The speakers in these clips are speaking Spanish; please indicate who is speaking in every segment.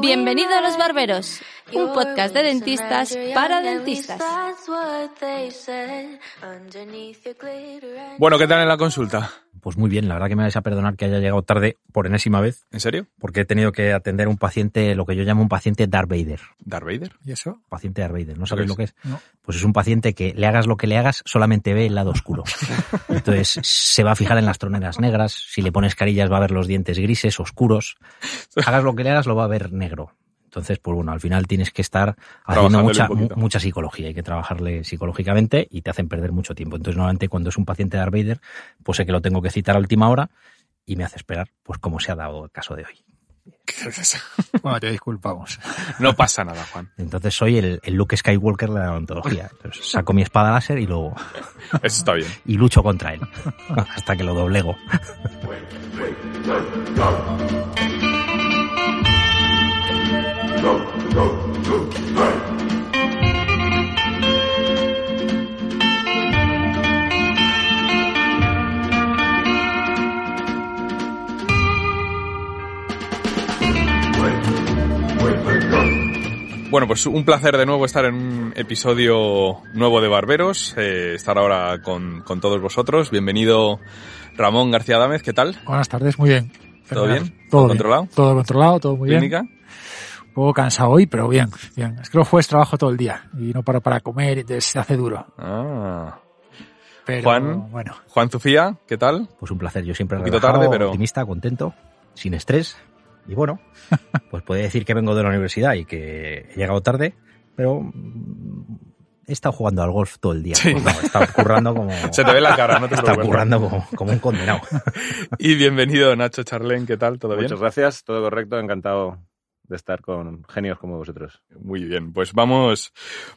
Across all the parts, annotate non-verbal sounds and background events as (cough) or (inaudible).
Speaker 1: Bienvenido a Los Barberos, un podcast de dentistas para dentistas.
Speaker 2: Bueno, ¿qué tal en la consulta?
Speaker 3: Pues muy bien, la verdad que me vais a perdonar que haya llegado tarde por enésima vez,
Speaker 2: ¿En serio?
Speaker 3: porque he tenido que atender un paciente, lo que yo llamo un paciente Darth Vader.
Speaker 2: ¿Darth Vader?
Speaker 4: ¿Y eso?
Speaker 3: Paciente Darth Vader, ¿no sabéis lo que es?
Speaker 4: No.
Speaker 3: Pues es un paciente que le hagas lo que le hagas, solamente ve el lado oscuro. (laughs) Entonces se va a fijar en las troneras negras, si le pones carillas va a ver los dientes grises, oscuros. (laughs) Hagas lo que le hagas, lo va a ver negro. Entonces, pues bueno, al final tienes que estar haciendo mucha, mucha psicología, hay que trabajarle psicológicamente y te hacen perder mucho tiempo. Entonces, normalmente cuando es un paciente de Darth Vader, pues sé que lo tengo que citar a última hora y me hace esperar, pues como se ha dado el caso de hoy. (laughs)
Speaker 4: Bueno, te disculpamos.
Speaker 2: No pasa nada, Juan.
Speaker 3: Entonces soy el, el Luke Skywalker de la odontología. Entonces, saco mi espada láser y luego
Speaker 2: Eso está bien.
Speaker 3: y lucho contra él hasta que lo doblego.
Speaker 2: Bueno, pues un placer de nuevo estar en un episodio nuevo de Barberos, eh, estar ahora con, con todos vosotros. Bienvenido Ramón García Dámez, ¿qué tal?
Speaker 4: Buenas tardes, muy bien.
Speaker 2: ¿Todo bien?
Speaker 4: Todo
Speaker 2: ¿Todo
Speaker 4: bien.
Speaker 2: controlado?
Speaker 4: Todo controlado, todo muy bien. Poco cansado hoy, pero bien, bien. Es que los jueves trabajo todo el día y no paro para comer, entonces se hace duro.
Speaker 2: Ah.
Speaker 4: Pero
Speaker 2: Juan.
Speaker 4: bueno,
Speaker 2: Juan Zufía, ¿qué tal?
Speaker 3: Pues un placer, yo siempre
Speaker 2: Un poquito
Speaker 3: relajado,
Speaker 2: tarde, pero-
Speaker 3: optimista, contento, sin estrés. Y bueno, (laughs) pues puede decir que vengo de la universidad y que he llegado tarde, pero he estado jugando al golf todo el día.
Speaker 2: Sí.
Speaker 3: No, he estado currando como, (laughs)
Speaker 2: Se te ve la cara, no te (laughs)
Speaker 3: he
Speaker 2: preocupes.
Speaker 3: currando como, como un condenado.
Speaker 2: Y bienvenido Nacho Charlén, ¿qué tal? ¿Todo bien?
Speaker 5: Muchas gracias, todo correcto, encantado de estar con genios como vosotros.
Speaker 2: Muy bien, pues vamos,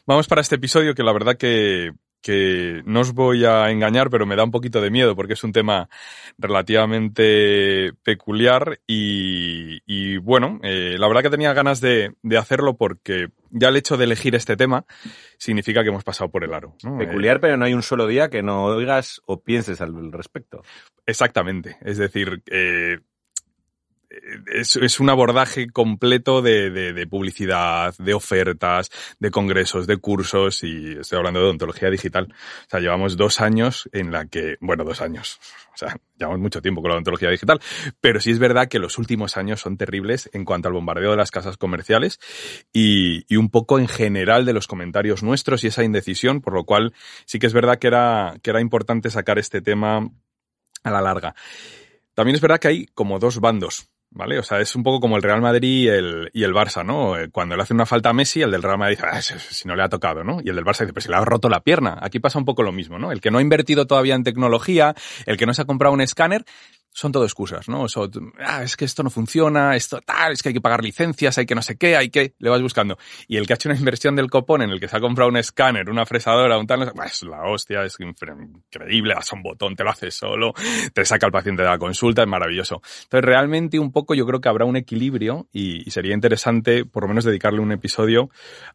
Speaker 2: vamos para este episodio que la verdad que, que no os voy a engañar, pero me da un poquito de miedo porque es un tema relativamente peculiar y, y bueno, eh, la verdad que tenía ganas de, de hacerlo porque ya el hecho de elegir este tema significa que hemos pasado por el aro. ¿no?
Speaker 5: Peculiar, pero no hay un solo día que no oigas o pienses al respecto.
Speaker 2: Eh, exactamente, es decir, eh, es, es un abordaje completo de, de- de publicidad, de ofertas, de congresos, de cursos y estoy hablando de odontología digital. O sea, llevamos dos años en la que, bueno, dos años. O sea, llevamos mucho tiempo con la odontología digital, pero sí es verdad que los últimos años son terribles en cuanto al bombardeo de las casas comerciales y, y un poco en general de los comentarios nuestros y esa indecisión, por lo cual sí que es verdad que era, que era importante sacar este tema a la larga. También es verdad que hay como dos bandos. ¿Vale? O sea, es un poco como el Real Madrid y el, y el Barça, ¿no? Eh, Cuando le hace una falta a Messi, el del Real Madrid dice, ah, si, no le ha tocado, ¿no? Y el del Barça dice, pues si le ha roto la pierna. Aquí pasa un poco lo mismo, ¿no? El que no ha invertido todavía en tecnología, el que no se ha comprado un escáner, son todo excusas, ¿no? Ah, es que esto no funciona, esto tal, es que hay que pagar licencias, hay que no sé qué, hay que, le vas buscando. Y el que ha hecho una inversión del copón en el que se ha comprado un escáner, una fresadora, un tal, pues, es la hostia, es increíble, a un botón, te lo haces solo, te saca el paciente de la consulta, es maravilloso. Entonces, realmente un poco yo creo que habrá un equilibrio y, sería interesante por lo menos dedicarle un episodio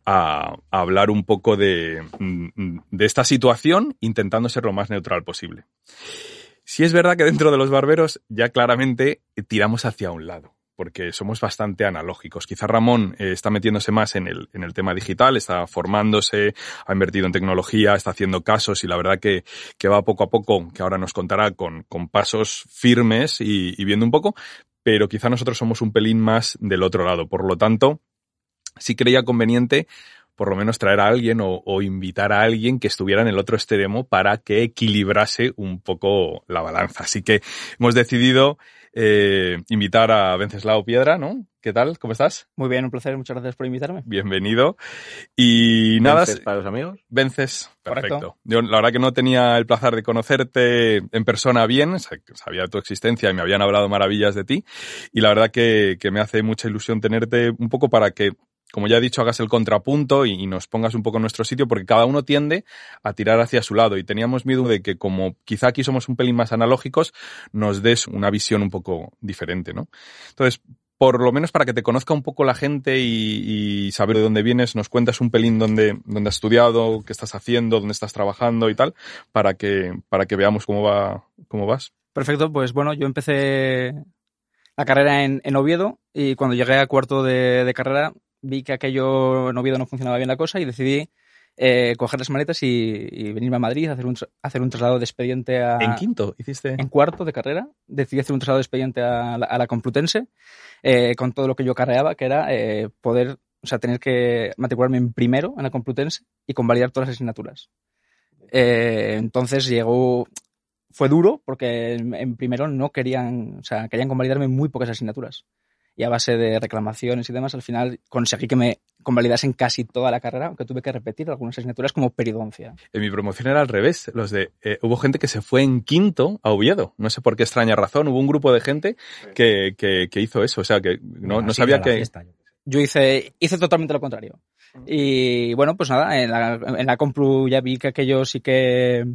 Speaker 2: a, hablar un poco mm, de esta situación intentando ser lo más neutral posible. Si es verdad que dentro de los barberos ya claramente tiramos hacia un lado, porque somos bastante analógicos. Quizá Ramón eh, está metiéndose más en el, en el tema digital, está formándose, ha invertido en tecnología, está haciendo casos y la verdad que, que va poco a poco, que ahora nos contará con, con pasos firmes y, y viendo un poco, pero quizá nosotros somos un pelín más del otro lado. Por lo tanto, sí creía conveniente por lo menos traer a alguien o, o, invitar a alguien que estuviera en el otro extremo para que equilibrase un poco la balanza. Así que hemos decidido eh, invitar a Venceslao Piedra, ¿no? ¿Qué tal? ¿Cómo estás?
Speaker 6: Muy bien, un placer. Muchas gracias por invitarme.
Speaker 2: Bienvenido. Y nada.
Speaker 5: ¿Vences para los amigos?
Speaker 2: Vences. Perfecto.
Speaker 6: Correcto.
Speaker 2: Yo la verdad que no tenía el placer de conocerte en persona bien, sabía tu existencia y me habían hablado maravillas de ti. Y la verdad que, que me hace mucha ilusión tenerte un poco para que como ya he dicho, hagas el contrapunto y, nos pongas un poco en nuestro sitio, porque cada uno tiende a tirar hacia su lado. Y teníamos miedo de que, como quizá aquí somos un pelín más analógicos, nos des una visión un poco diferente, ¿no? Entonces, por lo menos para que te conozca un poco la gente y, y saber de dónde vienes, nos cuentas un pelín dónde, dónde has estudiado, qué estás haciendo, dónde estás trabajando y tal, para que, para que veamos cómo va, cómo vas.
Speaker 6: Perfecto, pues bueno, yo empecé la carrera en, en Oviedo y cuando llegué a cuarto de, de carrera vi que aquello en Oviedo no funcionaba bien la cosa y decidí eh, coger las maletas y, y venirme a Madrid a hacer un, hacer un traslado de expediente a...
Speaker 2: En quinto hiciste.
Speaker 6: en cuarto de carrera, decidí hacer un traslado de expediente a la, a la Complutense eh, con todo lo que yo carreaba, que era eh, poder, o sea, tener que matricularme en primero en la Complutense y convalidar todas las asignaturas. Eh, entonces llegó, fue duro porque en, en primero no querían, o sea, querían convalidarme muy pocas asignaturas. Y a base de reclamaciones y demás, al final conseguí que me convalidasen casi toda la carrera, aunque tuve que repetir algunas asignaturas como peridoncia.
Speaker 2: En mi promoción era al revés. Los de, eh, hubo gente que se fue en quinto a Oviedo. No sé por qué extraña razón. Hubo un grupo de gente que, que, que hizo eso. O sea, que no, sabía que.
Speaker 3: fiesta, yo
Speaker 6: hice, hice totalmente lo contrario. Y bueno, pues nada, en la, en la Complu ya vi que aquello sí que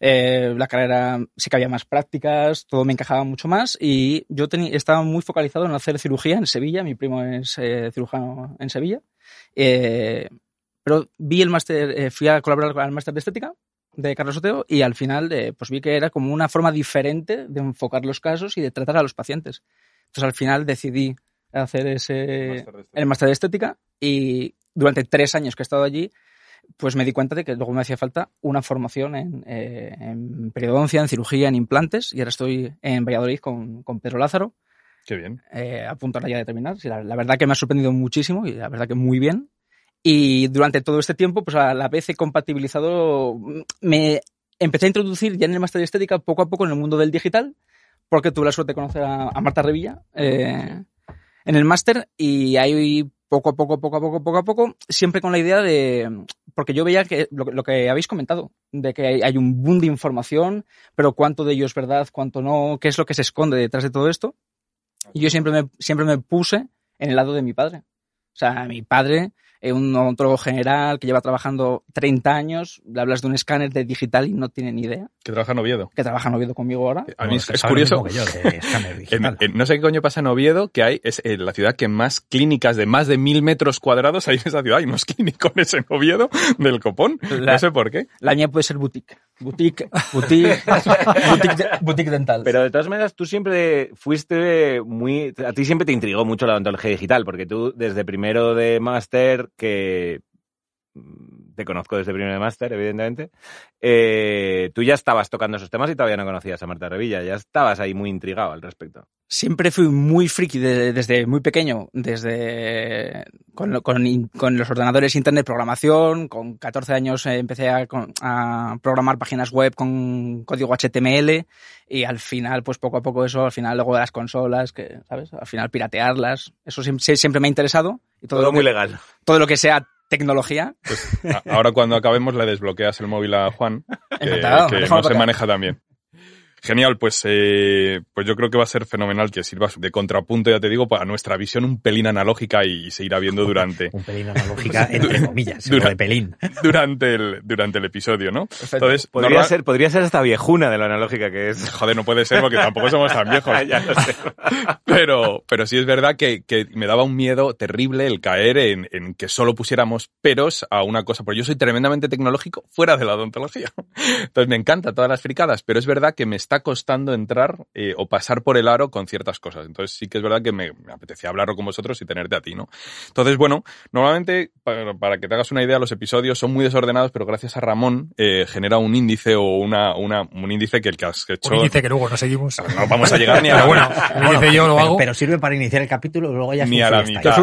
Speaker 6: eh, la carrera sí que había más prácticas, todo me encajaba mucho más y yo tenía, estaba muy focalizado en hacer cirugía en Sevilla, mi primo es eh, cirujano en Sevilla, eh, pero vi el máster, eh, fui a colaborar con el máster de estética de Carlos Oteo y al final eh, pues vi que era como una forma diferente de enfocar los casos y de tratar a los pacientes. Entonces al final decidí hacer ese, el máster de estética y durante tres años que he estado allí, pues me di cuenta de que luego me hacía falta una formación en, eh, en periodoncia, en cirugía, en implantes y ahora estoy en Valladolid con, con Pedro Lázaro,
Speaker 2: Qué bien.
Speaker 6: eh, a punto ya de terminar. La, la verdad que me ha sorprendido muchísimo y la verdad que muy bien. Y durante todo este tiempo, pues a la vez he compatibilizado, me empecé a introducir ya en el máster de estética poco a poco en el mundo del digital, porque tuve la suerte de conocer a, a Marta Revilla eh, en el máster y ahí poco a poco, poco a poco, poco a poco, siempre con la idea de, porque yo veía que lo, que habéis comentado, de que hay, hay un boom de información, pero cuánto de ello es verdad, cuánto no, qué es lo que se esconde detrás de todo esto. Y yo siempre me, siempre me puse en el lado de mi padre. O sea, mi padre, eh, un odontólogo general que lleva trabajando 30 años, le hablas de un escáner de digital y no tiene ni idea,
Speaker 2: Que trabaja en Oviedo.
Speaker 6: que trabaja en Oviedo conmigo ahora.
Speaker 2: A mí es, curioso.
Speaker 3: mismo que yo de escáner (laughs)
Speaker 2: En-
Speaker 3: digital.
Speaker 2: en- no sé qué coño pasa en Oviedo, que hay, es eh, la ciudad que más clínicas de más de mil metros cuadrados hay en esa ciudad. Hay unos (laughs) clínicones en Oviedo del copón.
Speaker 6: La-
Speaker 2: No sé por qué.
Speaker 6: La mía puede ser boutique. Boutique, boutique, (laughs) boutique, de- boutique dental.
Speaker 5: Pero de todas maneras, tú siempre fuiste muy. A ti siempre te intrigó mucho la odontología digital, porque tú, desde primero de máster, que mm, te conozco desde primero de máster, evidentemente, eh, tú ya estabas tocando esos temas y todavía no conocías a Marta Revilla, ya estabas ahí muy intrigado al respecto.
Speaker 6: Siempre fui muy friki de- desde muy pequeño, desde con, lo- con los ordenadores internet programación, con 14 años eh, empecé a, programar páginas web con código HTML y al final, pues poco a poco eso, al final luego de las consolas, que, ¿sabes? Al final piratearlas, eso siempre, siempre me ha interesado y todo,
Speaker 5: Todo
Speaker 6: lo
Speaker 5: muy
Speaker 6: que,
Speaker 5: legal.
Speaker 6: todo lo que sea tecnología,
Speaker 2: A- Ahora cuando acabemos le desbloqueas el móvil a Juan, que,
Speaker 6: Encantado,
Speaker 2: que no se maneja tan bien. Genial, pues, eh, pues yo creo que va a ser fenomenal que sirva de contrapunto, ya te digo, para nuestra visión un pelín analógica y, se irá viendo durante, (laughs)
Speaker 3: Un pelín analógica, (laughs) entre comillas,
Speaker 2: Dura-
Speaker 3: lo de pelín. (laughs)
Speaker 2: durante, el, durante el episodio, ¿no? Entonces,
Speaker 5: Podría,
Speaker 2: normal-
Speaker 5: ser, podría ser esta viejuna de lo analógica que es.
Speaker 2: Joder, no puede ser porque tampoco somos tan viejos.
Speaker 5: ya lo sé.
Speaker 2: Pero, pero sí es verdad que, que me daba un miedo terrible el caer en, en que solo pusiéramos peros a una cosa. Porque yo soy tremendamente tecnológico fuera de la odontología. Entonces me encanta todas las fricadas, pero es verdad que me está costando entrar eh, o pasar por el aro con ciertas cosas. Entonces sí que es verdad que me, me apetecía hablarlo con vosotros y tenerte a ti, ¿no? Entonces, bueno, normalmente, para, para que te hagas una idea, los episodios son muy desordenados, pero gracias a Ramón eh, genera un índice o una, una, un índice que el que has hecho...
Speaker 4: Un índice que luego no seguimos.
Speaker 2: No vamos a llegar ni a la
Speaker 4: Pero bueno, índice yo lo
Speaker 3: pero,
Speaker 4: hago.
Speaker 3: pero sirve para iniciar el capítulo y luego ya
Speaker 2: Ni a la mitad.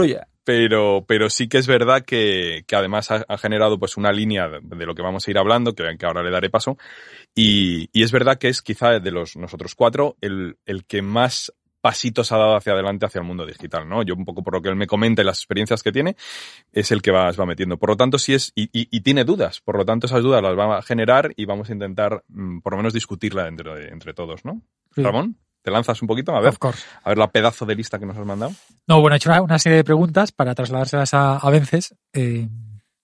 Speaker 2: Pero, pero sí que es verdad que, que además ha, ha generado pues una línea de, de lo que vamos a ir hablando, que, que ahora le daré paso, y, y es verdad que es quizá de los nosotros cuatro el, el que más pasitos ha dado hacia adelante hacia el mundo digital, ¿no? Yo un poco por lo que él me comenta y las experiencias que tiene, es el que va, va metiendo. Por lo tanto, sí es, y, y, y tiene dudas, por lo tanto esas dudas las va a generar y vamos a intentar mm, por lo menos discutirla entre, entre todos, ¿no?
Speaker 4: Sí.
Speaker 2: Ramón, ¿te lanzas un poquito? A ver, a ver la pedazo de lista que nos has mandado.
Speaker 4: No, bueno, he hecho una, una serie de preguntas para trasladárselas a, a Vences. eh,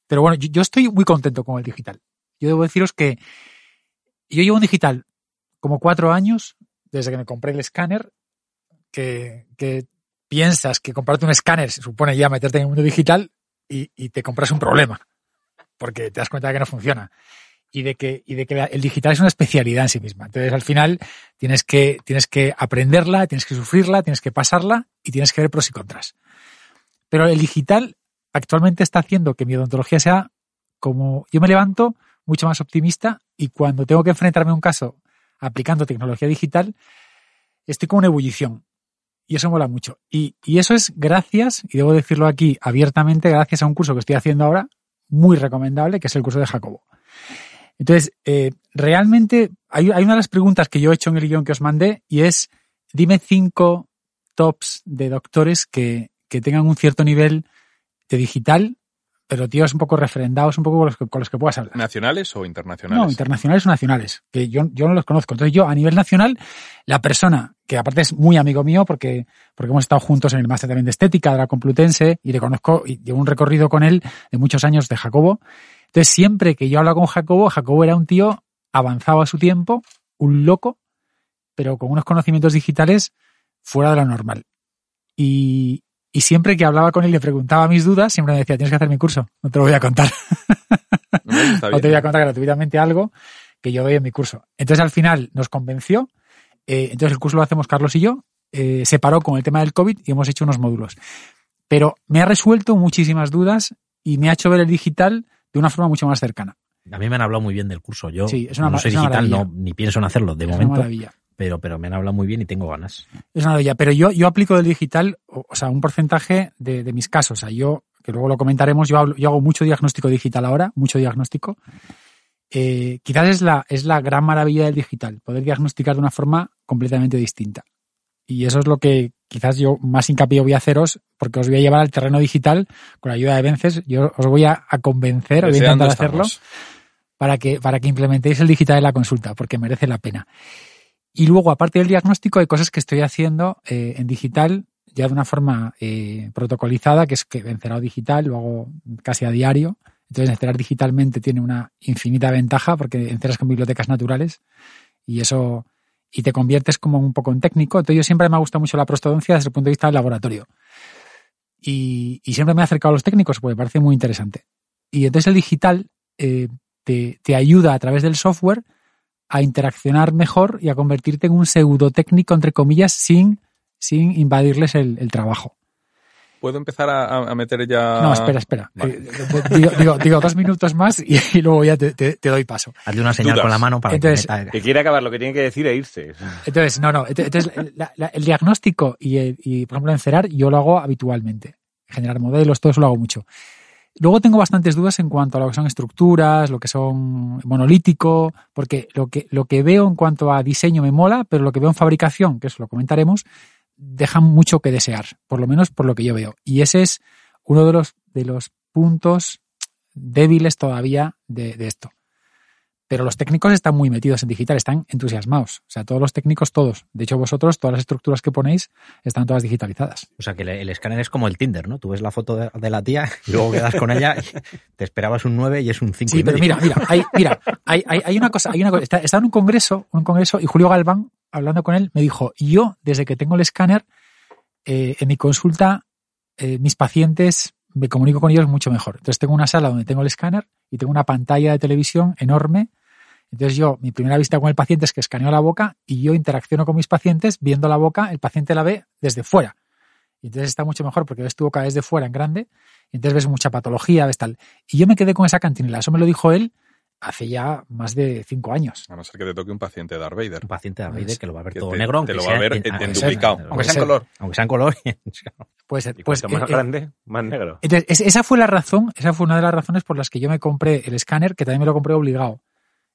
Speaker 4: pero bueno, yo, yo estoy muy contento con el digital. Yo debo deciros que yo llevo un digital como cuatro años desde que me compré el escáner, que, que piensas que comprarte un escáner se supone ya meterte en el mundo digital y, y te compras un problema, porque te das cuenta de que no funciona. Y de que, y de que el digital es una especialidad en sí misma. Entonces, al final, Tienes que, tienes que aprenderla, tienes que sufrirla, tienes que pasarla y tienes que ver pros y contras. Pero el digital actualmente está haciendo que mi odontología sea como yo me levanto mucho más optimista y cuando tengo que enfrentarme a un caso aplicando tecnología digital, estoy como en ebullición. Y eso mola mucho. Y, y, eso es gracias, y debo decirlo aquí abiertamente, gracias a un curso que estoy haciendo ahora, muy recomendable, que es el curso de Jacobo. Entonces, eh, realmente hay, hay, una de las preguntas que yo he hecho en el guion que os mandé y es, dime cinco tops de doctores que, que tengan un cierto nivel de digital pero tíos un poco refrendados, un poco con los que, con los que puedas hablar.
Speaker 2: ¿Nacionales o internacionales?
Speaker 4: No, internacionales o nacionales, que yo, yo no los conozco. Entonces yo, a nivel nacional, la persona, que aparte es muy amigo mío porque, porque hemos estado juntos en el máster también de estética de la Complutense y le conozco y llevo un recorrido con él de muchos años de Jacobo. Entonces siempre que yo hablo con Jacobo, Jacobo era un tío avanzado a su tiempo, un loco, pero con unos conocimientos digitales fuera de lo normal. Y, y siempre que hablaba con él y le preguntaba mis dudas, siempre me decía, tienes que hacer mi curso, no te lo voy a contar. (laughs) No, no te voy a contar gratuitamente algo que yo doy en mi curso. Entonces al final nos convenció, eh, entonces el curso lo hacemos Carlos y yo, eh, se paró con el tema del COVID y hemos hecho unos módulos. Pero me ha resuelto muchísimas dudas y me ha hecho ver el digital de una forma mucho más cercana.
Speaker 3: A mí me han hablado muy bien del curso. Yo
Speaker 4: sí, es una,
Speaker 3: no soy
Speaker 4: es una
Speaker 3: digital, no, ni pienso en hacerlo de
Speaker 4: Es una
Speaker 3: momento.
Speaker 4: maravilla.
Speaker 3: Pero, pero me han hablado muy bien y tengo ganas.
Speaker 4: Es una maravilla. Pero yo, yo aplico del digital, o, o sea, un porcentaje de, de mis casos. O sea, yo, que luego lo comentaremos, yo, hablo- yo hago mucho diagnóstico digital ahora, mucho diagnóstico. Eh, quizás es la, es la gran maravilla del digital, poder diagnosticar de una forma completamente distinta. Y eso es lo que quizás yo más hincapié voy a haceros, porque os voy a llevar al terreno digital con la ayuda de Vences. Yo os voy a, a convencer, os voy a intentar hacerlo
Speaker 2: estamos.
Speaker 4: para que, para que implementéis el digital en la consulta, porque merece la pena. Y luego, aparte del diagnóstico, hay cosas que estoy haciendo eh, en digital ya de una forma eh, protocolizada, que es que Vencerado Digital lo hago casi a diario. Entonces, encerar digitalmente tiene una infinita ventaja porque enceras con bibliotecas naturales y eso y te conviertes como un poco en técnico. Entonces, yo siempre me ha gustado mucho la prostodoncia desde el punto de vista del laboratorio. Y, y siempre me he acercado a los técnicos porque me parece muy interesante. Y entonces el digital eh, te, te ayuda a través del software a interaccionar mejor y a convertirte en un pseudo técnico, entre comillas, sin, sin invadirles el, el trabajo.
Speaker 2: ¿Puedo empezar a, a meter ya...?
Speaker 4: No, espera, espera.
Speaker 2: Vale.
Speaker 4: Eh, digo, digo, digo dos minutos más y, y luego ya te, te- te doy paso.
Speaker 3: Hazle una señal
Speaker 2: Dudas.
Speaker 3: con la mano para
Speaker 4: Entonces,
Speaker 3: que meta...
Speaker 5: Que quiere acabar lo que tiene que decir e irse.
Speaker 4: Entonces, no, no. ent- Entonces, la- la- el diagnóstico y, el- y, por ejemplo, encerar, yo lo hago habitualmente. Generar modelos, todo eso lo hago mucho. Luego tengo bastantes dudas en cuanto a lo que son estructuras, lo que son monolítico, porque lo que, lo que veo en cuanto a diseño me mola, pero lo que veo en fabricación, que eso lo comentaremos, deja mucho que desear, por lo menos por lo que yo veo. Y ese es uno de los, de los puntos débiles todavía de, de esto. Pero los técnicos están muy metidos en digital, están entusiasmados. O sea, todos los técnicos, todos. De hecho, vosotros, todas las estructuras que ponéis están todas digitalizadas.
Speaker 3: O sea, que el escáner es como el Tinder, ¿no? Tú ves la foto de, de la tía y luego (laughs) quedas con ella y te esperabas un 9 y es un 5
Speaker 4: Sí,
Speaker 3: y
Speaker 4: pero
Speaker 3: medio.
Speaker 4: mira, mira, hay, mira, hay, hay, hay una cosa, hay una cosa. Está en un congreso, un congreso, y Julio Galván, hablando con él, me dijo, yo, desde que tengo el escáner, eh, en mi consulta, eh, mis pacientes, me comunico con ellos mucho mejor. Entonces tengo una sala donde tengo el escáner y tengo una pantalla de televisión enorme. Entonces yo, mi primera vista con el paciente es que escaneo la boca y yo interacciono con mis pacientes viendo la boca, el paciente la ve desde fuera. Y entonces está mucho mejor porque ves tu boca desde fuera en grande, y entonces ves mucha patología, ves tal. Y yo me quedé con esa cantinela. Eso me lo dijo él hace ya más de cinco años.
Speaker 2: A no ser que te toque un paciente de Darth Vader.
Speaker 3: Un paciente de Vader que lo va a ver
Speaker 2: Que
Speaker 3: todo
Speaker 2: te-
Speaker 3: negro,
Speaker 2: te lo va
Speaker 3: sea
Speaker 2: a ver
Speaker 3: en-
Speaker 2: en- en
Speaker 3: aunque
Speaker 2: duplicado. Aunque
Speaker 4: sea en
Speaker 2: color.
Speaker 3: Aunque sea en color. (laughs)
Speaker 4: Puede ser.
Speaker 5: Y
Speaker 4: Pues,
Speaker 5: más
Speaker 4: eh, eh,
Speaker 5: grande, más negro.
Speaker 4: Entonces, es- esa fue la razón, esa fue una de las razones por las que yo me compré el escáner, que también me lo compré obligado.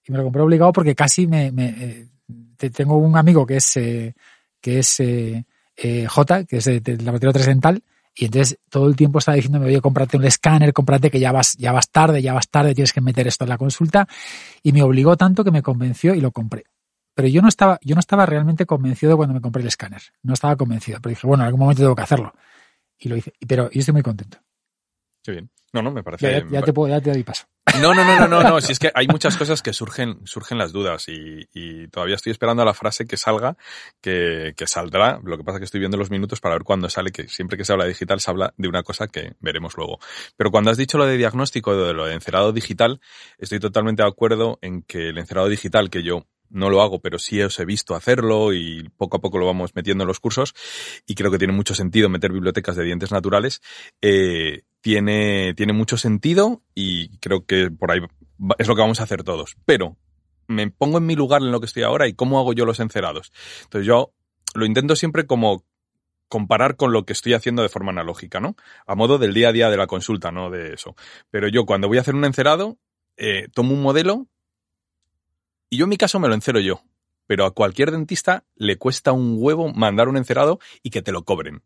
Speaker 4: Y me lo compré obligado porque casi me, me, eh, te- tengo un amigo que es, eh, que es eh, eh, J, que es de- del laboratorio Tresdental, y entonces todo el tiempo estaba diciéndome, oye, cómprate un escáner, cómprate que ya vas, ya vas tarde, ya vas tarde, tienes que meter esto en la consulta. Y me obligó tanto que me convenció y lo compré. Pero yo no estaba, yo no estaba realmente convencido de cuando me compré el escáner. No estaba convencido. Pero dije, bueno, en algún momento tengo que hacerlo. Y lo hice. Pero yo estoy muy contento.
Speaker 2: Qué bien. No, no, me parece...
Speaker 4: Ya, te puedo, ya te doy paso.
Speaker 2: No, no, no, no, no, no. (laughs) Si es que hay muchas cosas que surgen, surgen las dudas y, y todavía estoy esperando a la frase que salga, que, que saldrá. Lo que pasa es que estoy viendo los minutos para ver cuándo sale, que siempre que se habla de digital se habla de una cosa que veremos luego. Pero cuando has dicho lo de diagnóstico, de lo de encerado digital, estoy totalmente de acuerdo en que el encerado digital que yo no lo hago, pero sí os he visto hacerlo y poco a poco lo vamos metiendo en los cursos y creo que tiene mucho sentido meter bibliotecas de dientes naturales. Eh, tiene, tiene mucho sentido y creo que por ahí es lo que vamos a hacer todos. Pero me pongo en mi lugar en lo que estoy ahora y cómo hago yo los encerados. Entonces yo lo intento siempre como comparar con lo que estoy haciendo de forma analógica, ¿no? A modo del día a día de la consulta, no de eso. Pero yo cuando voy a hacer un encerado, eh, tomo un modelo y yo en mi caso me lo encero yo. Pero a cualquier dentista le cuesta un huevo mandar un encerado y que te lo cobren.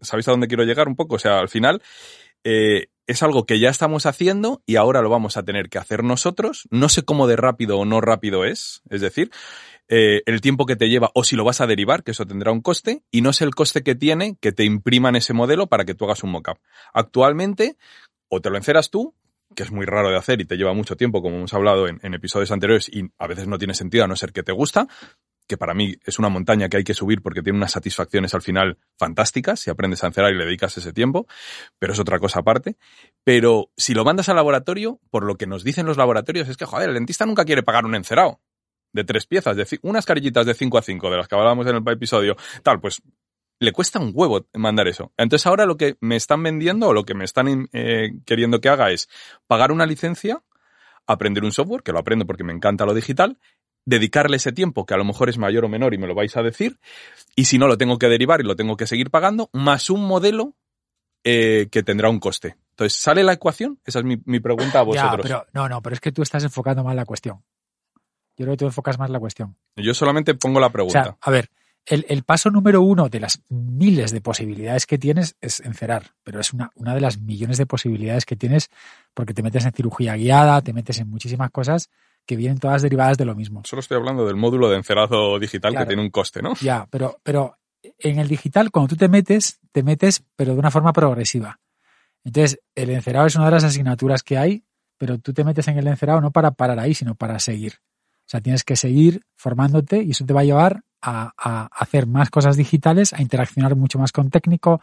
Speaker 2: ¿Sabéis a dónde quiero llegar un poco? O sea, al final eh, es algo que ya estamos haciendo y ahora lo vamos a tener que hacer nosotros. No sé cómo de rápido o no rápido es. Es decir, eh, el tiempo que te lleva o si lo vas a derivar, que eso tendrá un coste, y no es el coste que tiene que te impriman ese modelo para que tú hagas un mockup. Actualmente, o te lo enceras tú, que es muy raro de hacer y te lleva mucho tiempo, como hemos hablado en, episodios anteriores, y a veces no tiene sentido a no ser que te gusta, que para mí es una montaña que hay que subir porque tiene unas satisfacciones al final fantásticas si aprendes a encerar y le dedicas ese tiempo, pero es otra cosa aparte. Pero si lo mandas al laboratorio, por lo que nos dicen los laboratorios es que, joder, el dentista nunca quiere pagar un encerado de tres piezas, unas carillitas de 5 a 5, de las que hablábamos en el episodio, tal, pues le cuesta un huevo mandar eso. Entonces ahora lo que me están vendiendo o lo que me están eh, queriendo que haga es pagar una licencia, aprender un software, que lo aprendo porque me encanta lo digital, dedicarle ese tiempo, que a lo mejor es mayor o menor y me lo vais a decir, y si no lo tengo que derivar y lo tengo que seguir pagando, más un modelo eh, que tendrá un coste. Entonces, ¿sale la ecuación? Esa es mi, pregunta a vosotros.
Speaker 4: pero, no, no, pero es que tú estás enfocando mal la cuestión. Yo creo que tú enfocas más la cuestión.
Speaker 2: Yo solamente pongo la pregunta.
Speaker 4: a ver, el, paso número uno de las miles de posibilidades que tienes es encerar, pero es una, una de las millones de posibilidades que tienes porque te metes en cirugía guiada, te metes en muchísimas cosas que vienen todas derivadas de lo mismo.
Speaker 2: Solo estoy hablando del módulo de encerado digital que tiene un coste, ¿no?
Speaker 4: Ya, pero, pero en el digital, cuando tú te metes, te metes, pero de una forma progresiva. Entonces, el encerado es una de las asignaturas que hay, pero tú te metes en el encerado no para parar ahí, sino para seguir. O sea, tienes que seguir formándote y eso te va a llevar a, hacer más cosas digitales, a interaccionar mucho más con técnico,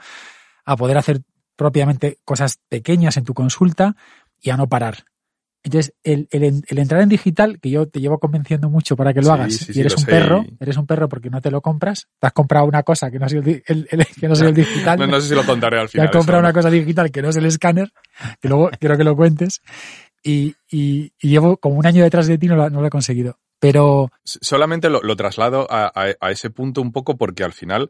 Speaker 4: a poder hacer propiamente cosas pequeñas en tu consulta y a no parar. Entonces, el, entrar en digital, que yo te llevo convenciendo mucho para que lo hagas, y eres un perro, eres un perro porque no te lo compras, te has comprado una cosa que no el, que no es el digital. (laughs)
Speaker 2: no, sé si lo contaré al final.
Speaker 4: Te has comprado una cosa digital que no es el escáner, que luego quiero que lo cuentes, y, llevo como un año detrás de ti no no lo he conseguido. Pero.
Speaker 2: Solamente lo, traslado a, ese punto un poco porque al final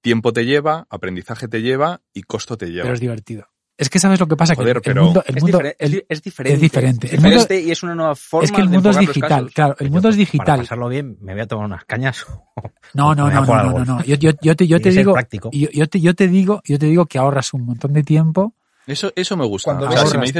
Speaker 2: tiempo te lleva, aprendizaje te lleva y costo te lleva.
Speaker 4: Pero es divertido. Es que sabes lo que pasa, que
Speaker 6: el
Speaker 4: mundo,
Speaker 6: es, diferente. Es
Speaker 4: diferente.
Speaker 6: El mundo, y es una nueva forma
Speaker 4: Es que el mundo es digital, claro. El mundo es digital. Para
Speaker 3: pasarlo bien, me voy a tomar unas cañas. (laughs)
Speaker 4: No, no, no, no, no, no, Yo, yo, te, yo te digo, yo, te, yo te digo, yo te digo que ahorras un montón de tiempo
Speaker 2: eso, eso me gusta.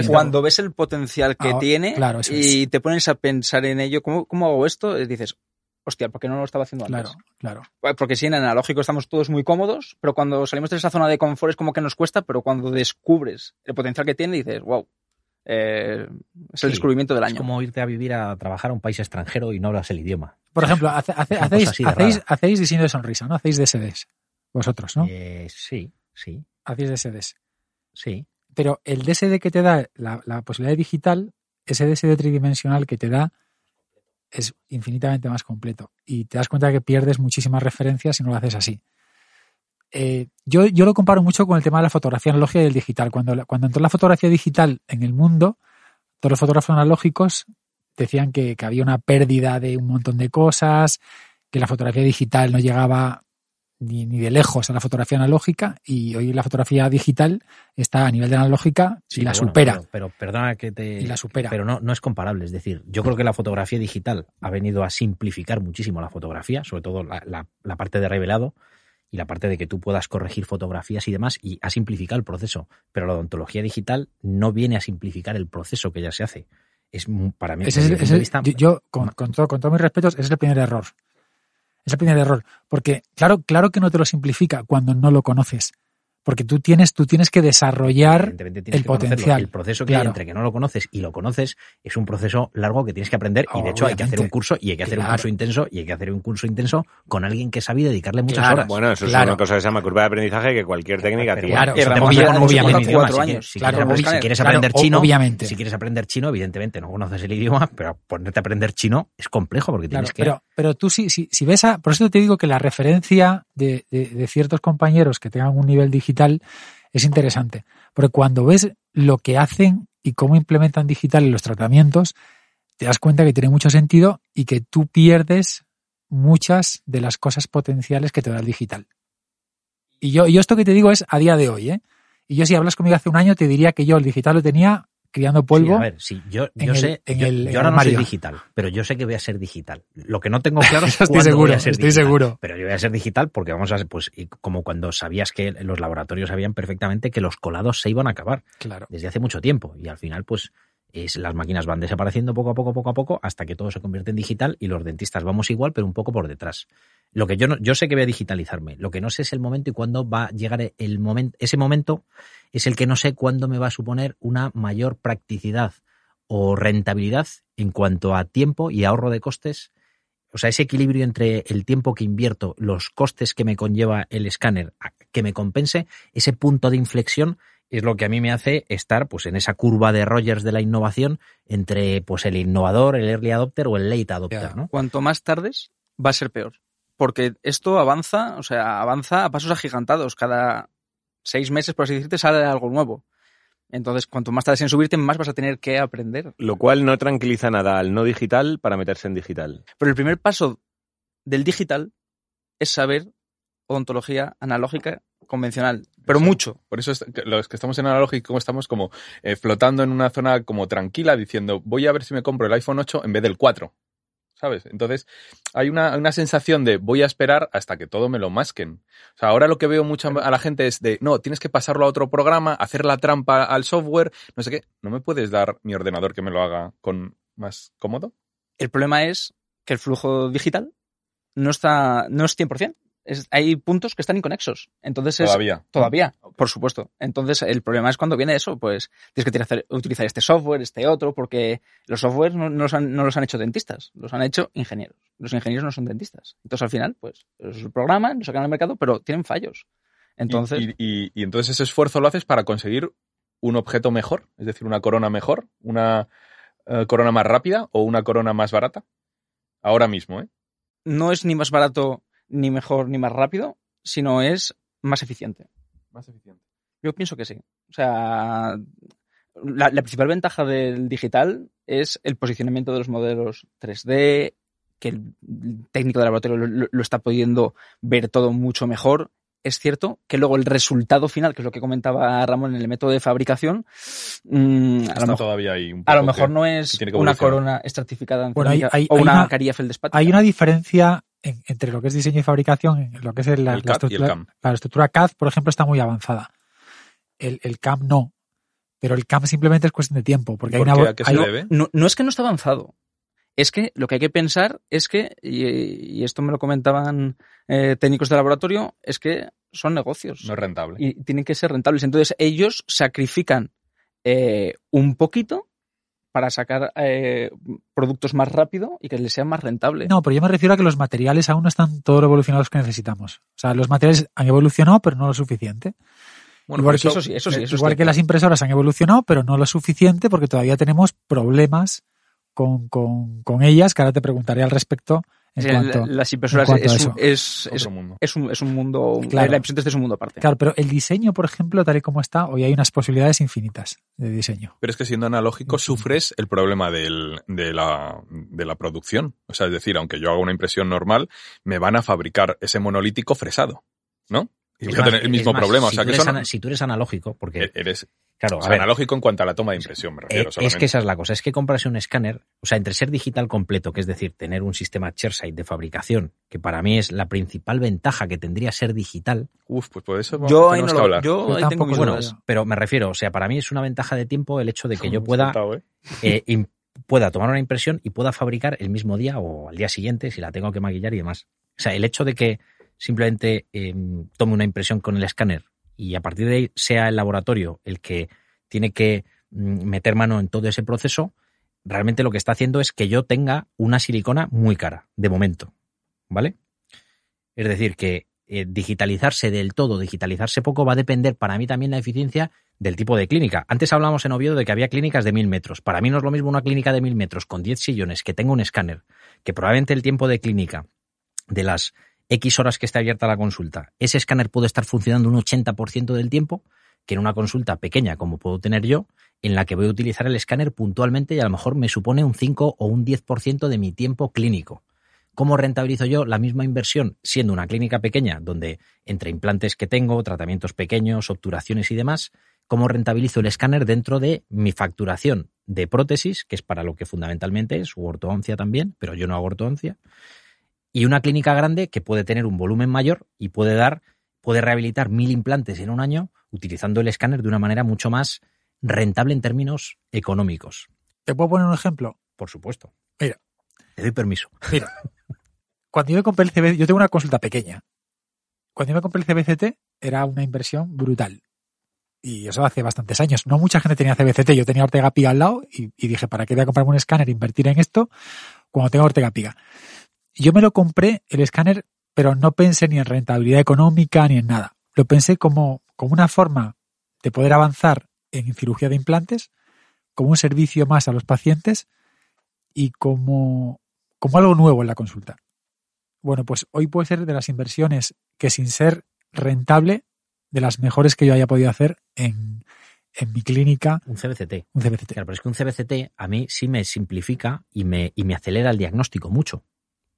Speaker 6: Cuando, ves, el potencial que tiene y te pones a pensar en ello, ¿cómo, ¿cómo, hago esto? dices, hostia, ¿por qué no lo estaba haciendo antes?
Speaker 4: Claro, claro.
Speaker 6: Porque sí, en analógico estamos todos muy cómodos, pero cuando salimos de esa zona de confort es como que nos cuesta, pero cuando descubres el potencial que tiene, dices, wow. Eh, es el descubrimiento del año. Es
Speaker 3: como irte a vivir a trabajar a un país extranjero y no hablas el idioma.
Speaker 4: Por ejemplo, hacéis, hacéis, hacéis, diseño de sonrisa, ¿no? Hacéis DSDs. Vosotros, ¿no?
Speaker 3: Eh, sí, sí.
Speaker 4: Hacéis DSDs.
Speaker 3: Sí
Speaker 4: pero el DSD que te da la, posibilidad digital, ese DSD tridimensional que te da es infinitamente más completo. Y te das cuenta que pierdes muchísimas referencias si no lo haces así. Eh, yo, yo, lo comparo mucho con el tema de la fotografía analógica y el digital. Cuando, cuando entró la fotografía digital en el mundo, todos los fotógrafos analógicos decían que, que había una pérdida de un montón de cosas, que la fotografía digital no llegaba ni, ni, de lejos a la fotografía analógica y hoy la fotografía digital está a nivel de analógica y la supera.
Speaker 3: Pero, perdona que te...
Speaker 4: Y la supera.
Speaker 3: Pero no, no es comparable. Es decir, yo creo que la fotografía digital ha venido a simplificar muchísimo la fotografía, sobre todo la, la, parte de revelado y la parte de que tú puedas corregir fotografías y demás y ha simplificado el proceso. Pero la odontología digital no viene a simplificar el proceso que ya se hace. Es para mí...
Speaker 4: yo, con, con, todo, con todos mis respetos, ese es el primer error. Es el primer error. Porque claro, claro que no te lo simplifica cuando no lo conoces. porque tú tienes, tú tienes que desarrollar
Speaker 3: Evidentemente tienes
Speaker 4: el
Speaker 3: que conocerlo.
Speaker 4: potencial.
Speaker 3: El proceso que hay
Speaker 4: Claro.
Speaker 3: entre que no lo conoces y lo conoces es un proceso largo que tienes que aprender y de hecho hay que hacer un curso y hay que hacer un curso intenso y hay que hacer un curso intenso con alguien que sabe y dedicarle muchas
Speaker 4: Claro,
Speaker 3: horas.
Speaker 5: Bueno, eso
Speaker 4: Claro.
Speaker 5: es una cosa que se llama curva de aprendizaje que cualquier técnica tiene.
Speaker 4: Claro,
Speaker 6: nos
Speaker 3: obviamente
Speaker 6: cuatro años.
Speaker 3: quieres, si si quieres aprender chino,
Speaker 4: obviamente.
Speaker 3: si quieres aprender chino, evidentemente no conoces el idioma, pero ponerte a aprender chino es complejo porque
Speaker 4: Claro,
Speaker 3: tienes que
Speaker 4: pero, pero tú si, si, si ves a, por eso te digo que la referencia de, de- ciertos compañeros que tengan un nivel digital es interesante. Porque cuando ves lo que hacen y cómo implementan digital en los tratamientos, te das cuenta que tiene mucho sentido y que tú pierdes muchas de las cosas potenciales que te da el digital. Y yo, yo esto que te digo es a día de hoy, ¿eh? Y yo si hablas conmigo hace un año te diría que yo el digital lo tenía criando polvo.
Speaker 3: Sí, a ver, sí, yo,
Speaker 4: el-
Speaker 3: sé, yo,
Speaker 4: el-
Speaker 3: yo
Speaker 4: en
Speaker 3: ahora
Speaker 4: el
Speaker 3: no soy digital, pero yo sé que voy a ser digital. Lo que no tengo claro (laughs) es
Speaker 4: Estoy seguro,
Speaker 3: voy a ser
Speaker 4: estoy
Speaker 3: digital.
Speaker 4: seguro.
Speaker 3: Pero yo voy a ser digital porque vamos a ser, pues, y como cuando sabías que los laboratorios sabían perfectamente que los colados se iban a acabar
Speaker 4: Claro.
Speaker 3: desde hace mucho tiempo y al final, pues, es, las máquinas van desapareciendo poco a poco, poco a poco, hasta que todo se convierte en digital y los dentistas vamos igual, pero un poco por detrás. Lo que yo no, yo sé que voy a digitalizarme. Lo que no sé es el momento y cuándo va a llegar el momento. Ese momento es el que no sé cuándo me va a suponer una mayor practicidad o rentabilidad en cuanto a tiempo y ahorro de costes. O sea, ese equilibrio entre el tiempo que invierto, los costes que me conlleva el escáner, que me compense, ese punto de inflexión es lo que a mí me hace estar pues en esa curva de Rogers de la innovación entre pues el innovador, el early adopter o el late adopter,
Speaker 4: Ya.
Speaker 3: ¿no?
Speaker 6: Cuanto más tardes, va a ser peor. Porque esto avanza, o sea, avanza a pasos agigantados. Cada seis meses, por así decirte, sale algo nuevo. Entonces, cuanto más tardes en subirte, más vas a tener que aprender.
Speaker 5: Lo cual no tranquiliza nada al no digital para meterse en digital.
Speaker 6: Pero el primer paso del digital es saber odontología analógica convencional. Pero mucho.
Speaker 2: Por eso es que los que estamos en analógico estamos como eh, flotando en una zona como tranquila diciendo voy a ver si me compro el iPhone 8 en vez del 4. ¿Sabes? Entonces hay una, una sensación de voy a esperar hasta que todo me lo masquen. O sea, ahora lo que veo mucho a la gente es de no, tienes que pasarlo a otro programa, hacer la trampa al software, no sé qué. ¿No me puedes dar mi ordenador que me lo haga con más cómodo?
Speaker 6: El problema es que el flujo digital no está, no es 100%. Es, hay puntos que están inconexos. Entonces es,
Speaker 2: Todavía.
Speaker 6: Todavía, por supuesto. Entonces, el problema es cuando viene eso, pues tienes que utilizar, utilizar este software, este otro, porque los softwares no, no los han, no los han hecho dentistas, los han hecho ingenieros. Los ingenieros no son dentistas. Entonces, al final, pues, los programan, los sacan al mercado, pero tienen fallos. Entonces,
Speaker 2: Y, y- y- y entonces ese esfuerzo lo haces para conseguir un objeto mejor, es decir, una corona mejor, una eh, corona más rápida o una corona más barata. Ahora mismo, ¿eh?
Speaker 6: no es ni más barato, ni mejor, ni más rápido, sino es más eficiente.
Speaker 2: Más eficiente.
Speaker 6: Yo pienso que sí. O sea, la, la principal ventaja del digital es el posicionamiento de los modelos 3D, que el técnico de laboratorio lo, lo- lo está pudiendo ver todo mucho mejor. Es cierto que luego el resultado final, que es lo que comentaba Ramón en el método de fabricación, mm, a, lo mejor,
Speaker 2: todavía ahí un
Speaker 6: a lo
Speaker 2: poco
Speaker 6: mejor
Speaker 2: que-
Speaker 6: no es
Speaker 2: que
Speaker 6: una corona estratificada en
Speaker 4: Bueno, hay-
Speaker 6: o
Speaker 4: hay
Speaker 6: una
Speaker 4: una-
Speaker 6: carilla feldespática.
Speaker 4: Hay una diferencia en- entre lo que es diseño y fabricación, en lo que es el- la,
Speaker 2: El
Speaker 4: la
Speaker 2: CAD y el
Speaker 4: estructura,
Speaker 2: CAM.
Speaker 4: la estructura CAD, por ejemplo, está muy avanzada. El, el CAM no. Pero el CAM simplemente es cuestión de tiempo. Porque hay
Speaker 2: ¿Por
Speaker 4: una,
Speaker 2: qué? ¿A qué se
Speaker 4: hay-
Speaker 2: debe?
Speaker 6: No, no es que no está avanzado. Es que lo que hay que pensar es que, y, y esto me lo comentaban eh, técnicos de laboratorio, es que son negocios
Speaker 2: No es rentable.
Speaker 6: y tienen que ser rentables. Entonces ellos sacrifican eh, un poquito para sacar eh, productos más rápido y que les sea más rentable.
Speaker 4: No, pero yo me refiero a que los materiales aún no están todo lo evolucionados que necesitamos. O sea, los materiales han evolucionado, pero no lo suficiente.
Speaker 2: Bueno,
Speaker 4: igual que-
Speaker 6: eso sí, eso sí. Eso
Speaker 4: Igual que las impresoras han evolucionado, pero no lo suficiente porque todavía tenemos problemas con, con, con ellas, que ahora te preguntaré al respecto en
Speaker 6: El-
Speaker 4: cuanto...
Speaker 6: las impresoras
Speaker 4: en cuanto a
Speaker 6: es,
Speaker 4: eso.
Speaker 6: es, es,
Speaker 2: otro mundo.
Speaker 6: es un, es un mundo.
Speaker 4: Claro.
Speaker 6: La impresión 3D es un mundo aparte.
Speaker 4: Claro, pero el diseño, por ejemplo, tal y como está, hoy hay unas posibilidades infinitas de diseño.
Speaker 2: Pero es que siendo analógico
Speaker 4: Sí.
Speaker 2: sufres el problema del- de, la, de la producción. O sea, es decir, aunque yo haga una impresión normal, me van a fabricar ese monolítico fresado, ¿no? Y
Speaker 3: Es
Speaker 2: a tener el mismo
Speaker 3: más,
Speaker 2: problema. O
Speaker 3: si
Speaker 2: sea,
Speaker 3: tú
Speaker 2: que
Speaker 3: eres
Speaker 2: son,
Speaker 3: ana- si tú eres analógico, porque,
Speaker 2: e- eres
Speaker 3: claro,
Speaker 2: o
Speaker 3: a
Speaker 2: sea,
Speaker 3: ver,
Speaker 2: analógico en cuanto a la toma de impresión, me
Speaker 3: Eh,
Speaker 2: refiero.
Speaker 3: es que esa es la cosa, es que comprarse un escáner, o sea, entre ser digital completo, que es decir, tener un sistema chairside de fabricación, que para mí es la principal ventaja que tendría ser digital,
Speaker 2: Uf, pues por eso
Speaker 6: Yo ahí no lo,
Speaker 2: hablar.
Speaker 6: yo
Speaker 4: Yo
Speaker 6: ahí tengo
Speaker 3: bueno, pero me refiero, o sea, para mí es una ventaja de tiempo el hecho de que (laughs) yo pueda,
Speaker 2: ¿eh? (laughs)
Speaker 3: eh, pueda tomar una impresión y pueda fabricar el mismo día o al día siguiente si la tengo que maquillar y demás. O sea, el hecho de que simplemente eh, tome una impresión con el escáner y a partir de ahí sea el laboratorio el que tiene que mm, meter mano en todo ese proceso, realmente lo que está haciendo es que yo tenga una silicona muy cara, de momento. ¿Vale? Es decir, que eh, digitalizarse del todo, digitalizarse poco, va a depender para mí también la eficiencia del tipo de clínica. Antes hablábamos en Oviedo de que había clínicas de mil metros. Para mí no es lo mismo una clínica de mil metros con 10 sillones que tenga un escáner, que probablemente el tiempo de clínica de las X horas que esté abierta la consulta, ese escáner puede estar funcionando un 80% del tiempo, que en una consulta pequeña como puedo tener yo, en la que voy a utilizar el escáner puntualmente y a lo mejor me supone un 5 o un 10% de mi tiempo clínico. ¿Cómo rentabilizo yo la misma inversión siendo una clínica pequeña donde entre implantes que tengo, tratamientos pequeños, obturaciones y demás, cómo rentabilizo el escáner dentro de mi facturación de prótesis, que es para lo que fundamentalmente es, u ortodoncia también, pero yo no hago ortodoncia, y una clínica grande que puede tener un volumen mayor y puede dar, puede rehabilitar mil implantes en un año utilizando el escáner de una manera mucho más rentable en términos económicos.
Speaker 4: ¿Te puedo poner un ejemplo?
Speaker 3: Por supuesto.
Speaker 4: Mira.
Speaker 3: Te doy permiso.
Speaker 4: Mira. (laughs) Cuando yo me compré el CBCT, yo tengo una consulta pequeña. Cuando yo me compré el CBCT era una inversión brutal. Y eso hace bastantes años. No mucha gente tenía CBCT. Yo tenía Ortega Piga al lado y, y dije, ¿para qué voy a comprarme un escáner e invertir en esto cuando tengo Ortega Piga? Yo me lo compré, el escáner, pero no pensé ni en rentabilidad económica ni en nada. Lo pensé como, como una forma de poder avanzar en cirugía de implantes, como un servicio más a los pacientes y como, como algo nuevo en la consulta. Bueno, pues hoy puede ser de las inversiones que sin ser rentable de las mejores que yo haya podido hacer en, en mi clínica.
Speaker 3: Un CBCT.
Speaker 4: Un CBCT.
Speaker 3: Claro, pero es que un CBCT a mí sí me simplifica y me, y me acelera el diagnóstico mucho.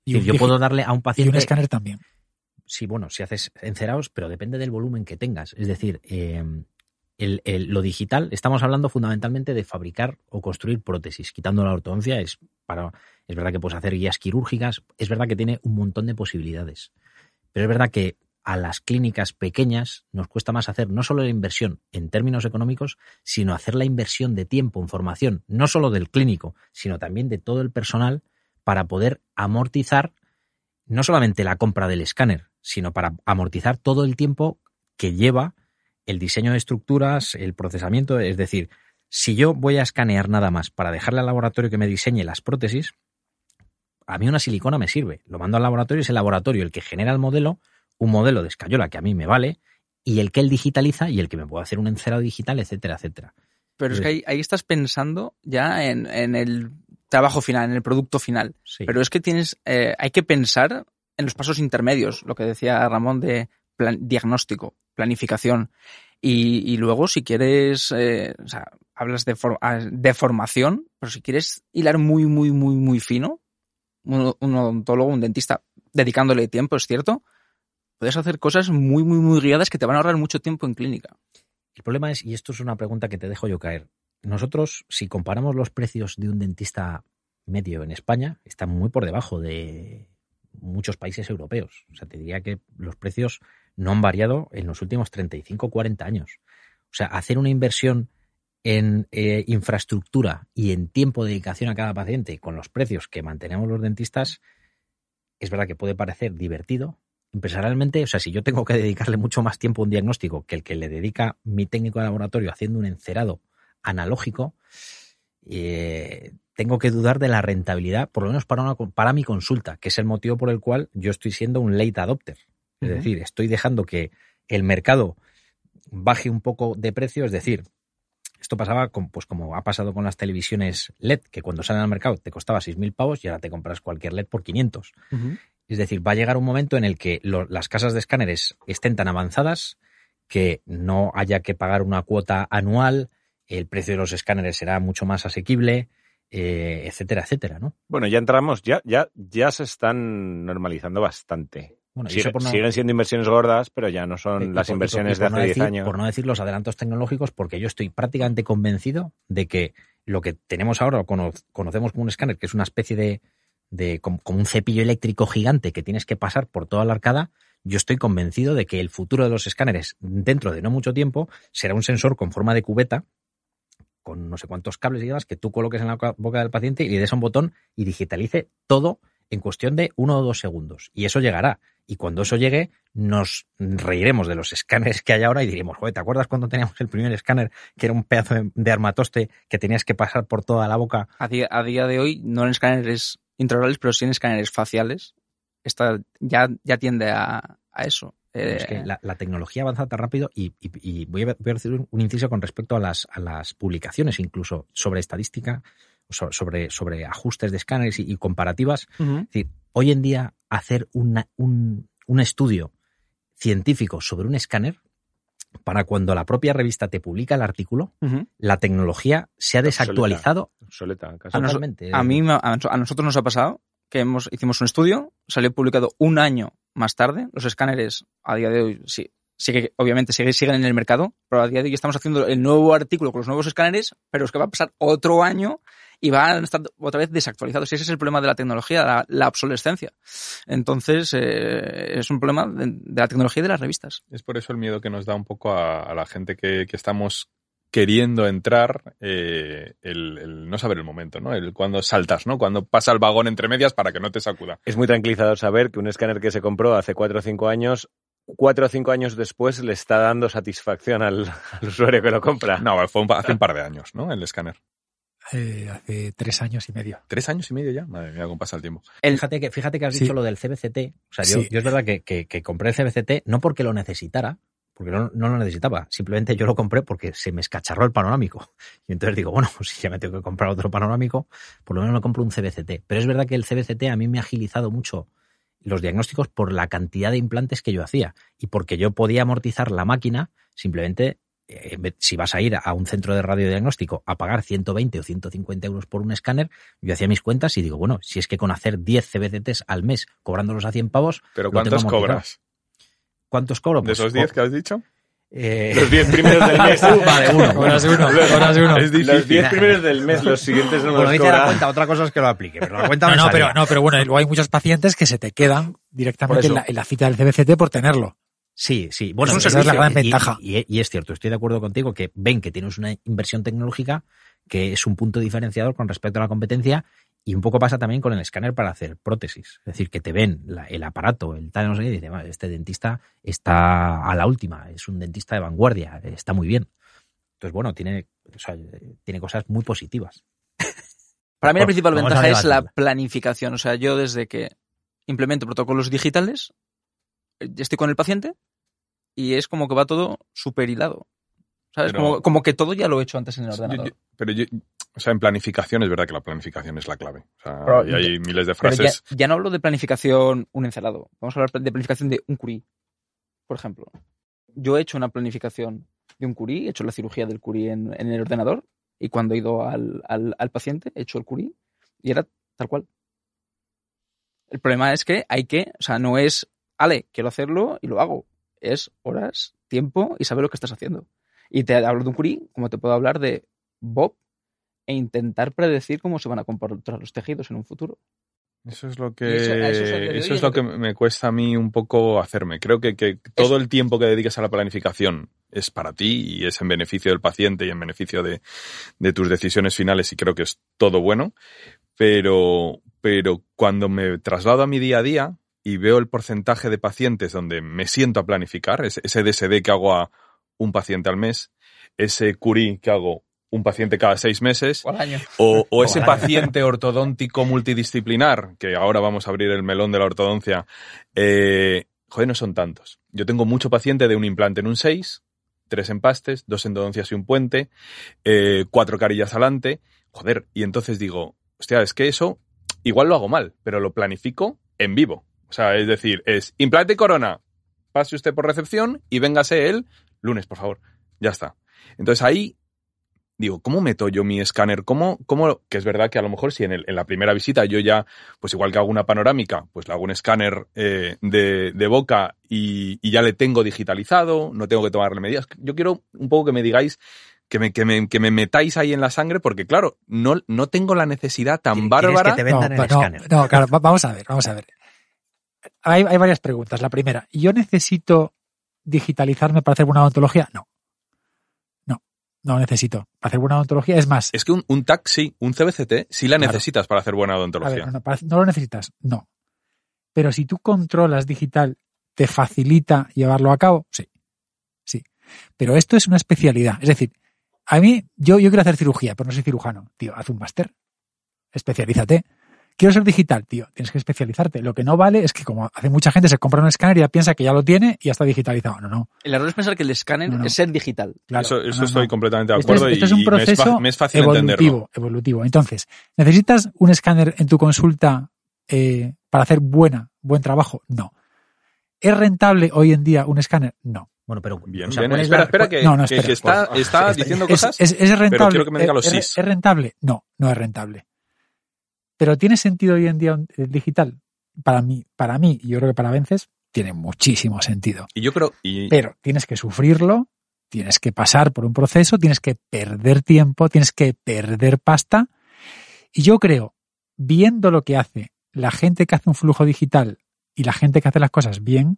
Speaker 4: Y un
Speaker 3: yo puedo darle a un
Speaker 4: y
Speaker 3: paciente.
Speaker 4: un escáner también.
Speaker 3: Sí, bueno, si haces encerados, pero depende del volumen que tengas. Es decir, eh, el- el- lo digital, estamos hablando fundamentalmente de fabricar o construir prótesis, quitando la ortodoncia, es, para, es verdad que puedes hacer guías quirúrgicas, es verdad que tiene un montón de posibilidades. Pero es verdad que a las clínicas pequeñas nos cuesta más hacer no solo la inversión en términos económicos, sino hacer la inversión de tiempo en formación, no solo del clínico, sino también de todo el personal para poder amortizar no solamente la compra del escáner, sino para amortizar todo el tiempo que lleva el diseño de estructuras, el procesamiento. Es decir, si yo voy a escanear nada más para dejarle al laboratorio que me diseñe las prótesis, a mí una silicona me sirve. Lo mando al laboratorio y es el laboratorio el que genera el modelo, un modelo de escayola que a mí me vale, y el que él digitaliza y el que me puede hacer un encerado digital, etcétera, etcétera.
Speaker 6: Pero es
Speaker 3: Sí.
Speaker 6: que ahí, ahí estás pensando ya en, en el trabajo final, en el producto final.
Speaker 3: Sí.
Speaker 6: Pero es que tienes, eh, hay que pensar en los pasos intermedios, lo que decía Ramón de plan- diagnóstico, planificación. Y, y luego, si quieres, eh, o sea, hablas de, for- ah, de formación, pero si quieres hilar muy, muy, muy, muy fino, un, un odontólogo, un dentista, dedicándole tiempo, es cierto, puedes hacer cosas muy, muy, muy guiadas que te van a ahorrar mucho tiempo en clínica.
Speaker 3: El problema es, y esto es una pregunta que te dejo yo caer, nosotros, si comparamos los precios de un dentista medio en España, están muy por debajo de muchos países europeos. O sea, te diría que los precios no han variado en los últimos 35 o 40 años. O sea, hacer una inversión en eh, infraestructura y en tiempo de dedicación a cada paciente con los precios que mantenemos los dentistas, es verdad que puede parecer divertido. Empresarialmente, o sea, si yo tengo que dedicarle mucho más tiempo a un diagnóstico que el que le dedica mi técnico de laboratorio haciendo un encerado analógico, eh, tengo que dudar de la rentabilidad, por lo menos para, una, para mi consulta, que es el motivo por el cual yo estoy siendo un late adopter. Es decir, estoy dejando que el mercado baje un poco de precio, es decir, esto pasaba con, pues como ha pasado con las televisiones LED, que cuando salen al mercado te costaba 6.000 pavos y ahora te compras cualquier LED por 500. Es decir, va a llegar un momento en el que lo- las casas de escáneres estén tan avanzadas que no haya que pagar una cuota anual, el precio de los escáneres será mucho más asequible, eh, etcétera, etcétera, ¿no?
Speaker 5: Bueno, ya entramos, ya, ya, ya se están normalizando bastante.
Speaker 3: Bueno,
Speaker 5: Sigue-
Speaker 3: no-
Speaker 5: Siguen siendo inversiones gordas, pero ya no son
Speaker 3: y
Speaker 5: las
Speaker 3: y
Speaker 5: inversiones de
Speaker 3: no
Speaker 5: hace 10
Speaker 3: decir-
Speaker 5: años.
Speaker 3: Por no decir los adelantos tecnológicos, porque yo estoy prácticamente convencido de que lo que tenemos ahora, lo cono- conocemos como un escáner, que es una especie de, de como, como un cepillo eléctrico gigante que tienes que pasar por toda la arcada, yo estoy convencido de que el futuro de los escáneres, dentro de no mucho tiempo, será un sensor con forma de cubeta, con no sé cuántos cables y demás, que tú coloques en la ca- boca del paciente y le des a un botón y digitalice todo en cuestión de uno o dos segundos. Y eso llegará. Y cuando eso llegue, nos reiremos de los escáneres que hay ahora y diremos, joder, ¿te acuerdas cuando teníamos el primer escáner que era un pedazo de, de armatoste que tenías que pasar por toda la boca?
Speaker 6: A día, a día de hoy, no en escáneres intraorales, pero sí en escáneres faciales, esta ya, ya tiende a, a eso. Eh,
Speaker 3: Es que la, la tecnología avanza tan rápido y, y- y voy, a, voy a decir un, inciso con respecto a las, a las publicaciones, incluso sobre estadística, so- sobre, sobre ajustes de escáneres y, y comparativas. Es decir, hoy en día hacer una- un, un estudio científico sobre un escáner, para cuando la propia revista te publica el artículo, la tecnología se ha desactualizado
Speaker 5: Obsoleta, casi.
Speaker 6: A
Speaker 3: totalmente.
Speaker 6: A mí, nos- a nosotros nos ha pasado que hemos, hicimos un estudio, salió publicado un año más tarde. Los escáneres a día de hoy sí, sí que obviamente sigue- siguen en el mercado, pero a día de hoy estamos haciendo el nuevo artículo con los nuevos escáneres, pero es que va a pasar otro año y van a estar otra vez desactualizados. Y ese es el problema de la tecnología, la, obsolescencia. Entonces, eh, es un problema de, de la tecnología y de las revistas.
Speaker 2: Es por eso el miedo que nos da un poco a, a la gente que, que estamos queriendo entrar, eh, el, el no saber el momento, ¿no? El cuando saltas, ¿no? Cuando pasa el vagón entre medias para que no te sacuda.
Speaker 5: Es muy tranquilizador saber que un escáner que se compró hace cuatro o cinco años, cuatro o cinco años después le está dando satisfacción al, (laughs) al usuario que lo compra.
Speaker 2: No, fue un hace un par de años, ¿no? El escáner.
Speaker 4: Eh, hace tres años y medio.
Speaker 2: ¿Tres años y medio ya? Madre mía, cómo pasa el tiempo.
Speaker 6: El-
Speaker 3: Fíjate que, fíjate que has
Speaker 4: Sí.
Speaker 3: dicho lo del CBCT. O sea, yo,
Speaker 4: Sí.
Speaker 3: yo es verdad que, que- que compré el CBCT no porque lo necesitara, porque no, no lo necesitaba. Simplemente yo lo compré porque se me escacharró el panorámico. (laughs) Y entonces digo, bueno, (laughs) pues si ya me tengo que comprar otro panorámico, por lo menos me compro un CBCT. Pero es verdad que el CBCT a mí me ha agilizado mucho los diagnósticos por la cantidad de implantes que yo hacía y porque yo podía amortizar la máquina simplemente eh, si vas a ir a un centro de radiodiagnóstico a pagar 120 o 150 euros por un escáner, yo hacía mis cuentas y digo, bueno, si es que con hacer 10 CBCTs al mes cobrándolos a 100 pavos,
Speaker 2: ¿Pero cuántos cobras?
Speaker 3: ¿Cuántos cobro?
Speaker 2: ¿De
Speaker 3: Pues,
Speaker 2: esos 10
Speaker 3: co-
Speaker 2: que has dicho?
Speaker 3: eh,
Speaker 5: Los diez primeros del (laughs) mes.
Speaker 3: Vale, uno.
Speaker 4: Horas de uno, uno.
Speaker 2: Es
Speaker 5: Los
Speaker 2: difícil.
Speaker 5: diez primeros del mes, los siguientes no
Speaker 3: bueno,
Speaker 5: los
Speaker 3: dice la
Speaker 5: cobra.
Speaker 3: cuenta, otra cosa es que lo aplique, pero la (laughs) cuenta
Speaker 4: No, no, pero, no, pero bueno, luego hay muchos pacientes que se te quedan directamente en la, en la cita del CBCT por tenerlo.
Speaker 3: Sí, sí. Bueno,
Speaker 4: Es un
Speaker 3: esa
Speaker 4: servicio.
Speaker 3: es la gran ventaja.
Speaker 4: y-
Speaker 3: Y, y es cierto, estoy de acuerdo contigo que ven que tienes una inversión tecnológica que es un punto diferenciador con respecto a la competencia y un poco pasa también con el escáner para hacer prótesis. Es decir, que te ven la- el aparato, el tal, no sé, y dicen, "Vale, este dentista está a la última, es un dentista de vanguardia, está muy bien. Entonces, bueno, tiene, o sea, tiene cosas muy positivas. (laughs)
Speaker 6: Para mí la principal ventaja es la planificación. O sea, yo desde que implemento protocolos digitales, eh, estoy con el paciente y es como que va todo super hilado. ¿Sabes?
Speaker 2: Pero-
Speaker 6: Como, como que todo ya lo he hecho antes en el ordenador.
Speaker 2: yo- pero yo, o sea, en planificación es verdad que la planificación es la clave. O sea,
Speaker 6: Pero-
Speaker 2: y hay miles de
Speaker 6: ya,
Speaker 2: frases.
Speaker 6: ya no hablo de planificación un encerado. Vamos a hablar de planificación de un curí, por ejemplo. Yo he hecho una planificación de un curí, he hecho la cirugía del curí en, en el ordenador y cuando he ido al, al- al paciente he hecho el curí y era tal cual. El problema es que hay que, o sea, no es, ale, quiero hacerlo y lo hago. Es horas, tiempo y saber lo que estás haciendo. Y te hablo de un curí, como te puedo hablar de Bob e intentar predecir cómo se van a comportar los tejidos en un futuro.
Speaker 2: Eso es lo que,
Speaker 6: eso- es
Speaker 2: lo que
Speaker 6: que-
Speaker 2: me cuesta a mí un poco hacerme. Creo que, que todo el tiempo que dediques a la planificación es para ti y es en beneficio del paciente y en beneficio de, de tus decisiones finales y creo que es todo bueno. Pero, pero cuando me traslado a mi día a día y veo el porcentaje de pacientes donde me siento a planificar, ese DSD que hago a un paciente al mes, ese curí que hago un paciente cada seis meses,
Speaker 6: O al año.
Speaker 2: o, o ese paciente ortodóntico multidisciplinar, que ahora vamos a abrir el melón de la ortodoncia, eh, joder, no son tantos. Yo tengo mucho paciente de un implante en un 6, tres empastes, dos endodoncias y un puente, eh, cuatro carillas adelante, joder, y entonces digo, hostia, es que eso igual lo hago mal, pero lo planifico en vivo. O sea, es decir, es implante y corona, pase usted por recepción y véngase el lunes, por favor. Ya está. Entonces ahí digo, ¿cómo meto yo mi escáner? ¿Cómo, cómo, que es verdad que a lo mejor si en, el- en la primera visita yo ya, pues igual que hago una panorámica, pues le hago un escáner eh, de, de boca y, y ya le tengo digitalizado, no tengo que tomarle medidas. Yo quiero un poco que me digáis, que me, que me, que me metáis ahí en la sangre, porque claro, no, no tengo la necesidad tan
Speaker 3: ¿Quieres que
Speaker 2: bárbara.
Speaker 3: te vendan
Speaker 4: no,
Speaker 3: el
Speaker 4: no,
Speaker 3: escáner?
Speaker 4: no, claro, va- vamos a ver, vamos a ver. Hay, hay varias preguntas. La primera, ¿yo necesito digitalizarme para hacer buena odontología? No. No, no necesito. Para hacer buena odontología es más.
Speaker 2: Es que un, un TAC sí, un CBCT sí la
Speaker 4: Claro.
Speaker 2: necesitas para hacer buena
Speaker 4: ver,
Speaker 2: odontología.
Speaker 4: no, no, para- no lo necesitas. No. Pero si tú controlas digital, ¿te facilita llevarlo a cabo? Sí. Sí. Pero esto es una especialidad. Es decir, a mí, yo, yo quiero hacer cirugía, pero no soy cirujano. Tío, haz un máster. Especialízate. Quiero ser digital, tío. Tienes que especializarte. Lo que no vale es que, como hace mucha gente, se compra un escáner y ya piensa que ya lo tiene y ya está digitalizado. No, no.
Speaker 6: El error es pensar que el escáner
Speaker 4: No, no.
Speaker 6: es ser digital.
Speaker 4: Claro,
Speaker 2: eso eso
Speaker 4: no, no.
Speaker 2: estoy completamente de
Speaker 4: Esto
Speaker 2: acuerdo
Speaker 4: es, esto
Speaker 2: y,
Speaker 4: es un
Speaker 2: y me, es
Speaker 4: proceso
Speaker 2: me es fácil entenderlo.
Speaker 4: evolutivo, evolutivo. Entonces, ¿necesitas un escáner en tu consulta eh, para hacer buena, buen trabajo? No. ¿Es rentable hoy en día un escáner? No.
Speaker 3: Bueno, pero.
Speaker 2: Bien,
Speaker 3: o sea,
Speaker 2: bien. Espera,
Speaker 3: la-
Speaker 2: espera, que,
Speaker 4: No, no, espera.
Speaker 2: que está,
Speaker 3: Pues,
Speaker 2: está
Speaker 3: es-
Speaker 2: diciendo
Speaker 4: ¿Es,
Speaker 2: cosas.
Speaker 4: es- es rentable?
Speaker 2: quiero que me diga los
Speaker 4: ¿Es-
Speaker 2: sís.
Speaker 4: ¿Es rentable? No, no es rentable. Pero ¿tiene sentido hoy en día el digital? Para mí, para mí, y yo creo que para Vences, tiene muchísimo sentido.
Speaker 2: Y yo creo, y,
Speaker 4: Pero tienes que sufrirlo, tienes que pasar por un proceso, tienes que perder tiempo, tienes que perder pasta. Y yo creo, viendo lo que hace la gente que hace un flujo digital y la gente que hace las cosas bien,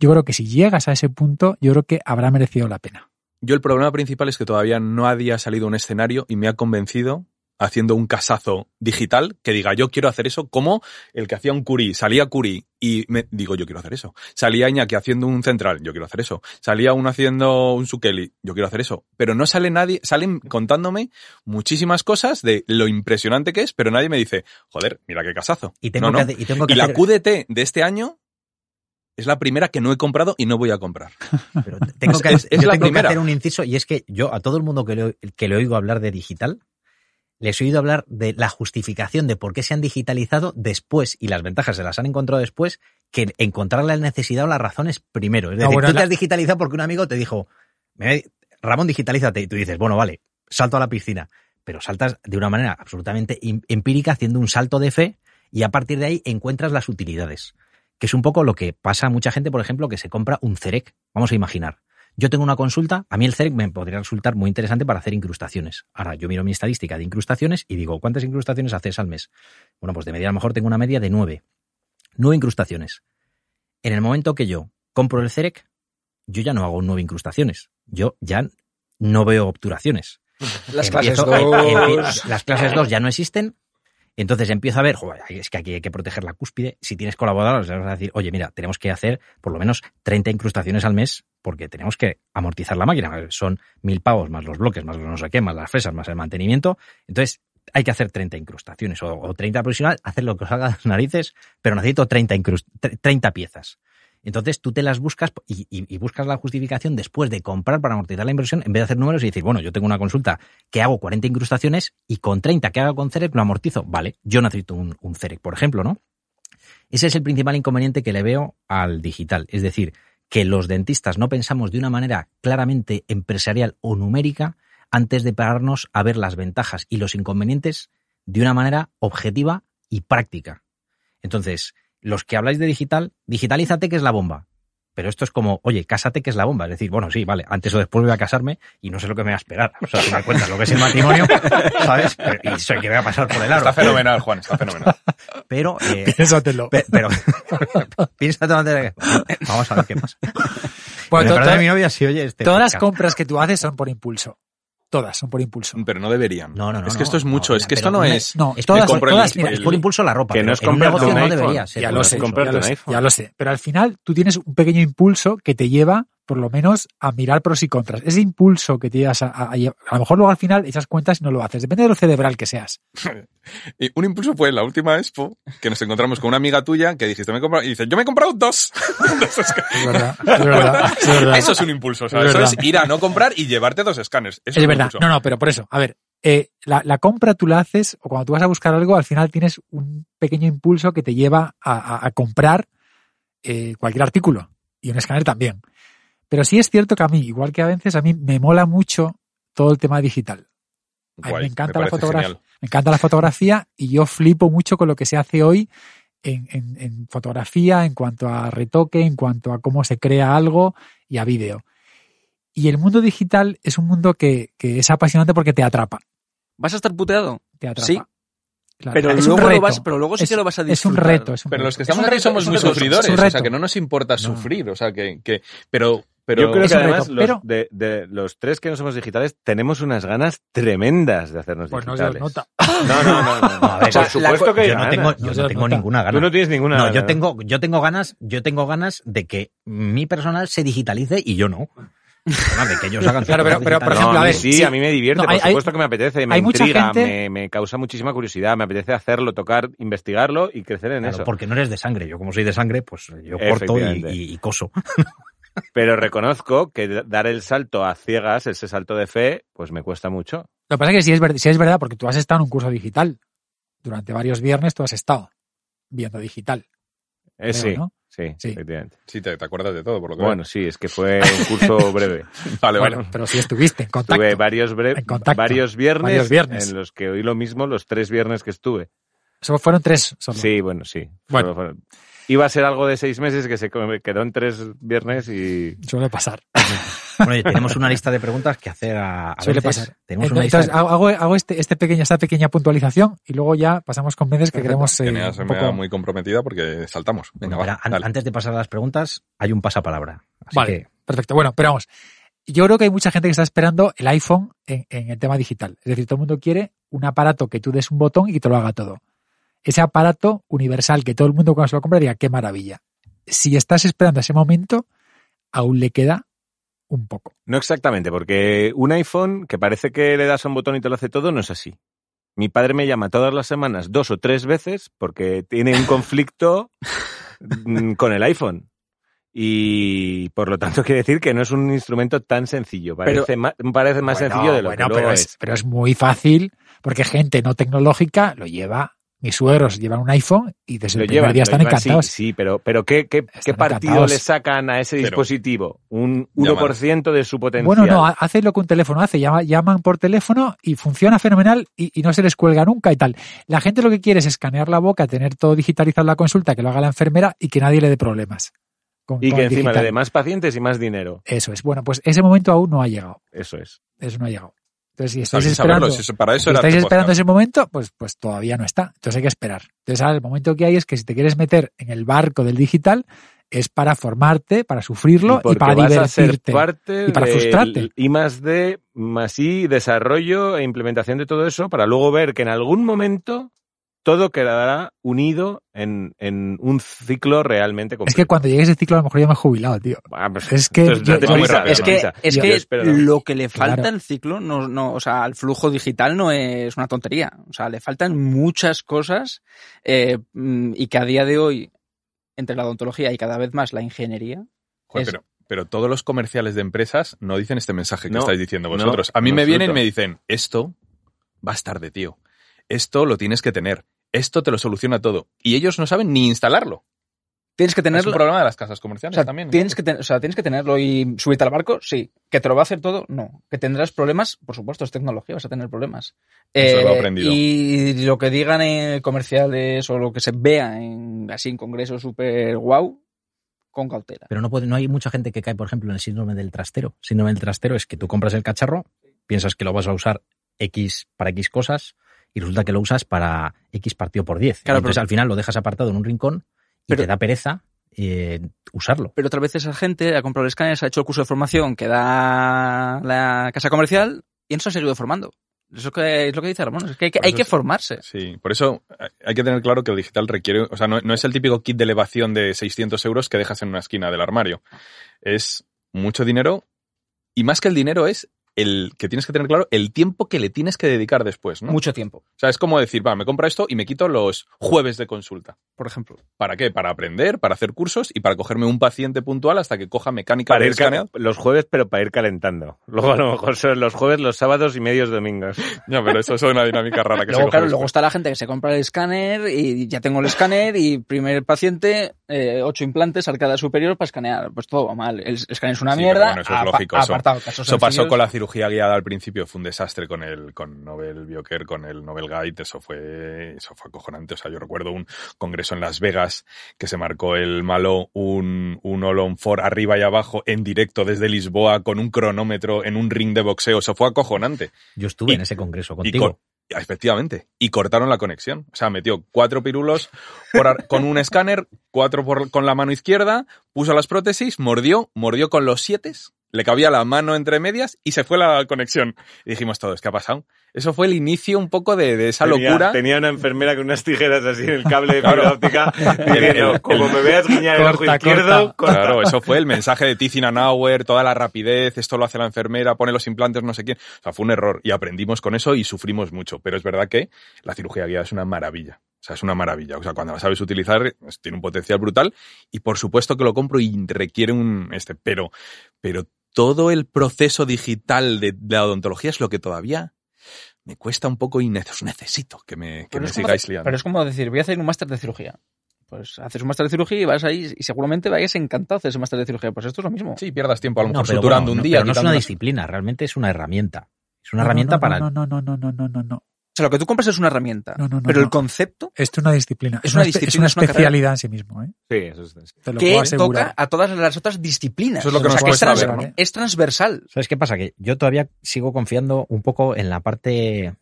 Speaker 4: yo creo que si llegas a ese punto, yo creo que habrá merecido la pena.
Speaker 2: yo el problema principal es que todavía no había salido un escenario y me ha convencido haciendo un casazo digital que diga yo quiero hacer eso como el que hacía un Curí, salía Curí y me digo yo quiero hacer eso. Salía Iñaki haciendo un central, yo quiero hacer eso. Salía uno haciendo un Sukeli, yo quiero hacer eso. Pero no sale nadie, salen contándome muchísimas cosas de lo impresionante que es, pero nadie me dice, joder, mira qué casazo.
Speaker 3: Y tengo
Speaker 2: No,
Speaker 3: que,
Speaker 2: no.
Speaker 3: hacer- y tengo que
Speaker 2: Y la QDT de este año es la primera que no he comprado y no voy a comprar.
Speaker 3: Pero tengo que,
Speaker 2: Es- es
Speaker 3: yo
Speaker 2: la
Speaker 3: tengo que
Speaker 2: primera.
Speaker 3: hacer un inciso y es que yo a todo el mundo que le, que le oigo hablar de digital, les he oído hablar de la justificación de por qué se han digitalizado después y las ventajas se las han encontrado después que encontrar la necesidad o las razones primero. Es
Speaker 4: No,
Speaker 3: decir,
Speaker 4: bueno,
Speaker 3: tú
Speaker 4: la-
Speaker 3: te has digitalizado porque un amigo te dijo, "Me- Ramón, digitalízate. Y tú dices, bueno, vale, salto a la piscina. Pero saltas de una manera absolutamente em- empírica haciendo un salto de fe y a partir de ahí encuentras las utilidades. Que es un poco lo que pasa a mucha gente, por ejemplo, que se compra un CEREC. Vamos a imaginar. Yo tengo una consulta, a mí el CEREC me podría resultar muy interesante para hacer incrustaciones. Ahora, yo miro mi estadística de incrustaciones y digo, ¿cuántas incrustaciones haces al mes? Bueno, pues de media a lo mejor tengo una media de nueve. Nueve incrustaciones. En el momento que yo compro el CEREC, yo ya no hago nueve incrustaciones. Yo ya no veo obturaciones.
Speaker 6: Las clases
Speaker 3: Empiezo- eh,
Speaker 6: 2.
Speaker 3: empie- las clases 2 ya no existen. Entonces empiezo a ver, joder, es que aquí hay que proteger la cúspide. Si tienes colaboradores, vas a decir, oye, mira, tenemos que hacer por lo menos 30 incrustaciones al mes porque tenemos que amortizar la máquina. Son mil pavos más los bloques, más los no sé qué, más las fresas, más el mantenimiento. Entonces hay que hacer 30 incrustaciones o, o 30 profesional, hacer lo que os haga las narices, pero necesito 30, incrust- tre- 30 piezas. Entonces tú te las buscas y, buscas la justificación después de comprar para amortizar la inversión en vez de hacer números y decir, bueno, yo tengo una consulta que hago 40 incrustaciones y con 30 que haga con CEREC lo amortizo. Vale, yo necesito un, un CEREC, por ejemplo, ¿no? Ese es el principal inconveniente que le veo al digital. Es decir, que los dentistas no pensamos de una manera claramente empresarial o numérica antes de pararnos a ver las ventajas y los inconvenientes de una manera objetiva y práctica. Entonces, los que habláis de digital, digitalízate que es la bomba. Pero esto es como, oye, cásate que es la bomba. Es decir, bueno, sí, vale, antes o después voy a casarme y no sé lo que me va a esperar. O sea, tú me cuentas lo que es el matrimonio, (laughs) ¿sabes? Y soy que voy a pasar por el aro.
Speaker 2: Está fenomenal, Juan, está fenomenal. (laughs)
Speaker 3: Pero, eh,
Speaker 4: Piénsatelo.
Speaker 3: pe- pero, (laughs) piénsate antes de que- Vamos a ver qué pasa.
Speaker 4: Bueno,
Speaker 3: Me
Speaker 4: to-
Speaker 3: mi novia si oye este
Speaker 4: todas las compras que tú haces son por impulso. Todas son por impulso.
Speaker 2: Pero no deberían.
Speaker 3: No, no, no.
Speaker 2: es que esto es
Speaker 3: no,
Speaker 2: mucho, es que esto no es...
Speaker 4: No,
Speaker 3: Es
Speaker 4: todas, todas,
Speaker 2: el-
Speaker 4: mira,
Speaker 3: es por impulso la ropa.
Speaker 5: Que no es
Speaker 3: en un
Speaker 5: comprarte
Speaker 3: negocio
Speaker 5: un
Speaker 3: no debería ser.
Speaker 4: ya lo
Speaker 5: no
Speaker 4: sé, ya lo sé. Pero al final tú tienes un pequeño impulso que te lleva, por lo menos, a mirar pros y contras. Ese impulso que te llevas a, a, a lo mejor luego al final echas cuentas y no lo haces. Depende de lo cerebral que seas. (laughs)
Speaker 2: Y un impulso fue en la última expo que nos encontramos con una amiga tuya que dijiste, me he comprado, y dice, yo me he comprado dos. (laughs)
Speaker 4: Es verdad, es verdad, (laughs) es verdad.
Speaker 2: Eso es un impulso,
Speaker 4: Es
Speaker 2: eso es ir a no comprar y llevarte dos escáneres. Eso
Speaker 4: Es verdad. No, no, pero por eso. A ver, eh, la, la compra tú la haces, o cuando tú vas a buscar algo, al final tienes un pequeño impulso que te lleva a, a- a comprar eh, cualquier artículo. Y un escáner también. Pero sí es cierto que a mí, igual que a veces, a mí me mola mucho todo el tema digital. A mí
Speaker 2: Guay,
Speaker 4: me encanta la fotografía.
Speaker 2: genial.
Speaker 4: Me encanta la fotografía y yo flipo mucho con lo que se hace hoy en, en- en fotografía, en cuanto a retoque, en cuanto a cómo se crea algo y a vídeo. Y el mundo digital es un mundo que, que es apasionante porque te atrapa.
Speaker 6: ¿Vas a estar puteado?
Speaker 4: Te atrapa.
Speaker 6: Sí.
Speaker 4: Claro.
Speaker 6: Pero
Speaker 4: Es un
Speaker 6: luego, lo
Speaker 4: reto.
Speaker 6: vas, pero luego sí
Speaker 4: Es-
Speaker 6: que lo vas a
Speaker 4: Es un
Speaker 6: disfrutar.
Speaker 4: reto. Es un
Speaker 2: Pero
Speaker 4: reto.
Speaker 2: los que
Speaker 4: Es
Speaker 2: estamos aquí somos muy
Speaker 4: reto,
Speaker 2: sufridores, o sea que no nos importa
Speaker 4: No.
Speaker 2: sufrir, o sea que, que pero Pero
Speaker 5: Yo creo que además
Speaker 4: reto,
Speaker 5: los,
Speaker 4: pero-
Speaker 5: de, de los tres que no somos digitales tenemos unas ganas tremendas de hacernos
Speaker 4: Pues no se os
Speaker 5: digitales.
Speaker 4: nota. (laughs)
Speaker 5: No, no, no, no.
Speaker 3: No, a ver,
Speaker 5: Por supuesto que
Speaker 3: yo no tengo, yo no tengo
Speaker 4: nota.
Speaker 3: ninguna
Speaker 5: Tú
Speaker 3: gana.
Speaker 5: no tienes ninguna
Speaker 3: No,
Speaker 5: gana,
Speaker 3: yo tengo, yo tengo ganas, yo tengo ganas de que mi personal se digitalice y yo no. Bueno, de que ellos hagan
Speaker 4: Claro, pero- por ejemplo,
Speaker 5: no,
Speaker 4: a ver,
Speaker 5: sí,
Speaker 4: sí.
Speaker 5: a mí me divierte,
Speaker 4: No,
Speaker 5: por
Speaker 4: hay-
Speaker 5: supuesto
Speaker 4: hay-
Speaker 5: que me apetece, me
Speaker 4: hay mucha
Speaker 5: intriga,
Speaker 4: gente-
Speaker 5: me, me causa muchísima curiosidad, me apetece hacerlo, tocar, investigarlo y crecer en
Speaker 3: Claro,
Speaker 5: eso.
Speaker 3: porque no eres de sangre. Yo como soy de sangre, pues yo corto y,
Speaker 5: Efectivamente.
Speaker 3: y- y coso. (laughs)
Speaker 5: Pero reconozco que dar el salto a ciegas, ese salto de fe, pues me cuesta mucho.
Speaker 4: Lo que pasa es que sí es, ver- sí es verdad, porque tú has estado en un curso digital. Durante varios viernes tú has estado viendo digital.
Speaker 5: Eh,
Speaker 4: creo,
Speaker 5: sí,
Speaker 4: ¿no?
Speaker 5: sí,
Speaker 4: Sí.
Speaker 5: efectivamente.
Speaker 2: Sí, te, te acuerdas de todo, por lo que
Speaker 5: Bueno, sí, es que fue un curso (laughs) breve.
Speaker 2: Vale,
Speaker 4: Bueno,
Speaker 2: vale.
Speaker 4: pero sí estuviste en contacto.
Speaker 5: Tuve varios, bre-
Speaker 4: En contacto.
Speaker 5: varios, viernes
Speaker 4: Varios viernes.
Speaker 5: en los que oí lo mismo los tres viernes que estuve.
Speaker 4: Solo fueron tres solo.
Speaker 5: Sí, bueno, sí.
Speaker 4: Bueno.
Speaker 5: Solo fueron- Iba a ser algo de seis meses que se quedó en tres viernes y...
Speaker 4: Suele pasar.
Speaker 3: Bueno, tenemos una lista de preguntas que hacer a, a
Speaker 4: Suele
Speaker 3: veces.
Speaker 4: pasar.
Speaker 3: Tenemos una
Speaker 4: Entonces,
Speaker 3: lista.
Speaker 4: hago, hago- hago este, este pequeña, esta pequeña puntualización y luego ya pasamos con Mendes que queremos eh, un
Speaker 2: me
Speaker 4: poco...
Speaker 2: muy comprometida porque saltamos. Venga,
Speaker 3: Bueno,
Speaker 2: va,
Speaker 3: antes de pasar a las preguntas, hay un pasapalabra. Así
Speaker 4: Vale.
Speaker 3: que
Speaker 4: Perfecto. Bueno, pero vamos. Yo creo que hay mucha gente que está esperando el iPhone en, en el tema digital. Es decir, todo el mundo quiere un aparato que tú des un botón y que te lo haga todo. Ese aparato universal que todo el mundo cuando se lo compra diga, qué maravilla. Si estás esperando ese momento, aún le queda un poco.
Speaker 5: No exactamente, porque un iPhone que parece que le das a un botón y te lo hace todo, no es así. Mi padre me llama todas las semanas dos o tres veces porque tiene un conflicto mm, con el iPhone. Y por lo tanto quiere decir que no es un instrumento tan sencillo. Parece, más, parece más
Speaker 4: Bueno,
Speaker 5: sencillo de lo
Speaker 4: bueno,
Speaker 5: que luego
Speaker 4: pero
Speaker 5: es.
Speaker 4: es, pero es muy fácil porque gente no tecnológica lo lleva. Mis suegros llevan un iPhone y desde
Speaker 5: Lo
Speaker 4: el primer
Speaker 5: llevan,
Speaker 4: día están
Speaker 5: llevan, sí,
Speaker 4: encantados.
Speaker 5: Sí, pero, pero ¿qué, qué, partido
Speaker 4: encantados.
Speaker 5: le sacan a ese
Speaker 2: Pero-
Speaker 5: dispositivo? Un
Speaker 2: Llaman.
Speaker 5: 1% de su potencial.
Speaker 4: Bueno, no, ha- hace lo que un teléfono hace, llama- llaman por teléfono y funciona fenomenal y, y no se les cuelga nunca y tal. La gente lo que quiere es escanear la boca, tener todo digitalizado en la consulta, que lo haga la enfermera y que nadie le dé problemas. con-
Speaker 5: y
Speaker 4: con
Speaker 5: que encima le dé más pacientes y más dinero.
Speaker 4: Eso es. Bueno, pues ese momento aún no ha llegado.
Speaker 5: Eso es.
Speaker 4: Eso no ha llegado. Entonces, si
Speaker 2: Está
Speaker 4: estáis esperando,
Speaker 2: saberlo, si eso- para eso
Speaker 4: si
Speaker 2: era
Speaker 4: estáis esperando
Speaker 2: podcast.
Speaker 4: ese momento, pues, pues todavía no está. Entonces hay que esperar. Entonces ahora el momento que hay es que si te quieres meter en el barco del digital, es para formarte, para sufrirlo y, para
Speaker 5: vas a ser
Speaker 4: divertirte.
Speaker 5: parte
Speaker 4: y para frustrarte.
Speaker 5: I más D, más I, desarrollo e implementación de todo eso para luego ver que en algún momento todo quedará unido en, en un ciclo realmente completo.
Speaker 4: Es que cuando llegue ese ciclo a lo mejor ya me he jubilado, tío.
Speaker 5: Ah, pues,
Speaker 4: es que
Speaker 5: entonces
Speaker 4: yo-
Speaker 5: date
Speaker 4: yo-
Speaker 5: prisa,
Speaker 6: Es que, es que lo que le falta
Speaker 4: Claro.
Speaker 6: al ciclo, no, no, o sea, al flujo digital no es una tontería. O sea, le faltan muchas cosas eh, mm, y que a día de hoy, entre la odontología y cada vez más la ingeniería,
Speaker 2: Joder,
Speaker 6: es-
Speaker 2: pero, pero todos los comerciales de empresas no dicen este mensaje que
Speaker 5: No,
Speaker 2: estáis diciendo
Speaker 5: no,
Speaker 2: vosotros. a mí me vienen y me dicen, esto va a estar de tío. Esto lo tienes que tener. Esto te lo soluciona todo. Y ellos no saben ni instalarlo.
Speaker 6: tienes que
Speaker 2: Es un
Speaker 6: tenerlo.
Speaker 2: problema de las casas
Speaker 6: O
Speaker 2: comerciales
Speaker 6: sea,
Speaker 2: también.
Speaker 6: tienes que ten- o sea, tienes que tenerlo y subirte al barco, sí. Que te lo va a hacer todo, no. Que tendrás problemas, por supuesto, es tecnología, vas a tener problemas.
Speaker 2: Eso lo he
Speaker 6: Eh,
Speaker 2: aprendido.
Speaker 6: Y lo que digan en comerciales o lo que se vea en así en congresos súper guau, con cautela.
Speaker 3: Pero no, puede, no hay mucha gente que cae, por ejemplo, en el síndrome del trastero. Síndrome del trastero es que tú compras el cacharro, piensas que lo vas a usar X para X cosas y resulta que lo usas para X partido por 10.
Speaker 6: Claro,
Speaker 3: Entonces
Speaker 6: pero-
Speaker 3: al final lo dejas apartado en un rincón y
Speaker 6: Pero-
Speaker 3: te da pereza eh, usarlo.
Speaker 6: Pero otra vez esa gente ha comprado el escáner, se ha hecho el curso de formación que da la casa comercial y no se ha seguido formando. Eso que es lo que dice Ramón, es que hay que,
Speaker 2: Por
Speaker 6: hay
Speaker 2: eso
Speaker 6: que
Speaker 2: es-
Speaker 6: formarse.
Speaker 2: Sí, por eso hay que tener claro que el digital requiere, o sea, no, no es el típico kit de elevación de 600 euros que dejas en una esquina del armario. Es mucho dinero y más que el dinero es el que tienes que tener claro el tiempo que le tienes que dedicar después, ¿no?
Speaker 6: Mucho tiempo,
Speaker 2: O sea, es como decir, va, me compro esto y me quito los jueves de consulta.
Speaker 6: por ejemplo.
Speaker 2: ¿Para qué? Para aprender, para hacer cursos y para cogerme un paciente puntual hasta que coja mecánica
Speaker 5: Para
Speaker 2: de
Speaker 5: ir
Speaker 2: escaneado.
Speaker 5: los jueves, pero para ir calentando. Luego a lo mejor son los jueves, los sábados y medios domingos. (laughs)
Speaker 2: Ya, pero eso es una dinámica rara que se
Speaker 6: Luego,
Speaker 2: coge
Speaker 6: claro, luego está la gente que se compra el escáner y ya tengo el escáner y primer paciente, eh, ocho implantes, arcada superior para escanear. Pues todo va mal. El escáner es una
Speaker 2: Sí,
Speaker 6: mierda.
Speaker 2: bueno, eso es lógico, eso-
Speaker 6: apartado, casos
Speaker 2: Eso pasó con la cirugía guiada al principio, fue un desastre con el con Nobel Biocare, con el Nobel Guide, eso fue eso fue acojonante, o sea, yo recuerdo un congreso en Las Vegas que se marcó el malo un un Olon for arriba y abajo en directo desde Lisboa con un cronómetro en un ring de boxeo, eso fue acojonante.
Speaker 3: Yo estuve
Speaker 2: Y-
Speaker 3: en ese congreso contigo.
Speaker 2: con Efectivamente. Y cortaron la conexión. O sea, metió cuatro pirulos por con un escáner, cuatro por- con la mano izquierda, puso las prótesis, mordió, mordió con los siete, le cabía la mano entre medias y se fue la conexión. Y dijimos todos, ¿qué ha pasado? Eso fue el inicio un poco de, de esa
Speaker 5: Tenía-
Speaker 2: locura.
Speaker 5: Tenía una enfermera con unas tijeras así en el cable de (laughs)
Speaker 2: Claro.
Speaker 5: fibra óptica (laughs) diciendo,
Speaker 2: El-
Speaker 5: como me veas guiñar el ojo izquierdo,
Speaker 4: corta.
Speaker 5: corta".
Speaker 2: Claro, eso fue el (laughs) mensaje de Tizinanauer, toda la rapidez, esto lo hace la enfermera, pone los implantes, no sé quién. O sea, fue un error y aprendimos con eso y sufrimos mucho. Pero es verdad que la cirugía guiada es una maravilla. O sea, es una maravilla. O sea, cuando la sabes utilizar, tiene un potencial brutal y por supuesto que lo compro y requiere un este, pero, pero todo el proceso digital de, de la odontología es lo que todavía me cuesta un poco y ne- necesito que me, que me
Speaker 6: como-
Speaker 2: sigáis liando.
Speaker 6: Pero es como decir, voy a hacer un máster de cirugía. Pues haces un máster de cirugía y vas ahí y seguramente vayas encantado a hacer ese máster de cirugía. Pues esto es lo mismo.
Speaker 2: Sí, pierdas tiempo a lo mejor
Speaker 3: pero
Speaker 2: suturando
Speaker 3: bueno,
Speaker 2: un
Speaker 3: no,
Speaker 2: día.
Speaker 3: pero no es una
Speaker 2: unas-
Speaker 3: disciplina, realmente es una herramienta. Es una
Speaker 4: No, no,
Speaker 3: herramienta
Speaker 4: no,
Speaker 3: para...
Speaker 4: No, no, no, no, no, no, no, no.
Speaker 6: O sea, lo que tú compras es una herramienta.
Speaker 4: No, no, no,
Speaker 6: pero
Speaker 4: no.
Speaker 6: el concepto
Speaker 4: Esto es una disciplina.
Speaker 6: Es una
Speaker 4: es
Speaker 6: disciplina,
Speaker 4: una
Speaker 6: es una carrera.
Speaker 4: especialidad en sí mismo, ¿eh?
Speaker 5: Sí, eso es.
Speaker 4: Te lo
Speaker 6: que
Speaker 4: puedo asegurar.
Speaker 6: toca a todas las otras disciplinas.
Speaker 2: Eso es lo que
Speaker 6: o sea,
Speaker 2: nos
Speaker 6: que trans-
Speaker 2: ¿no?
Speaker 6: es transversal.
Speaker 3: ¿Sabes qué pasa? Que yo todavía sigo confiando un poco en la parte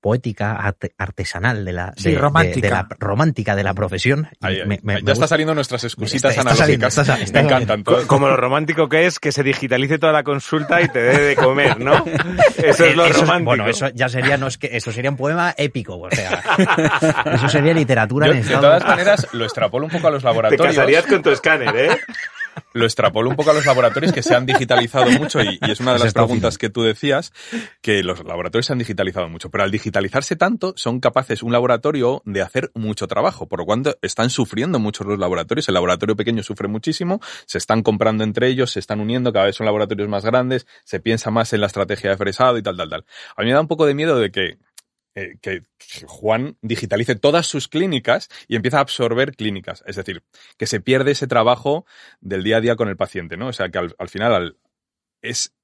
Speaker 3: poética, arte- artesanal de la,
Speaker 4: Sí,
Speaker 3: de-
Speaker 4: romántica.
Speaker 3: de la romántica de la profesión. Y
Speaker 2: Ahí, ahí,
Speaker 3: me- me-
Speaker 2: ahí.
Speaker 3: me
Speaker 2: ya está
Speaker 3: gusta-
Speaker 2: saliendo nuestras excusitas
Speaker 3: Está- está saliendo,
Speaker 2: analógicas.
Speaker 3: está- está
Speaker 2: me encantan todas.
Speaker 5: Como lo romántico que es que se digitalice toda la consulta y te dé de comer, ¿no? Eso es lo
Speaker 3: Eso
Speaker 5: romántico.
Speaker 3: bueno, eso ya sería, no es que, eso sería un poema épico, o sea, (laughs) eso sería literatura
Speaker 2: Yo,
Speaker 3: en
Speaker 2: de todas maneras, lo extrapolo un poco a los
Speaker 5: Te
Speaker 2: laboratorios.
Speaker 5: casarías con tu escáner, ¿eh?
Speaker 2: Lo extrapolo un poco a los laboratorios que se han digitalizado mucho y, y es una de las preguntas que tú decías, que los laboratorios se han digitalizado mucho. Pero al digitalizarse tanto, son capaces un laboratorio de hacer mucho trabajo, por lo cual están sufriendo muchos los laboratorios. El laboratorio pequeño sufre muchísimo, se están comprando entre ellos, se están uniendo, cada vez son laboratorios más grandes, se piensa más en la estrategia de fresado y tal, tal, tal. A mí me da un poco de miedo de que eh, que Juan digitalice todas sus clínicas y empieza a absorber clínicas. Es decir, que se pierde ese trabajo del día a día con el paciente, ¿no? O sea, que al, al final al- es,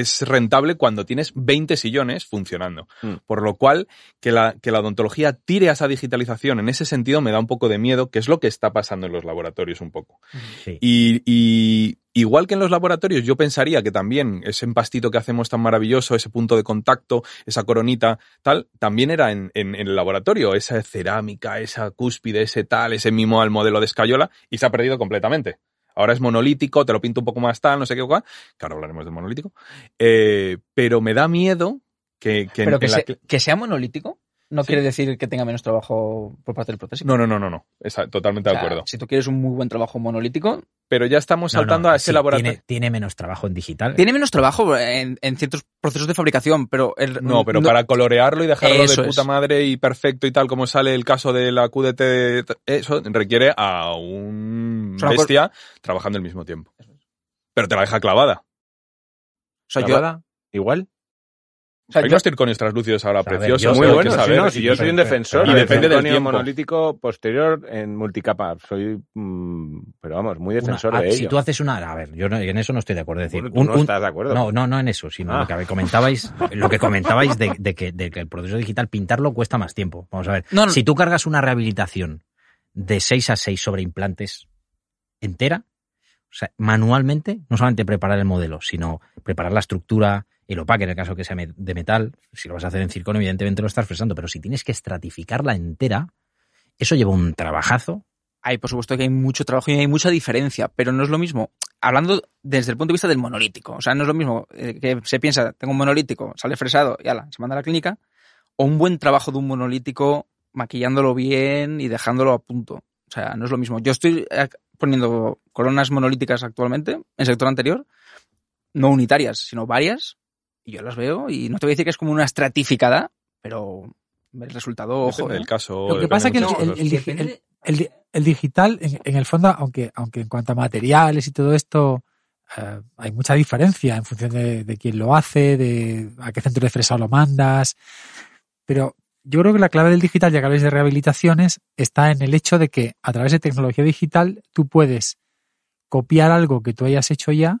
Speaker 2: es rentable cuando tienes 20 sillones funcionando.
Speaker 5: Mm.
Speaker 2: Por lo cual, que la, que la odontología tire a esa digitalización en ese sentido me da un poco de miedo, que es lo que está pasando en los laboratorios un poco.
Speaker 3: Sí.
Speaker 2: Y, y igual que en los laboratorios, yo pensaría que también ese empastito que hacemos tan maravilloso, ese punto de contacto, esa coronita, tal, también era en, en- en el laboratorio, esa cerámica, esa cúspide, ese tal, ese mimo al modelo de escayola, y se ha perdido completamente. Ahora es monolítico, te lo pinto un poco más tal, no sé qué, cuál, que ahora hablaremos del monolítico, Eh, pero me da miedo que, que en-
Speaker 6: Pero que,
Speaker 2: en la
Speaker 6: se-
Speaker 2: cl-
Speaker 6: que sea monolítico no
Speaker 2: Sí.
Speaker 6: quiere decir que tenga menos trabajo por parte del protésico.
Speaker 2: No, no, no, no, no, Esa- totalmente
Speaker 6: O
Speaker 2: de acuerdo.
Speaker 6: Si tú quieres un muy buen trabajo monolítico,
Speaker 2: Pero ya estamos
Speaker 3: No, no,
Speaker 2: saltando a ese
Speaker 3: sí,
Speaker 2: laboratorio.
Speaker 3: Tiene, tiene menos trabajo en digital.
Speaker 6: tiene menos trabajo en, en ciertos procesos de fabricación, pero el,
Speaker 2: No, pero para colorearlo y dejarlo de puta
Speaker 6: es.
Speaker 2: madre y perfecto y tal, como sale el caso de la QDT, eso requiere a un bestia trabajando al mismo tiempo. Pero te la deja clavada.
Speaker 6: O sea, yo,
Speaker 5: ¿Clavada? ¿Igual?
Speaker 6: o sea,
Speaker 2: Hay
Speaker 6: yo-
Speaker 2: unos circonios translúcidos ahora
Speaker 3: A
Speaker 2: preciosos.
Speaker 5: Muy
Speaker 2: hay que
Speaker 5: bueno, sí,
Speaker 2: saber.
Speaker 5: no, si yo soy un defensor
Speaker 2: y
Speaker 5: del
Speaker 2: depende del
Speaker 5: circonio
Speaker 2: tiempo.
Speaker 5: monolítico posterior en multicapa. Soy, mm, pero vamos, muy defensor de
Speaker 3: si
Speaker 5: ello.
Speaker 3: tú haces una... A ver, yo no- en eso no estoy de acuerdo. Es decir,
Speaker 5: Bueno, tú
Speaker 3: un-
Speaker 5: no
Speaker 3: un-
Speaker 5: estás de acuerdo.
Speaker 3: No, no, no en eso, sino
Speaker 5: Ah.
Speaker 3: lo que comentabais, lo que comentabais de, de que, de que el proceso digital pintarlo cuesta más tiempo. Vamos a ver.
Speaker 6: No, no.
Speaker 3: Si tú cargas una rehabilitación de 6 a 6 sobre implantes entera, o sea, manualmente, no solamente preparar el modelo, sino preparar la estructura, el opaque en el caso que sea de metal, si lo vas a hacer en circonio, evidentemente lo estás fresando, pero si tienes que estratificarla entera, eso lleva un trabajazo.
Speaker 6: hay, por supuesto que hay mucho trabajo y hay mucha diferencia, pero no es lo mismo. Hablando desde el punto de vista del monolítico, o sea, no es lo mismo eh, que se piensa, tengo un monolítico, sale fresado y ala, se manda a la clínica, o un buen trabajo de un monolítico maquillándolo bien y dejándolo a punto. O sea, no es lo mismo. Yo estoy eh, poniendo coronas monolíticas actualmente, en sector anterior, no unitarias, sino varias, y yo las veo y no te voy a decir que es como una estratificada, pero el resultado, ojo.
Speaker 2: Depende
Speaker 6: ¿eh?
Speaker 2: caso.
Speaker 4: Lo que pasa
Speaker 2: de
Speaker 4: que el, el- el digi- el- el di- el digital, en, en el fondo, aunque, aunque en cuanto a materiales y todo esto, eh, hay mucha diferencia en función de, de quién lo hace, de a qué centro de fresado lo mandas. Pero yo creo que la clave del digital, ya que habláis de rehabilitaciones, está en el hecho de que a través de tecnología digital tú puedes copiar algo que tú hayas hecho ya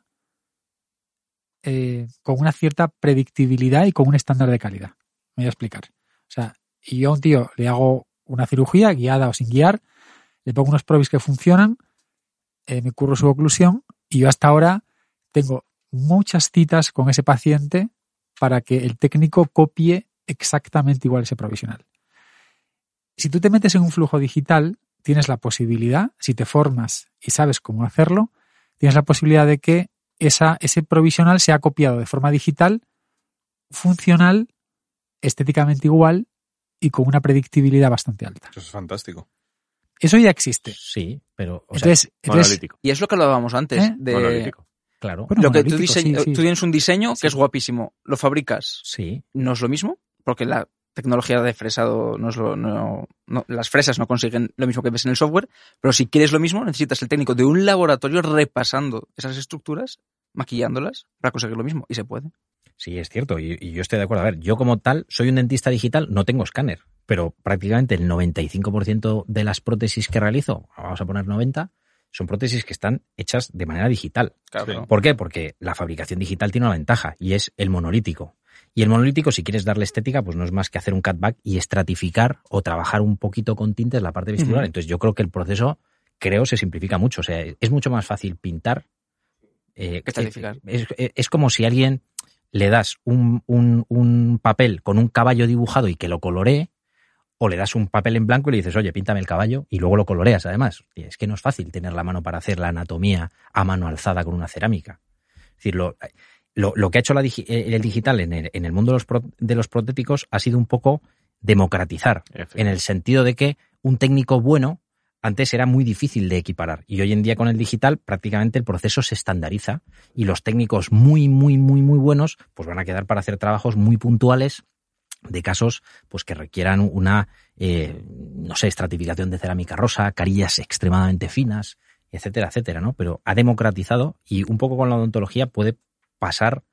Speaker 4: eh, con una cierta predictibilidad y con un estándar de calidad. Me voy a explicar. O sea, y yo a un tío le hago una cirugía guiada o sin guiar, le pongo unos probis que funcionan, eh, me curro su oclusión y yo hasta ahora tengo muchas citas con ese paciente para que el técnico copie exactamente igual ese provisional. Si tú te metes en un flujo digital, tienes la posibilidad, si te formas y sabes cómo hacerlo, tienes la posibilidad de que esa, ese provisional sea copiado de forma digital, funcional, estéticamente igual y con una predictibilidad bastante alta.
Speaker 2: Eso es fantástico.
Speaker 4: Eso ya existe.
Speaker 3: Sí, pero. o sea,
Speaker 4: Entonces.
Speaker 6: Y es lo que hablábamos antes.
Speaker 4: ¿Eh?
Speaker 6: De
Speaker 5: Monolítico.
Speaker 3: claro.
Speaker 4: bueno,
Speaker 6: lo que tú,
Speaker 4: monolítico,
Speaker 6: diseño-
Speaker 4: sí, sí.
Speaker 6: tú tienes un diseño
Speaker 4: Sí.
Speaker 6: que es guapísimo, lo fabricas,
Speaker 3: Sí,
Speaker 6: no es lo mismo, porque la tecnología de fresado no es lo, no, no- las fresas no consiguen lo mismo que ves en el software, pero si quieres lo mismo, necesitas el técnico de un laboratorio repasando esas estructuras, maquillándolas para conseguir lo mismo, y se puede.
Speaker 3: sí, es cierto. Y, y yo estoy de acuerdo. A ver, yo como tal, soy un dentista digital, no tengo escáner, pero prácticamente el 95% de las prótesis que realizo, vamos a poner 90, son prótesis que están hechas de manera digital.
Speaker 6: Claro.
Speaker 3: ¿Por qué? Porque la fabricación digital tiene una ventaja y es el monolítico. Y el monolítico, si quieres darle estética, pues no es más que hacer un cutback y estratificar o trabajar un poquito con tintes la parte vestibular. Entonces yo creo que el proceso, creo, se simplifica mucho. O sea, es mucho más fácil pintar. eh,
Speaker 6: Que estratificar.
Speaker 3: Es, es- es como si a alguien le das un, un- un papel con un caballo dibujado y que lo coloree, o le das un papel en blanco y le dices, oye, píntame el caballo, y luego lo coloreas además. Es que no es fácil tener la mano para hacer la anatomía a mano alzada con una cerámica. Es decir, lo, lo, lo que ha hecho la digi- el digital en el, en el mundo de los, pro- de los protéticos ha sido un poco democratizar, en el sentido de que un técnico bueno antes era muy difícil de equiparar y hoy en día con el digital prácticamente el proceso se estandariza y los técnicos muy, muy, muy, muy buenos pues van a quedar para hacer trabajos muy puntuales de casos pues que requieran una, eh, no sé, estratificación de cerámica rosa, carillas extremadamente finas, etcétera, etcétera, ¿no? Pero ha democratizado y un poco con la odontología puede pasar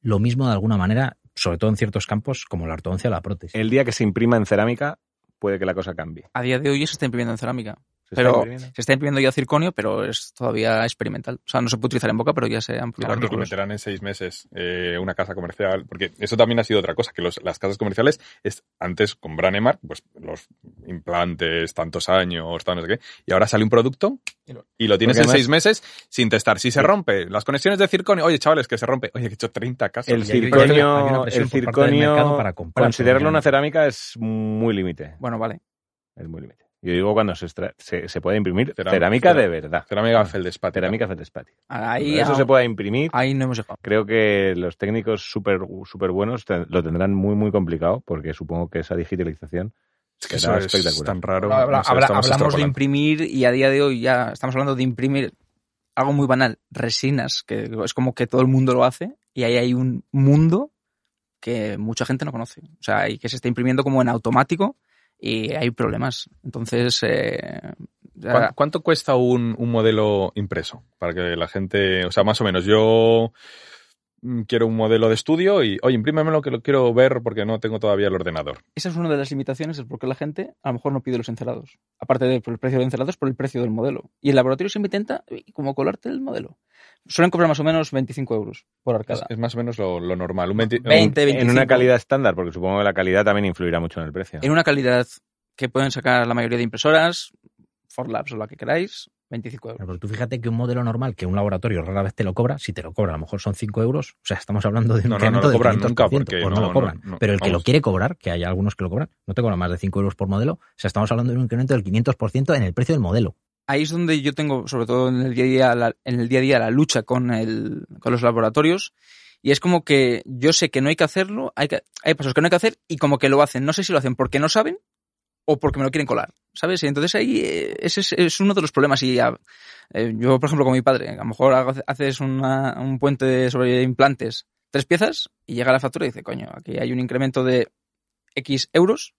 Speaker 3: lo mismo de alguna manera, sobre todo en ciertos campos como la ortodoncia o la prótesis.
Speaker 5: El día que se imprima en cerámica, puede que la cosa cambie.
Speaker 6: A día de hoy ya se está imprimiendo en cerámica.
Speaker 5: ¿Se está
Speaker 6: Pero
Speaker 5: imprimiendo?
Speaker 6: se está imprimiendo ya circonio, pero es todavía experimental. O sea, no se puede utilizar en boca, pero ya se han
Speaker 2: Claro, que
Speaker 6: artículos.
Speaker 2: meterán en seis meses eh, una casa comercial, porque eso también ha sido otra cosa, que los- las casas comerciales, es, antes con Branemark, pues los implantes, tantos años, tal, no sé qué, y ahora sale un producto y lo tienes
Speaker 5: Porque
Speaker 2: en
Speaker 5: además-
Speaker 2: seis meses sin testar. Si se
Speaker 5: Sí.
Speaker 2: rompe, las conexiones de circonio, oye, chavales, que se rompe, oye, que he hecho 30 casas.
Speaker 5: El circonio, el circonio
Speaker 3: para comprar,
Speaker 5: considerarlo una cerámica es muy límite.
Speaker 6: Bueno, vale.
Speaker 5: Es muy límite. Yo digo cuando se, extra- se, se puede imprimir
Speaker 2: Cerámica-
Speaker 5: cerámica de verdad.
Speaker 2: Cerámica feldespática.
Speaker 5: Cerámica feldespática.
Speaker 6: Ahí,
Speaker 5: Eso
Speaker 6: ah,
Speaker 5: se puede imprimir.
Speaker 6: ahí no hemos llegado.
Speaker 5: Creo que los técnicos súper super buenos te- lo tendrán muy, muy complicado porque supongo que esa digitalización
Speaker 2: Es que
Speaker 5: será
Speaker 2: eso es
Speaker 5: espectacular.
Speaker 2: tan raro.
Speaker 6: Habla-
Speaker 2: no sé,
Speaker 6: habla- hablamos de imprimir y a día de hoy ya estamos hablando de imprimir algo muy banal, resinas, que es como que todo el mundo lo hace y ahí hay un mundo que mucha gente no conoce. O sea, y que se está imprimiendo como en automático y hay problemas. Entonces, eh, ya-
Speaker 2: ¿Cuán- ¿Cuánto cuesta un, un modelo impreso? Para que la gente, o sea, más o menos, yo mm, quiero un modelo de estudio y, oye, imprímemelo que lo quiero ver porque no tengo todavía el ordenador.
Speaker 6: esa es una de las limitaciones, es porque la gente a lo mejor no pide los encelados. Aparte del por el precio de los encelados, por el precio del modelo. Y el laboratorio siempre intenta como colarte el modelo. Suelen cobrar más o menos 25 euros por arcada.
Speaker 2: es más o menos lo, lo normal. Un 20 un-
Speaker 6: 20,
Speaker 5: en una
Speaker 6: 25.
Speaker 5: calidad estándar, porque supongo que la calidad también influirá mucho en el precio.
Speaker 6: En una calidad que pueden sacar la mayoría de impresoras, Forlabs o la que queráis, 25 euros.
Speaker 3: Pero tú fíjate que un modelo normal que un laboratorio rara vez te lo cobra, si te lo cobra a lo mejor son 5 euros, o sea, estamos hablando de un
Speaker 2: No, no, no
Speaker 3: incremento
Speaker 2: lo cobran
Speaker 3: del 500%,
Speaker 2: nunca, porque
Speaker 3: pues no,
Speaker 2: no,
Speaker 3: lo cobran.
Speaker 2: no, no,
Speaker 3: pero el que lo quiere cobrar, que hay algunos que lo cobran, no te cobran más de 5 euros por modelo, o sea, estamos hablando de un incremento del 500% en el precio del modelo.
Speaker 6: Ahí es donde yo tengo, sobre todo en el día a día, la, en el día a día, la lucha con, el, con los laboratorios. Y es como que yo sé que no hay que hacerlo, hay, que, hay pasos que no hay que hacer y como que lo hacen. No sé si lo hacen porque no saben o porque me lo quieren colar, ¿sabes? Entonces ahí eh, es, uno de los problemas. Y eh, yo, por ejemplo, con mi padre, a lo mejor haces una- un puente sobre implantes, tres piezas, y llega la factura y dice, coño, aquí hay un incremento de X euros,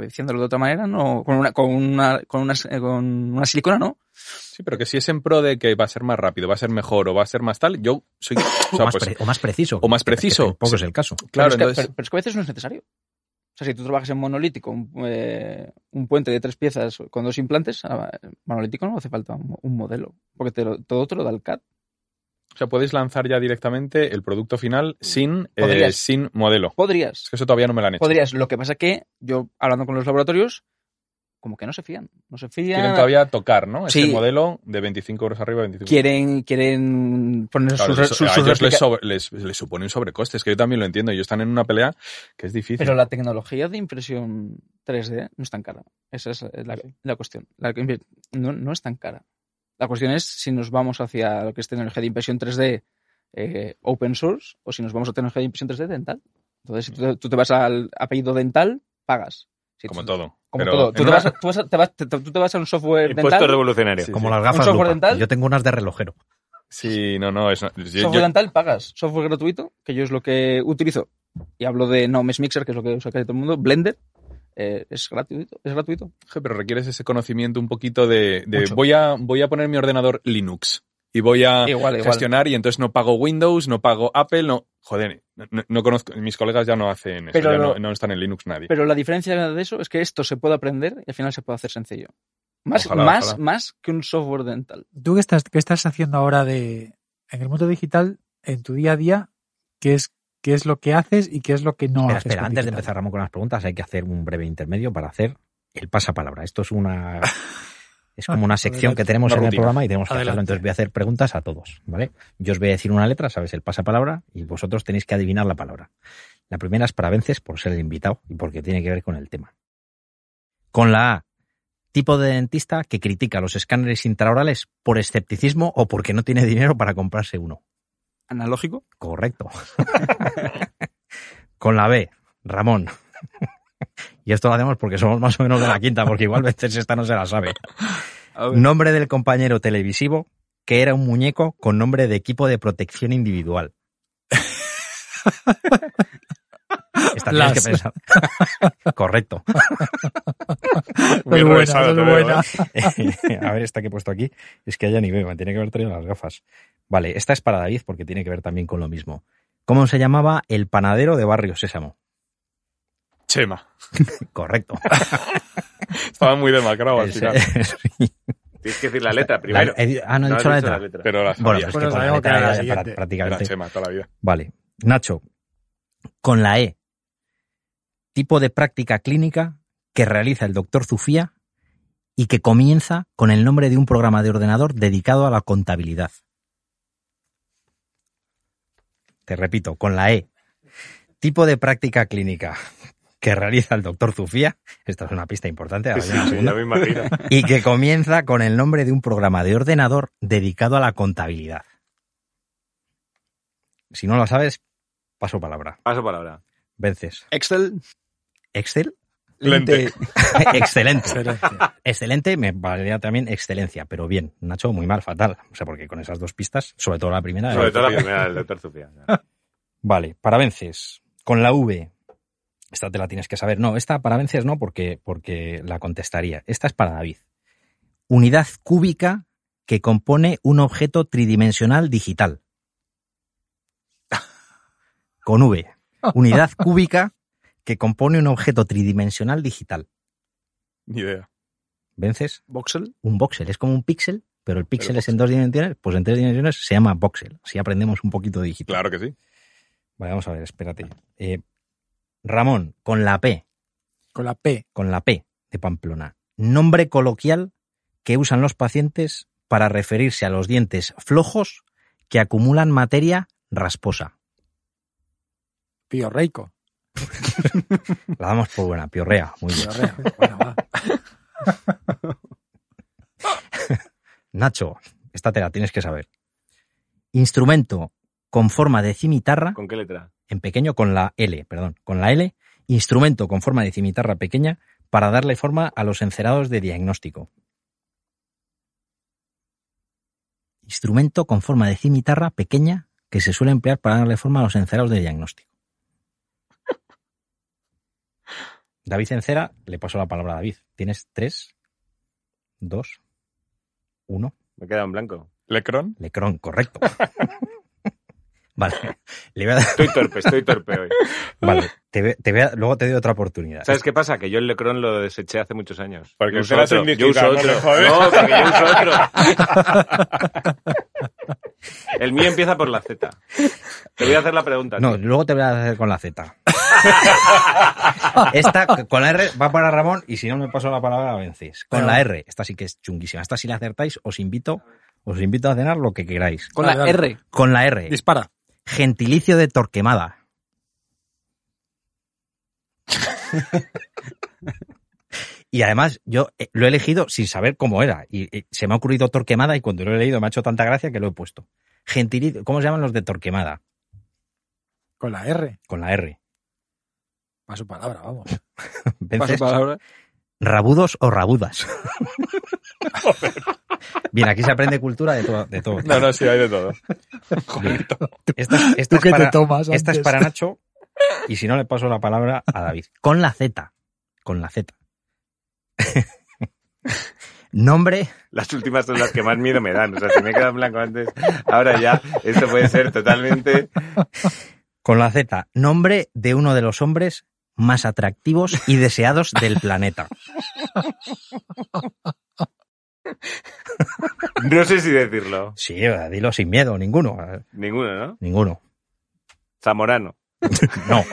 Speaker 6: diciéndolo de otra manera, no, con una, con una, con una, eh, con una silicona, no.
Speaker 2: Sí, pero que si es en pro de que va a ser más rápido, va a ser mejor o va a ser más tal, yo soy... O (coughs)
Speaker 3: O,
Speaker 2: sea,
Speaker 3: más,
Speaker 2: pues,
Speaker 3: pre- o más preciso.
Speaker 2: o más
Speaker 3: que- que
Speaker 2: preciso. Sí.
Speaker 3: es el caso.
Speaker 2: claro,
Speaker 6: pero, es que, pero- pero es que a veces no es necesario. O sea, si tú trabajas en monolítico, un, eh, un puente de tres piezas con dos implantes, ah, monolítico no hace falta un, un modelo, porque te lo- todo te lo da el CAD.
Speaker 2: O sea, podéis lanzar ya directamente el producto final sin, eh, sin modelo.
Speaker 6: Podrías,
Speaker 2: Es que eso todavía no me lo han hecho.
Speaker 6: podrías. Lo que pasa que yo, hablando con los laboratorios, como que no se fían. No se fían.
Speaker 2: Quieren todavía tocar, ¿no? Este
Speaker 6: Sí.
Speaker 2: modelo de 25 euros arriba, 25
Speaker 6: quieren, quieren poner
Speaker 2: Claro,
Speaker 6: sus, sus-
Speaker 2: a
Speaker 6: sus
Speaker 2: ellos les, sobre- les- les supone un sobrecoste. Es que yo también lo entiendo. Ellos están en una pelea que es difícil.
Speaker 6: Pero la tecnología de impresión 3D no es tan cara. Esa es la, la cuestión. La no, no es tan cara. La cuestión es si nos vamos hacia lo que es tecnología de impresión 3D eh, open source o si nos vamos a tecnología de impresión 3D dental. Entonces, si tú, tú te vas al apellido dental, pagas. Si
Speaker 2: como
Speaker 6: tú-
Speaker 2: todo.
Speaker 6: Como
Speaker 2: Pero
Speaker 6: todo. Tú te,
Speaker 2: una-
Speaker 6: vas a, tú, vas a- te vas- te- tú te vas a un software
Speaker 5: Impuesto
Speaker 6: dental.
Speaker 5: revolucionario.
Speaker 2: Sí,
Speaker 3: Como
Speaker 2: sí.
Speaker 3: las
Speaker 6: ¿Un
Speaker 3: gafas
Speaker 6: software
Speaker 3: lupa.
Speaker 6: dental?
Speaker 3: Yo tengo unas de relojero.
Speaker 2: Sí, no, no. Es, yo-
Speaker 6: Software
Speaker 2: yo-
Speaker 6: dental pagas. Software gratuito, que yo es lo que utilizo. Y hablo de no Mesh Mixer, que es lo que usa casi todo el mundo. Blender. Eh, es gratuito. Es gratuito.
Speaker 2: Pero requieres ese conocimiento un poquito de, voy a voy a poner mi ordenador Linux y voy a
Speaker 6: Igual, igual.
Speaker 2: gestionar y entonces no pago Windows, no pago Apple, no, joder, no, no conozco, mis colegas ya no hacen eso,
Speaker 6: Pero
Speaker 2: ya no, no están en Linux nadie.
Speaker 6: Pero la diferencia de eso es que esto se puede aprender y al final se puede hacer sencillo. Más,
Speaker 2: Ojalá,
Speaker 6: más,
Speaker 2: ojalá.
Speaker 6: más que un software dental.
Speaker 4: ¿Tú qué estás, qué estás haciendo ahora de en el mundo digital, en tu día a día? ¿Qué es, qué es lo que haces y qué es lo que no
Speaker 3: Espera,
Speaker 4: haces?
Speaker 3: espera, antes de empezar, Ramón, con las preguntas, hay que hacer un breve intermedio para hacer el pasapalabra. Esto es una. (laughs) Es como una sección que tenemos en el programa y tenemos que hacerlo. Entonces voy a hacer preguntas a todos, ¿vale? Yo os voy a decir una letra, sabes el pasapalabra, y vosotros tenéis que adivinar la palabra. La primera es para Vences por ser el invitado y porque tiene que ver con el tema. Con la A, tipo de dentista que critica los escáneres intraorales por escepticismo o porque no tiene dinero para comprarse uno.
Speaker 6: Analógico.
Speaker 3: Correcto. (laughs) Con la B, Ramón. Y esto lo hacemos porque somos más o menos de la quinta, porque igual veces esta no se la sabe. Nombre del compañero televisivo que era un muñeco con nombre de equipo de protección individual. (laughs) Esta tienes
Speaker 4: Las.
Speaker 3: que pensar. (laughs) Correcto.
Speaker 4: Muy buena, buena.
Speaker 2: ¿eh?
Speaker 3: A ver, esta que he puesto aquí es que ya ni veo, me tiene que haber traído las gafas. Vale, esta es para David porque tiene que ver también con lo mismo. ¿Cómo se llamaba el panadero de Barrio Sésamo?
Speaker 2: Chema. (laughs)
Speaker 3: Correcto. (laughs)
Speaker 2: Estaba muy demacrado al
Speaker 3: Es-
Speaker 2: final. (laughs)
Speaker 3: sí.
Speaker 5: Tienes que decir la letra primero.
Speaker 3: La- he- ah, no he dicho la
Speaker 5: dicho
Speaker 3: letra.
Speaker 2: Pero la
Speaker 3: Bueno, pues
Speaker 4: Bueno,
Speaker 3: que con la
Speaker 4: sabemos que
Speaker 3: letra
Speaker 4: era la.
Speaker 2: Era
Speaker 3: prácticamente.
Speaker 2: Chema toda la vida.
Speaker 3: Vale. Nacho, con la E, tipo de práctica clínica que realiza el doctor Zufía y que comienza con el nombre de un programa de ordenador dedicado a la contabilidad. Te repito, con la E, tipo de práctica clínica que realiza el doctor Zufía, esta es una pista importante, ahora
Speaker 5: Sí, ya me
Speaker 3: y que comienza con el nombre de un programa de ordenador dedicado a la contabilidad. Si no lo sabes, paso palabra.
Speaker 5: Paso palabra.
Speaker 3: Vences.
Speaker 6: Excel.
Speaker 3: Excel.
Speaker 2: Lente. (laughs)
Speaker 3: Excelente.
Speaker 4: Excelente.
Speaker 3: Excelente, me valdría también excelencia, pero bien, Nacho, muy mal, fatal. O sea, porque con esas dos pistas, sobre todo la primera.
Speaker 5: Sobre
Speaker 3: eh,
Speaker 5: todo la (laughs) primera del doctor Zufía.
Speaker 3: Vale, para vences, con la V. Esta te la tienes que saber. No, esta para vences no, porque, porque la contestaría. Esta es para David. Unidad cúbica que compone un objeto tridimensional digital. (laughs) Con V. Unidad cúbica que compone un objeto tridimensional digital.
Speaker 2: Ni idea.
Speaker 3: ¿Vences?
Speaker 6: Voxel.
Speaker 3: Un voxel. Es como un píxel, pero el píxel es en dos dimensiones. Pues en tres dimensiones se llama voxel. Así aprendemos un poquito de digital.
Speaker 2: Claro que sí.
Speaker 3: Vale, vamos a ver, espérate. Eh, Ramón, con la P,
Speaker 4: Con la P.
Speaker 3: con la P de Pamplona. Nombre coloquial que usan los pacientes para referirse a los dientes flojos que acumulan materia rasposa.
Speaker 4: Pío Reico. (laughs)
Speaker 3: La damos por buena, piorrea. Muy bien.
Speaker 4: Pío Rea. Bueno, va. (laughs)
Speaker 3: Nacho, esta te la tienes que saber. Instrumento con forma de cimitarra,
Speaker 5: ¿Con qué letra?
Speaker 3: en pequeño con la L, perdón, con la L, instrumento con forma de cimitarra pequeña para darle forma a los encerados de diagnóstico. Instrumento con forma de cimitarra pequeña que se suele emplear para darle forma a los encerados de diagnóstico. David Encera, le paso la palabra a David. Tienes tres, dos, uno.
Speaker 5: Me queda en blanco.
Speaker 2: Lecron.
Speaker 3: Lecrón, correcto. (laughs) vale. Le voy a dar-
Speaker 5: Estoy torpe, estoy torpe hoy.
Speaker 3: vale. Te ve- te voy a- luego te doy otra oportunidad.
Speaker 5: ¿Sabes qué pasa? Que yo el Lecron lo deseché hace muchos años.
Speaker 2: Porque
Speaker 5: Yo uso otro. Yo uso otro. No, porque yo uso otro. (laughs) El mío empieza por la Z. Te voy a hacer la pregunta.
Speaker 3: No,
Speaker 5: tío.
Speaker 3: luego te voy a hacer con la Z. (laughs) Esta con la R va para Ramón y si no me paso la palabra la vences. Con la R, esta sí que es chunguísima. Esta si la acertáis, os invito, os invito a cenar lo que queráis.
Speaker 6: Con la
Speaker 4: dale.
Speaker 6: R.
Speaker 3: Con la R,
Speaker 4: Dispara.
Speaker 3: gentilicio de Torquemada. (laughs) Y además, yo eh, lo he elegido sin saber cómo era. Y eh, se me ha ocurrido Torquemada y cuando lo he leído me ha hecho tanta gracia que lo he puesto. Gentilicio, ¿cómo se llaman los de Torquemada?
Speaker 4: Con la R.
Speaker 3: Con la R.
Speaker 4: Paso palabra, vamos. (laughs)
Speaker 6: Paso palabra.
Speaker 3: ¿Rabudos o rabudas? (laughs) Bien, aquí se aprende cultura de todo. De todo.
Speaker 2: No, no, sí, hay de todo. (laughs)
Speaker 3: Bien. Esta, es- esta
Speaker 4: ¿Tú
Speaker 3: es
Speaker 4: qué
Speaker 3: para,
Speaker 4: te tomas
Speaker 3: esta es para Nacho y si no le paso la palabra a David. Con la Z. Con la Z. (laughs) Nombre,
Speaker 5: Las últimas son las que más miedo me dan. O sea, si me he quedado en blanco antes, ahora ya, esto puede ser totalmente.
Speaker 3: con la Z. Nombre de uno de los hombres más atractivos y deseados del planeta.
Speaker 5: No sé si decirlo.
Speaker 3: Sí, dilo sin miedo, ninguno.
Speaker 5: Ninguno, ¿no?
Speaker 3: Ninguno.
Speaker 5: Zamorano. (laughs)
Speaker 3: No.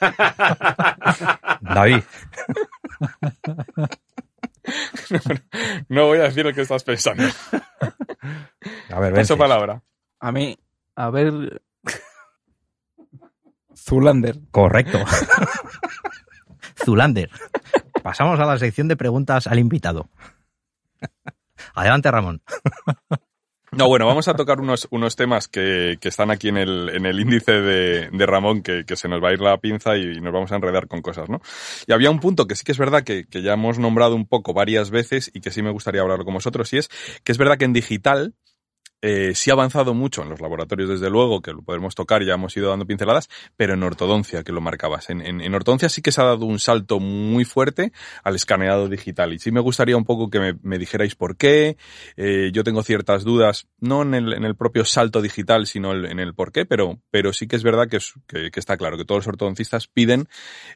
Speaker 3: (laughs) David.
Speaker 2: No voy a decir lo que estás pensando.
Speaker 3: A ver,
Speaker 2: Paso palabra.
Speaker 6: A mí, a ver. Zulander.
Speaker 3: Correcto. Zulander. Pasamos a la sección de preguntas al invitado. Adelante, Ramón.
Speaker 2: No, bueno, vamos a tocar unos, unos temas que, que están aquí en el, en el índice de, de Ramón, que, que se nos va a ir la pinza y nos vamos a enredar con cosas, ¿no? Y había un punto que sí que es verdad que, que ya hemos nombrado un poco varias veces y que sí me gustaría hablarlo con vosotros, y es que es verdad que en digital eh, sí ha avanzado mucho en los laboratorios, desde luego, que lo podemos tocar, ya hemos ido dando pinceladas, pero en ortodoncia, que lo marcabas. En, en, en ortodoncia sí que se ha dado un salto muy fuerte al escaneado digital. Y sí me gustaría un poco que me, me dijerais por qué. Eh, yo tengo ciertas dudas, no en el, en el propio salto digital, sino el- en el por qué, pero, pero sí que es verdad que, es- que, que está claro que todos los ortodoncistas piden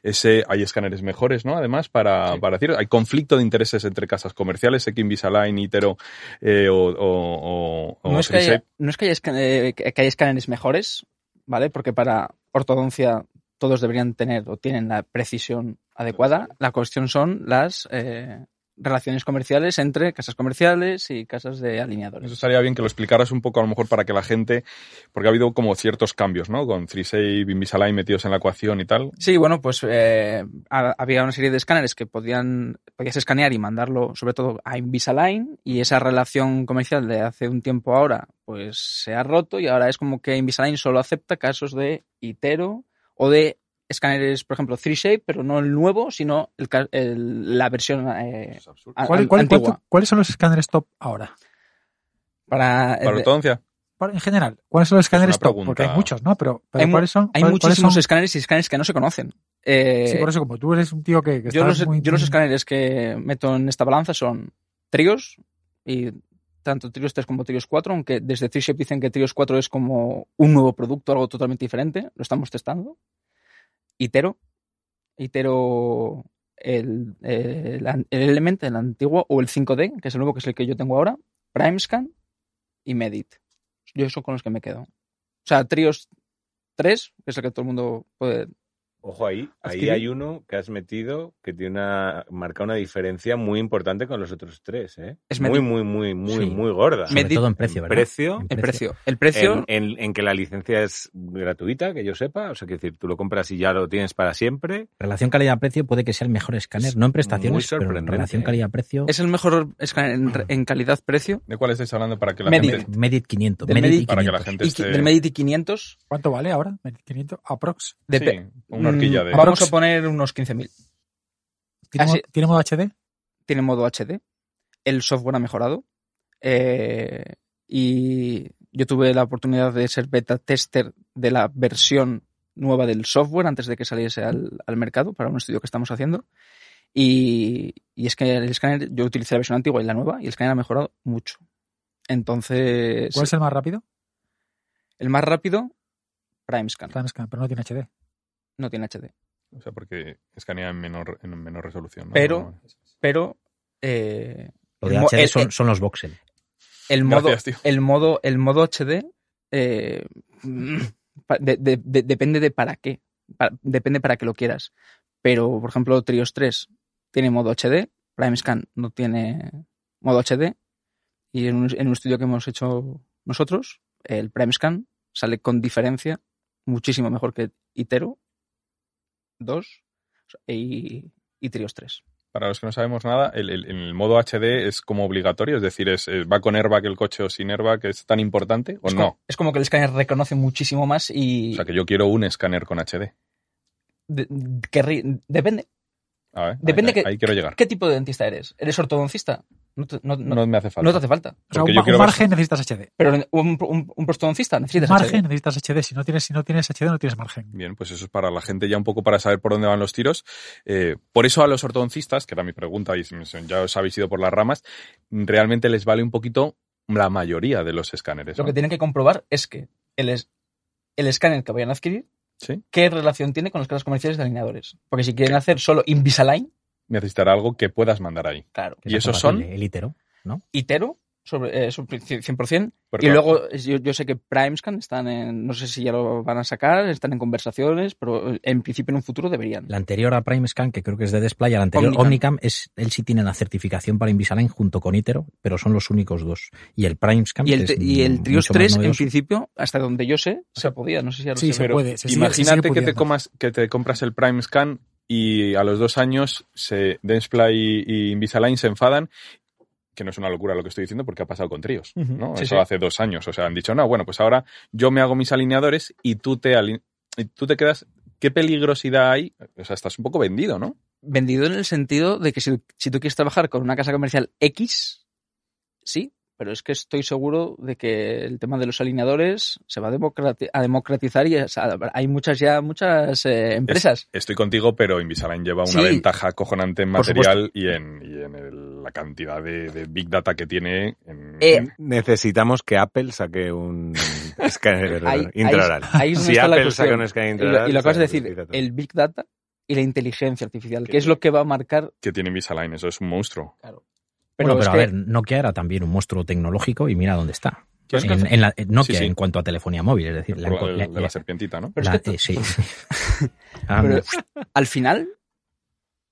Speaker 2: ese, hay escáneres mejores, ¿no? Además, para, para decir, hay conflicto de intereses entre casas comerciales, sé que Invisalign, Itero, eh, o, o, o- o
Speaker 6: No es, que haya, no es que haya, esca- eh, que que haya escáneres mejores, ¿vale? Porque para ortodoncia todos deberían tener o tienen la precisión adecuada. La cuestión son las eh, relaciones comerciales entre casas comerciales y casas de
Speaker 2: Eso
Speaker 6: alineadores.
Speaker 2: estaría bien que lo explicaras un poco a lo mejor para que la gente, porque ha habido como ciertos cambios, ¿no? Con FreeSafe, Invisalign metidos en la ecuación y tal.
Speaker 6: Sí, bueno, pues eh, ha- había una serie de escáneres que podían, podías escanear y mandarlo sobre todo a Invisalign y esa relación comercial de hace un tiempo ahora pues se ha roto y ahora es como que Invisalign solo acepta casos de Itero o de escáneres, por ejemplo, 3Shape, pero no el nuevo, sino el ca- el- la versión eh,
Speaker 2: Es absurdo.
Speaker 6: a-
Speaker 4: ¿Cuál-
Speaker 6: an-
Speaker 4: cuál-
Speaker 6: antigua.
Speaker 4: cuál- ¿Cuáles son los escáneres top ahora?
Speaker 6: Para,
Speaker 2: Para ortodoncia.
Speaker 4: Para- En general, ¿cuáles son los escáneres
Speaker 2: una
Speaker 4: top? Porque hay muchos, ¿no? Pero, pero
Speaker 6: Hay
Speaker 4: ¿cuáles son?
Speaker 6: hay
Speaker 4: ¿Cuál- cuáles
Speaker 6: muchísimos
Speaker 4: son?
Speaker 6: escáneres y escáneres que no se conocen. Eh,
Speaker 4: Sí, por eso, como tú eres un tío que, que
Speaker 6: yo, los,
Speaker 4: muy-
Speaker 6: yo los escáneres que meto en esta balanza son Trios y tanto Trios 3 como Trios 4, aunque desde Trishape dicen que Trios 4 es como un nuevo producto, algo totalmente diferente, lo estamos testando. Itero, Itero el, el, el Element, el antiguo, o el 5D, que es el nuevo, que es el que yo tengo ahora, Primescan y Medit. Yo son con los que me quedo. O sea, Trios 3, que es el que todo el mundo puede
Speaker 5: Ojo ahí, ahí hay uno que has metido que tiene una marca una diferencia muy importante con los otros tres, ¿eh?
Speaker 6: Es
Speaker 5: muy,
Speaker 6: Medit.
Speaker 5: muy, muy, muy,
Speaker 3: Sí.
Speaker 5: muy gorda.
Speaker 3: Sobre
Speaker 6: Medit-
Speaker 3: todo en precio, ¿verdad?
Speaker 5: precio,
Speaker 3: En
Speaker 6: El precio. El precio
Speaker 5: En, en- en que la licencia es gratuita, que yo sepa. O sea, que decir, tú lo compras y ya lo tienes para siempre.
Speaker 3: Relación calidad-precio puede que sea el mejor escáner, no en
Speaker 5: muy
Speaker 3: prestaciones, pero en relación
Speaker 5: ¿eh?
Speaker 3: calidad-precio.
Speaker 6: es el mejor escáner en, en calidad-precio.
Speaker 2: ¿De cuál estáis hablando para que la
Speaker 6: Medit.
Speaker 2: gente...
Speaker 3: Medit 500.
Speaker 6: Del
Speaker 3: Medit
Speaker 6: Medit-
Speaker 3: y
Speaker 2: Para que la
Speaker 3: 500.
Speaker 2: gente
Speaker 6: Y
Speaker 2: esté...
Speaker 6: del Medit 500,
Speaker 4: ¿Cuánto vale ahora? 500 aprox.
Speaker 6: de
Speaker 2: Sí, una horquilla de...
Speaker 6: Vamos a poner unos 15.000.
Speaker 4: ¿Tiene,
Speaker 6: Ah.
Speaker 4: ¿Tiene modo HD?
Speaker 6: Tiene modo HD. El software ha mejorado. Eh, y yo tuve la oportunidad de ser beta tester de la versión nueva del software antes de que saliese al, al mercado para un estudio que estamos haciendo. Y, y es que el escáner, yo utilicé la versión antigua y la nueva, y el escáner ha mejorado mucho. Entonces,
Speaker 4: ¿Cuál es el más rápido?
Speaker 6: el más rápido, Primescan.
Speaker 4: Timescan, pero no tiene HD.
Speaker 6: No tiene HD.
Speaker 2: O sea, porque escanea en menor, en menor resolución. ¿no?
Speaker 6: Pero-
Speaker 2: No, no.
Speaker 6: Pero eh,
Speaker 3: Lo de
Speaker 6: el
Speaker 3: HD
Speaker 6: el-
Speaker 3: son, son los voxel.
Speaker 6: el modo,
Speaker 2: Gracias, tío.
Speaker 6: el modo, el modo HD, eh, Pa- de- de- de- depende de para qué. Depende para qué lo quieras. Pero, por ejemplo, Trios 3 tiene modo HD, PrimeScan no tiene modo HD. Y en un, en un estudio que hemos hecho nosotros, el PrimeScan sale con diferencia muchísimo mejor que Itero 2 y, y Trios 3.
Speaker 2: Para los que no sabemos nada, el, el- el modo HD es como obligatorio, es decir, es, es- va con airbag el coche o sin airbag, ¿es tan importante o
Speaker 6: es,
Speaker 2: no?
Speaker 6: como, es como que el escáner reconoce muchísimo más y
Speaker 2: O sea, que yo quiero un escáner con HD.
Speaker 6: de- que ri- depende.
Speaker 2: A ver,
Speaker 6: Depende
Speaker 2: ahí,
Speaker 6: que-
Speaker 2: ahí quiero llegar.
Speaker 6: ¿Qué tipo de dentista eres? ¿Eres ortodoncista? No te, no- no-
Speaker 2: No me hace falta.
Speaker 6: no te hace falta.
Speaker 4: O sea, un,
Speaker 2: yo
Speaker 4: ma-
Speaker 2: quiero
Speaker 4: un
Speaker 2: ver-
Speaker 4: margen necesitas HD.
Speaker 6: Pero un, un, un prostodoncista necesitas
Speaker 4: margen
Speaker 6: HD.
Speaker 4: necesitas HD. Si no tienes, si no tienes HD, no tienes margen.
Speaker 2: Bien, pues eso es para la gente ya un poco para saber por dónde van los tiros. Eh, por eso a los ortodoncistas, que era mi pregunta y ya os habéis ido por las ramas, realmente les vale un poquito la mayoría de los escáneres.
Speaker 6: Lo
Speaker 2: ¿no?
Speaker 6: que tienen que comprobar es que el, es- el escáner que vayan a adquirir,
Speaker 2: Sí.
Speaker 6: qué relación tiene con las casas comerciales de alineadores. Porque si quieren hacer solo Invisalign,
Speaker 2: Necesitará algo que puedas mandar ahí.
Speaker 6: claro.
Speaker 2: ¿Y esos son?
Speaker 3: El itero, ¿no?
Speaker 6: Itero, sobre, eh, sobre 100%.
Speaker 2: Porque,
Speaker 6: Y luego yo, yo sé que Primescan están en, no sé si ya lo van a sacar, están en conversaciones, pero en principio en un futuro deberían.
Speaker 3: La anterior a PrimeScan, que creo que es de Display, la anterior
Speaker 6: Omnicam.
Speaker 3: Omnicam, es, él sí tiene la certificación para Invisalign junto con Itero, pero son los únicos dos. Y el PrimeScan
Speaker 6: Y el,
Speaker 3: que es
Speaker 6: y el Trios
Speaker 3: más
Speaker 6: 3, en principio, hasta donde yo sé, se podía. No sé si ahora
Speaker 4: Sí,
Speaker 6: se
Speaker 4: se
Speaker 6: ve.
Speaker 2: pero
Speaker 4: puede. se sigue- se
Speaker 2: Imagínate
Speaker 4: sigue
Speaker 2: que te, comas, que te compras el Prime Scan y a los dos años se Dentsply y, y Invisalign se enfadan, que no es una locura lo que estoy diciendo porque ha pasado con tríos. ¿no?
Speaker 6: Sí,
Speaker 2: Eso
Speaker 6: sí.
Speaker 2: hace dos años. O sea, han dicho, no, bueno, pues ahora yo me hago mis alineadores y tú te, y tú te quedas... ¿Qué peligrosidad hay? O sea, estás un poco vendido, ¿no?
Speaker 6: Vendido en el sentido de que si, si tú quieres trabajar con una casa comercial X, sí, pero es que estoy seguro de que el tema de los alineadores se va a, democrati- a democratizar y hay muchas ya, muchas eh, empresas.
Speaker 2: Estoy contigo, pero Invisalign lleva una
Speaker 6: Sí.
Speaker 2: ventaja acojonante en material y en, y en el- la cantidad de, de Big Data que tiene. En,
Speaker 6: Eh,
Speaker 5: Necesitamos que Apple saque un escáner
Speaker 6: Ahí- ahí-
Speaker 5: intraoral.
Speaker 6: ahí donde
Speaker 5: si
Speaker 6: está la
Speaker 5: Apple saca un escáner
Speaker 6: Y
Speaker 5: intraoral...
Speaker 6: lo, y lo acabas de decir, el Big Data y la inteligencia artificial, que es lo que va a marcar.
Speaker 2: que tiene Invisalign, eso es un monstruo.
Speaker 6: Pero,
Speaker 3: Bueno, pero a
Speaker 6: que-
Speaker 3: ver, Nokia era también un monstruo tecnológico y mira dónde está.
Speaker 2: ¿Qué
Speaker 3: En, en la, en Nokia
Speaker 2: Sí, sí.
Speaker 3: en cuanto a telefonía móvil, es decir, la,
Speaker 2: de la serpientita, ¿no?
Speaker 6: pero es
Speaker 3: la-
Speaker 6: que
Speaker 3: eh, sí. (laughs) Ah,
Speaker 6: Pero al final,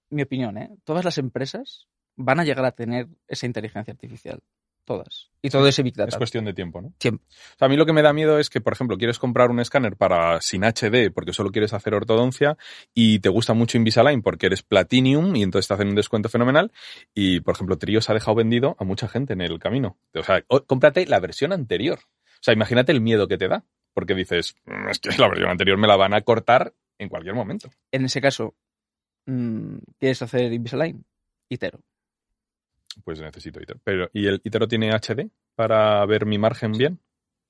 Speaker 6: mi opinión, ¿eh? todas las empresas van a llegar a tener esa inteligencia artificial. Todas. Y todo ese Big
Speaker 2: Es cuestión de tiempo, ¿no?
Speaker 6: Tiempo.
Speaker 2: O sea, a mí lo que me da miedo es que, por ejemplo, quieres comprar un escáner para sin HD porque solo quieres hacer ortodoncia y te gusta mucho Invisalign porque eres Platinum y entonces te hacen un descuento fenomenal y, por ejemplo, Trios ha dejado vendido a mucha gente en el camino. O sea, cómprate la versión anterior. O sea, imagínate el miedo que te da porque dices, "Mm, es que la versión anterior me la van a cortar en cualquier momento.
Speaker 6: En ese caso, mm, ¿quieres hacer Invisalign? Itero.
Speaker 2: Pues necesito Itero. Pero, ¿y el Itero tiene HD para ver mi margen bien?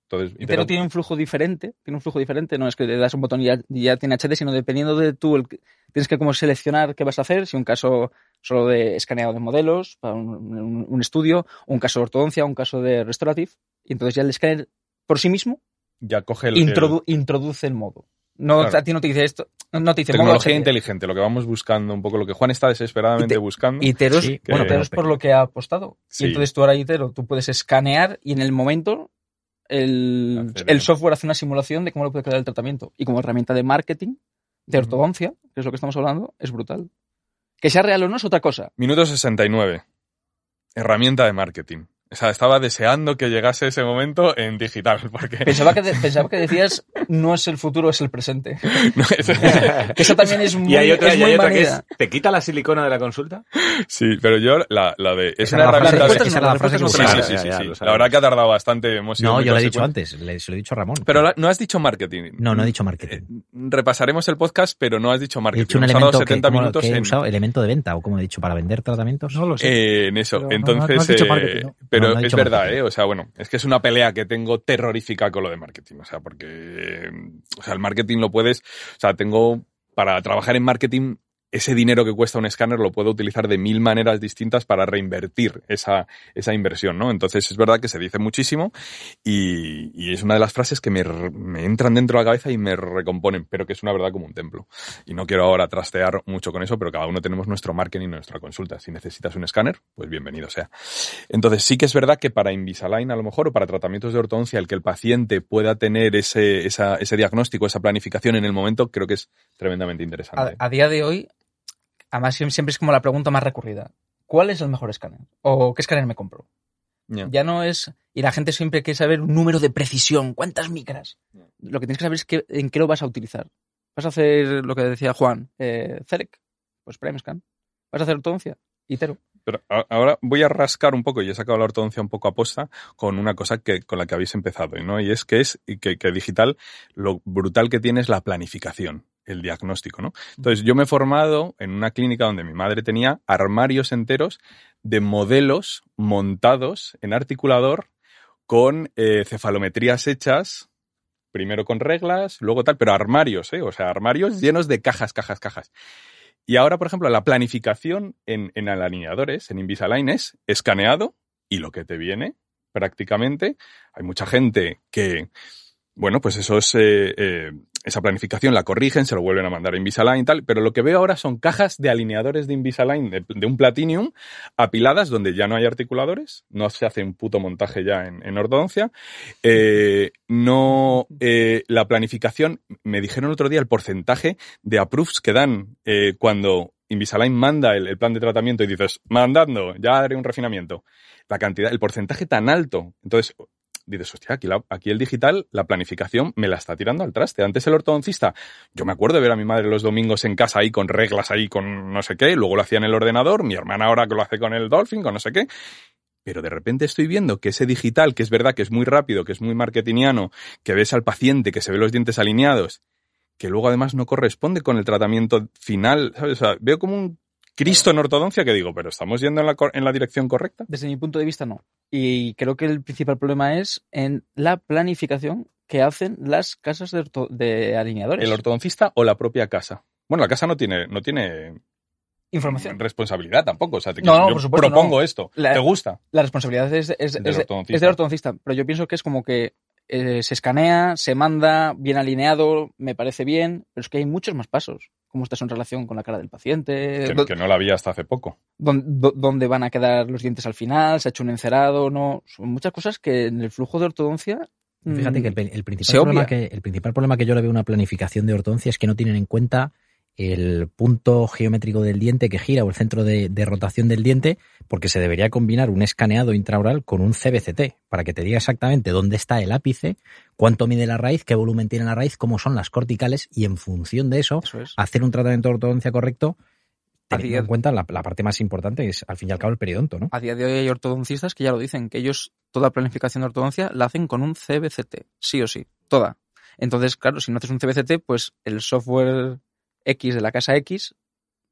Speaker 2: Entonces,
Speaker 6: Itero tiene un flujo diferente, tiene un flujo diferente, no es que le das un botón y ya, y ya tiene HD, sino dependiendo de tú, el tienes que como seleccionar qué vas a hacer, si un caso solo de escaneado de modelos para un, un- un estudio, o un caso de ortodoncia, un caso de restorative, y entonces ya el escáner por sí mismo
Speaker 2: ya coge el,
Speaker 6: introdu- introduce el modo. No,
Speaker 2: Claro.
Speaker 6: a ti no te dice esto, no te dice
Speaker 2: Tecnología inteligente, lo que vamos buscando, un poco lo que Juan está desesperadamente
Speaker 6: Y te-
Speaker 2: buscando.
Speaker 6: Itero es,
Speaker 3: Sí,
Speaker 6: bueno, pero es por lo que ha apostado.
Speaker 2: Sí.
Speaker 6: Y entonces tú ahora Itero, tú puedes escanear y en el momento el, el
Speaker 2: el-
Speaker 6: software hace una simulación de cómo le puede quedar el tratamiento. Y como herramienta de marketing, de ortodoncia, que es lo que estamos hablando, es brutal. Que sea real o no es otra cosa.
Speaker 2: Minuto 69. Herramienta de marketing. O sea, estaba deseando que llegase ese momento en digital, porque...
Speaker 6: Pensaba que, de- (laughs) pensaba que decías, no es el futuro, es el presente. (laughs)
Speaker 2: No, es- (laughs)
Speaker 6: Eso también es muy,
Speaker 5: Y hay otra,
Speaker 6: es
Speaker 5: y
Speaker 6: muy
Speaker 5: hay otra que
Speaker 6: manida.
Speaker 5: es, ¿te quita la silicona de la consulta?
Speaker 2: sí, pero yo la, la de... Es
Speaker 3: Esa
Speaker 2: una
Speaker 3: la
Speaker 2: herramienta...
Speaker 3: frase-
Speaker 2: de-
Speaker 3: esa la frase que
Speaker 2: Sí, sí, sí,
Speaker 5: Ya,
Speaker 2: sí,
Speaker 5: ya,
Speaker 2: sí. La verdad que ha tardado bastante. Hemos
Speaker 3: no, yo lo he dicho antes, le- se lo he dicho a Ramón.
Speaker 2: Pero la- no has dicho marketing.
Speaker 3: No, no he dicho marketing.
Speaker 2: Eh, repasaremos el podcast, pero no has dicho
Speaker 3: He
Speaker 2: marketing.
Speaker 3: dicho un
Speaker 2: Hemos hablado
Speaker 3: elemento que,
Speaker 2: 70
Speaker 3: ¿cómo-
Speaker 2: minutos
Speaker 3: que he
Speaker 2: en,
Speaker 3: usado, elemento de venta, o como he dicho, para vender tratamientos.
Speaker 4: No lo sé.
Speaker 2: eh, en eso. Entonces, pero
Speaker 3: No, no he
Speaker 2: es verdad,
Speaker 3: marketing.
Speaker 2: ¿eh? O sea, bueno, es que es una pelea que tengo terrorífica con lo de marketing. O sea, porque, eh, o sea, el marketing lo puedes, o sea, tengo, para trabajar en marketing, ese dinero que cuesta un escáner lo puedo utilizar de mil maneras distintas para reinvertir esa, esa inversión, ¿no? Entonces es verdad que se dice muchísimo y, y es una de las frases que me, me, entran dentro de la cabeza y me recomponen, pero que es una verdad como un templo. Y no quiero ahora trastear mucho con eso, pero cada uno tenemos nuestro marketing y nuestra consulta. Si necesitas un escáner, pues bienvenido sea. Entonces sí que es verdad que para Invisalign a lo mejor o para tratamientos de ortodoncia el que el paciente pueda tener ese, ese diagnóstico, esa planificación en el momento, creo que es tremendamente interesante.
Speaker 6: A día de hoy además siempre es como la pregunta más recurrida. ¿Cuál es el mejor escáner? ¿O qué escáner me compro? Yeah. Ya no es... Y la gente siempre quiere saber un número de precisión, cuántas micras. Yeah. Lo que tienes que saber es que, en qué lo vas a utilizar. ¿Vas a hacer lo que decía Juan? Eh, CEREC, pues PrimeScan. ¿Vas a hacer ortodoncia? Itero.
Speaker 2: Pero ahora voy a rascar un poco, y he sacado la ortodoncia un poco a posta, con una cosa que, con la que habéis empezado, ¿no? Y es que es que, que digital, lo brutal que tiene es la planificación el diagnóstico, ¿no? Entonces, yo me he formado en una clínica donde mi madre tenía armarios enteros de modelos montados en articulador con eh, cefalometrías hechas, primero con reglas, luego tal, pero armarios, ¿eh? O sea, armarios llenos de cajas, cajas, cajas. Y ahora, por ejemplo, la planificación en, en alineadores, en Invisalign, es escaneado y lo que te viene prácticamente. Hay mucha gente que, bueno, pues eso es, eh, eh, esa planificación la corrigen, se lo vuelven a mandar a Invisalign y tal, pero lo que veo ahora son cajas de alineadores de Invisalign de, un Platinum apiladas donde ya no hay articuladores, no se hace un puto montaje ya en, en ortodoncia, eh, no, eh, la planificación, me dijeron otro día el porcentaje de approves que dan eh, cuando Invisalign manda el, el, plan de tratamiento y dices, mandando, ya haré un refinamiento. La cantidad, el porcentaje tan alto. Entonces, dices, hostia, aquí, aquí, el digital, la planificación me la está tirando al traste. Antes el ortodoncista, yo me acuerdo de ver a mi madre los domingos en casa ahí con reglas ahí con no sé qué, luego lo hacía en el ordenador, mi hermana ahora que lo hace con el Dolphin, con no sé qué. Pero de repente estoy viendo que ese digital, que es verdad que es muy rápido, que es muy marketingiano, que ves al paciente, que se ve los dientes alineados, que luego además no corresponde con el tratamiento final, ¿sabes? O sea, veo como un Cristo en ortodoncia que digo, pero ¿estamos yendo en la, en la, dirección correcta?
Speaker 6: Desde mi punto de vista, no. Y creo que el principal problema es en la planificación que hacen las casas de, de alineadores.
Speaker 2: ¿El ortodoncista o la propia casa? Bueno, la casa no tiene, no tiene
Speaker 6: información.
Speaker 2: Responsabilidad tampoco. O sea, te,
Speaker 6: no, no,
Speaker 2: yo
Speaker 6: por supuesto,
Speaker 2: propongo
Speaker 6: no.
Speaker 2: esto.
Speaker 6: La,
Speaker 2: ¿Te gusta?
Speaker 6: La responsabilidad es, es,
Speaker 2: del,
Speaker 6: es,
Speaker 2: ortodoncista.
Speaker 6: es del ortodoncista. Pero yo pienso que es como que eh, se escanea, se manda, bien alineado, me parece bien, pero es que hay muchos más pasos. Cómo estás en relación con la cara del paciente.
Speaker 2: Que, que no la había hasta hace poco.
Speaker 6: Dónde, dónde, van a quedar los dientes al final, se ha hecho un encerado, no. Son muchas cosas que en el flujo de ortodoncia.
Speaker 3: Fíjate que el, el, principal problema que el principal problema que yo le veo a una planificación de ortodoncia es que no tienen en cuenta el punto geométrico del diente que gira o el centro de, de, rotación del diente, porque se debería combinar un escaneado intraoral con un CBCT, para que te diga exactamente dónde está el ápice, cuánto mide la raíz, qué volumen tiene la raíz, cómo son las corticales, y en función de eso,
Speaker 6: eso es.
Speaker 3: hacer un tratamiento de ortodoncia correcto, teniendo en cuenta la, la, parte más importante, que es al fin y al cabo el periodonto, ¿no?
Speaker 6: A día de hoy hay ortodoncistas que ya lo dicen, que ellos toda planificación de ortodoncia la hacen con un CBCT, sí o sí, toda. Entonces, claro, si no haces un CBCT, pues el software X de la casa X,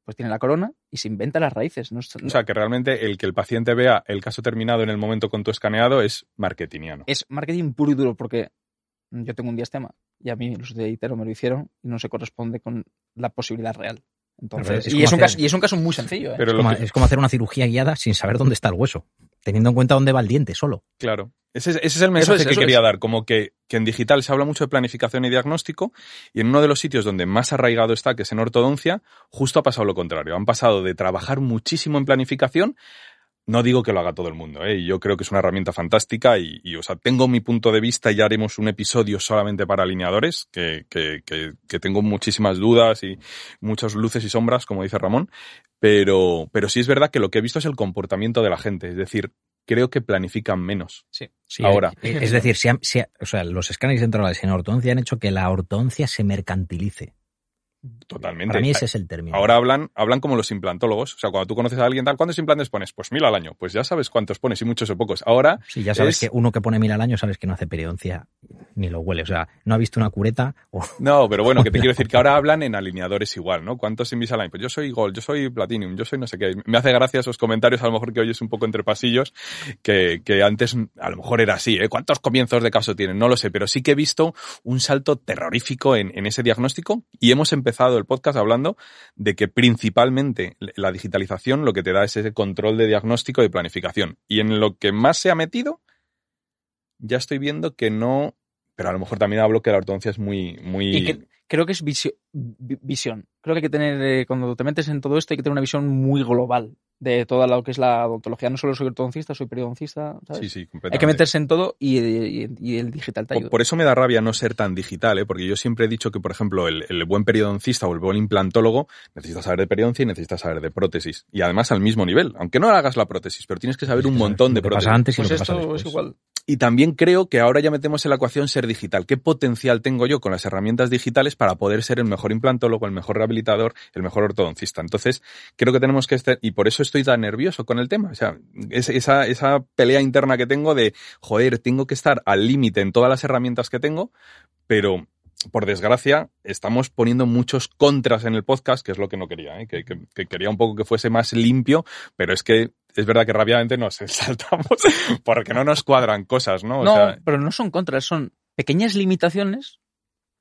Speaker 6: pues tiene la corona y se inventa las raíces. ¿no?
Speaker 2: O sea, que realmente el que el paciente vea el caso terminado en el momento con tu escaneado es marketingiano.
Speaker 6: Es marketing puro y duro, porque yo tengo un diastema y a mí los de Itero me lo hicieron y no se corresponde con la posibilidad real. Entonces,
Speaker 3: es
Speaker 6: y, es
Speaker 3: hacer,
Speaker 6: caso, y, es un caso, muy sencillo. ¿eh?
Speaker 3: Pero es, como, que... es como hacer una cirugía guiada sin saber dónde está el hueso, teniendo en cuenta dónde va el diente solo.
Speaker 2: Claro. Ese es, ese es el mensaje
Speaker 6: es,
Speaker 2: que quería es. dar, como que, que, en digital se habla mucho de planificación y diagnóstico, y en uno de los sitios donde más arraigado está, que es en ortodoncia, justo ha pasado lo contrario. Han pasado de trabajar muchísimo en planificación no digo que lo haga todo el mundo, ¿eh? yo creo que es una herramienta fantástica y, y, o sea, tengo mi punto de vista y ya haremos un episodio solamente para alineadores, que, que, que, que, tengo muchísimas dudas y muchas luces y sombras, como dice Ramón, pero, pero sí es verdad que lo que he visto es el comportamiento de la gente, es decir, creo que planifican menos.
Speaker 6: Sí.
Speaker 3: sí
Speaker 2: ahora.
Speaker 3: Es decir, si, si, o sea, los escáneres centrales en ortodoncia han hecho que la ortodoncia se mercantilice.
Speaker 2: Totalmente.
Speaker 3: Para mí ese es el término.
Speaker 2: Ahora hablan, hablan como los implantólogos. O sea, cuando tú conoces a alguien tal, ¿cuántos implantes pones? Pues mil al año. Pues ya sabes cuántos pones, y muchos o pocos. Ahora.
Speaker 3: Sí, ya sabes es... que uno que pone mil al año sabes que no hace periodoncia. ni lo huele. O sea, no ha visto una cureta. O... (laughs)
Speaker 2: No, pero bueno, que te (laughs) quiero decir que ahora hablan en alineadores igual, ¿no? ¿Cuántos Invisalign? Pues yo soy Gold, yo soy Platinum, yo soy no sé qué. Me hace gracia esos comentarios, a lo mejor que oyes un poco entre pasillos, que, que antes a lo mejor era así, ¿eh? ¿Cuántos comienzos de caso tienen? No lo sé, pero sí que he visto un salto terrorífico en, en ese diagnóstico y hemos empezado el podcast hablando de que principalmente la digitalización lo que te da es ese control de diagnóstico y planificación. Y en lo que más se ha metido, ya estoy viendo que no, pero a lo mejor también hablo que la ortodoncia es muy, muy...
Speaker 6: Y que creo que es visio- vi- visión. Creo que hay que tener, eh, cuando te metes en todo esto, hay que tener una visión muy global de toda lo que es la odontología. No solo soy ortodoncista, soy periodoncista, ¿sabes?
Speaker 2: Sí, sí,
Speaker 6: hay
Speaker 2: completamente.
Speaker 6: que meterse en todo y, y- y el digital te
Speaker 2: Por,
Speaker 6: ayuda.
Speaker 2: por eso me da rabia no ser tan digital, ¿eh? porque yo siempre he dicho que, por ejemplo, el, el buen periodoncista o el buen implantólogo necesita saber de periodoncia y necesita saber de prótesis. Y además al mismo nivel, aunque no hagas la prótesis, pero tienes que saber un montón de prótesis.
Speaker 3: antes y
Speaker 6: pues
Speaker 3: lo que pasa
Speaker 6: esto
Speaker 3: después.
Speaker 6: es igual.
Speaker 2: Y también creo que ahora ya metemos en la ecuación ser digital. ¿Qué potencial tengo yo con las herramientas digitales para poder ser el mejor implantólogo, el mejor rehabilitador, el mejor ortodoncista? Entonces, creo que tenemos que estar, y por eso estoy tan nervioso con el tema. O sea, es- esa, esa pelea interna que tengo de, joder, tengo que estar al límite en todas las herramientas que tengo, pero por desgracia, estamos poniendo muchos contras en el podcast, que es lo que no quería, ¿eh? que, que- que quería un poco que fuese más limpio, pero es que es verdad que rápidamente nos (laughs) saltamos porque no nos cuadran cosas, ¿no? O
Speaker 6: no,
Speaker 2: sea,
Speaker 6: pero no son contras, son pequeñas limitaciones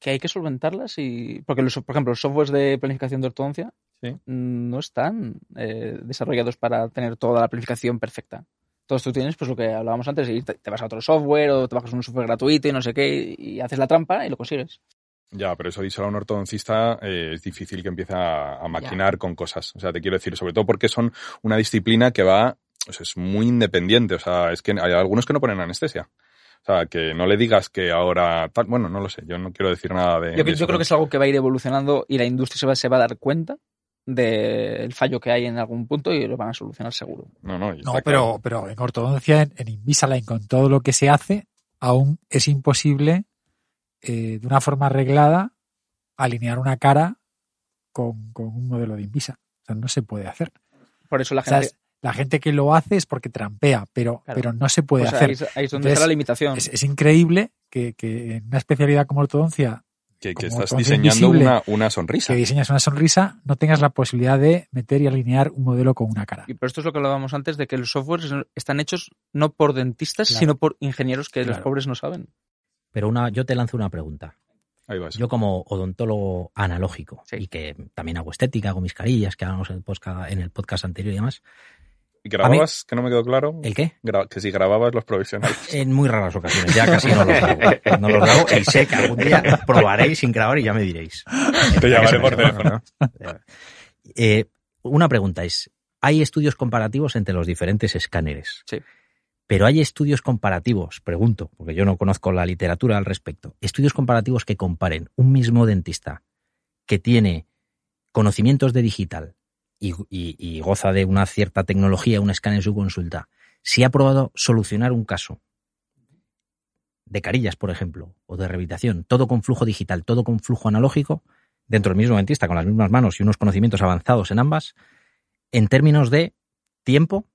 Speaker 6: que hay que solventarlas y porque los, por ejemplo los softwares de planificación de ortodoncia
Speaker 2: Sí.
Speaker 6: mm, no están eh, desarrollados para tener toda la planificación perfecta. Entonces tú tienes pues lo que hablábamos antes, ir, te, vas a otro software o te bajas un software gratuito y no sé qué y haces la trampa y lo consigues.
Speaker 2: ya, pero eso dicho a un ortodoncista eh, es difícil que empiece a, a maquinar con cosas. O sea, te quiero decir, sobre todo porque son una disciplina que va, o sea, es muy independiente. O sea, es que hay algunos que no ponen anestesia. O sea, que no le digas que ahora, tal- bueno, no lo sé, yo no quiero decir nada de...
Speaker 6: Yo,
Speaker 2: de
Speaker 6: yo creo que es algo que va a ir evolucionando y la industria se va, se va a dar cuenta del fallo que hay en algún punto y lo van a solucionar seguro.
Speaker 2: No, no,
Speaker 4: No, pero,
Speaker 2: claro.
Speaker 4: pero en ortodoncia, en, en Invisalign, con todo lo que se hace, aún es imposible eh, de una forma arreglada alinear una cara con, con un modelo de Invisa. O sea, no se puede hacer.
Speaker 6: Por eso la
Speaker 4: O sea,
Speaker 6: gente...
Speaker 4: la gente que lo hace es porque trampea, pero,
Speaker 6: Claro.
Speaker 4: pero no se puede hacer.
Speaker 6: ahí, es- ahí es donde
Speaker 4: Entonces,
Speaker 6: está la limitación.
Speaker 4: Es, es increíble que, que en una especialidad como ortodoncia,
Speaker 2: que, que
Speaker 4: como
Speaker 2: estás diseñando una, una sonrisa.
Speaker 4: que diseñas una sonrisa, no tengas la posibilidad de meter y alinear un modelo con una cara.
Speaker 6: Y por esto es lo que hablábamos antes de que los softwares están hechos no por dentistas,
Speaker 4: Claro.
Speaker 6: sino por ingenieros que los pobres no saben.
Speaker 3: Pero una, yo te lanzo una pregunta.
Speaker 2: Ahí vas.
Speaker 3: Yo como odontólogo analógico
Speaker 6: Sí.
Speaker 3: y que también hago estética, hago mis carillas, que hablamos en el podcast, en el podcast anterior y demás.
Speaker 2: ¿Y grababas? Que no me quedó claro.
Speaker 3: ¿El qué?
Speaker 2: Gra- que si grababas los provisionales. (laughs)
Speaker 3: En muy raras ocasiones, ya casi no los grabo. No los grabo y sé que algún día probaréis sin grabar y ya me diréis.
Speaker 2: Te llamaré por
Speaker 3: ¿no?
Speaker 2: teléfono. (laughs)
Speaker 3: Eh, una pregunta es, ¿hay estudios comparativos entre los diferentes escáneres?
Speaker 6: Sí.
Speaker 3: Pero hay estudios comparativos, pregunto, porque yo no conozco la literatura al respecto, estudios comparativos que comparen un mismo dentista que tiene conocimientos de digital y, y- y goza de una cierta tecnología, un escáner en su consulta, si ha probado solucionar un caso de carillas, por ejemplo, o de rehabilitación, todo con flujo digital, todo con flujo analógico, dentro del mismo dentista, con las mismas manos y unos conocimientos avanzados en ambas, en términos de tiempo,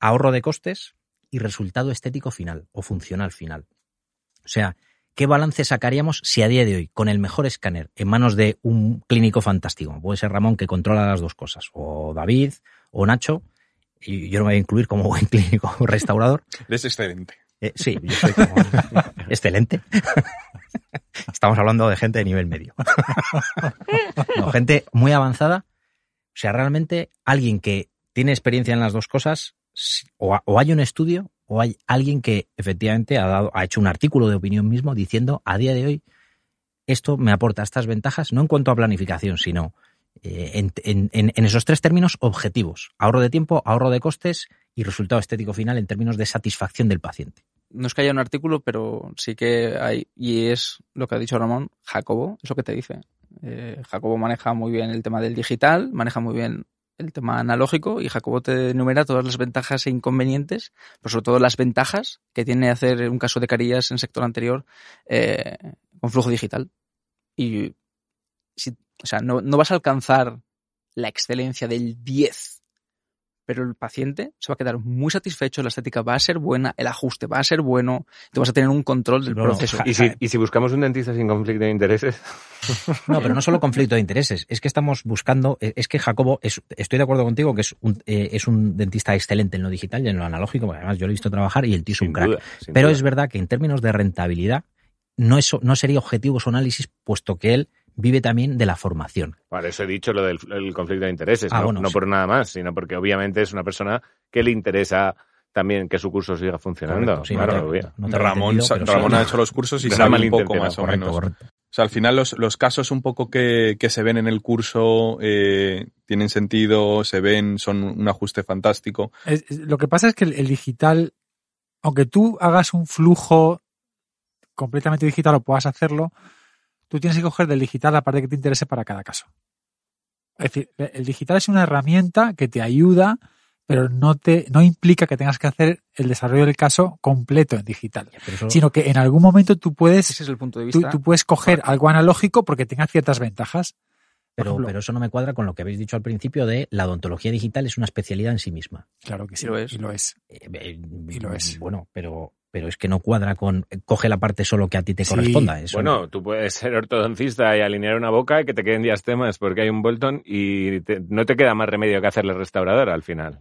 Speaker 3: ahorro de costes y resultado estético final o funcional final. O sea, ¿qué balance sacaríamos si a día de hoy, con el mejor escáner en manos de un clínico fantástico, puede ser Ramón que controla las dos cosas, o David, o Nacho, y yo no me voy a incluir como buen (laughs) clínico restaurador,
Speaker 2: Es excelente.
Speaker 3: eh, sí, yo soy como (laughs) excelente. (laughs) Estamos hablando de gente de nivel medio. No, gente muy avanzada. O sea, realmente alguien que tiene experiencia en las dos cosas, o hay un estudio, o hay alguien que efectivamente ha, dado, ha hecho un artículo de opinión mismo diciendo a día de hoy esto me aporta estas ventajas, no en cuanto a planificación, sino eh, en, esos tres términos objetivos. Ahorro de tiempo, ahorro de costes y resultado estético final en términos de satisfacción del paciente.
Speaker 6: No es que haya un artículo, pero sí que hay, y es lo que ha dicho Ramón, Jacobo, es lo que te dice. Eh, Jacobo maneja muy bien el tema del digital, maneja muy bien el tema analógico y Jacobo te enumera todas las ventajas e inconvenientes, pero sobre todo las ventajas que tiene hacer un caso de carillas en sector anterior eh, con flujo digital. Y si, o sea, no, no vas a alcanzar la excelencia del 10, pero el paciente se va a quedar muy satisfecho, la estética va a ser buena, el ajuste va a ser bueno, tú vas a tener un control del
Speaker 3: No,
Speaker 6: proceso.
Speaker 5: ¿Y si, y si buscamos un dentista sin conflicto de intereses? (laughs)
Speaker 3: No, pero no solo conflicto de intereses, es que estamos buscando, eh, es que Jacobo, es- estoy de acuerdo contigo que es un, eh, es un dentista excelente en lo digital y en lo analógico, porque además yo lo he visto trabajar y el tío es un crack.
Speaker 5: duda,
Speaker 3: Pero
Speaker 5: duda.
Speaker 3: es verdad que en términos de rentabilidad no, es, no sería objetivo su análisis, puesto que él vive también de la formación.
Speaker 5: Por eso he dicho lo del el conflicto de intereses,
Speaker 3: Ah,
Speaker 5: no,
Speaker 3: bueno,
Speaker 5: no
Speaker 3: sí.
Speaker 5: por nada más, sino porque obviamente es una persona que le interesa también que su curso siga funcionando.
Speaker 3: Correcto, sí,
Speaker 5: claro,
Speaker 3: no te- no te
Speaker 2: Ramón,
Speaker 3: sí.
Speaker 2: Ramón ha hecho los cursos y sabe un poco más o
Speaker 3: Correcto,
Speaker 2: menos.
Speaker 3: correcto.
Speaker 2: O sea, al final los, los casos un poco que, que se ven en el curso eh, tienen sentido, se ven, son un ajuste fantástico.
Speaker 4: Es- es- lo que pasa es que el, el digital, aunque tú hagas un flujo completamente digital o puedas hacerlo, tú tienes que coger del digital la parte que te interese para cada caso. Es decir, el digital es una herramienta que te ayuda, pero no te, no implica que tengas que hacer el desarrollo del caso completo en digital,
Speaker 3: eso-
Speaker 4: sino que en algún momento tú puedes,
Speaker 6: Ese es el punto de vista.
Speaker 4: tú puedes coger algo analógico porque tenga ciertas ventajas.
Speaker 3: Pero,
Speaker 4: ejemplo.
Speaker 3: pero eso no me cuadra con lo que habéis dicho al principio de la odontología digital es una especialidad en sí misma.
Speaker 4: Claro que sí,
Speaker 6: Y lo es.
Speaker 4: y lo es.
Speaker 3: Eh, eh,
Speaker 4: Y lo es.
Speaker 3: Bueno, pero, pero es que no cuadra con coge la parte solo que a ti te
Speaker 4: Sí.
Speaker 3: corresponda. Eso
Speaker 5: Bueno, tú puedes ser ortodoncista y alinear una boca y que te queden diastemas porque hay un Bolton y te- no te queda más remedio que hacerle restaurador al final.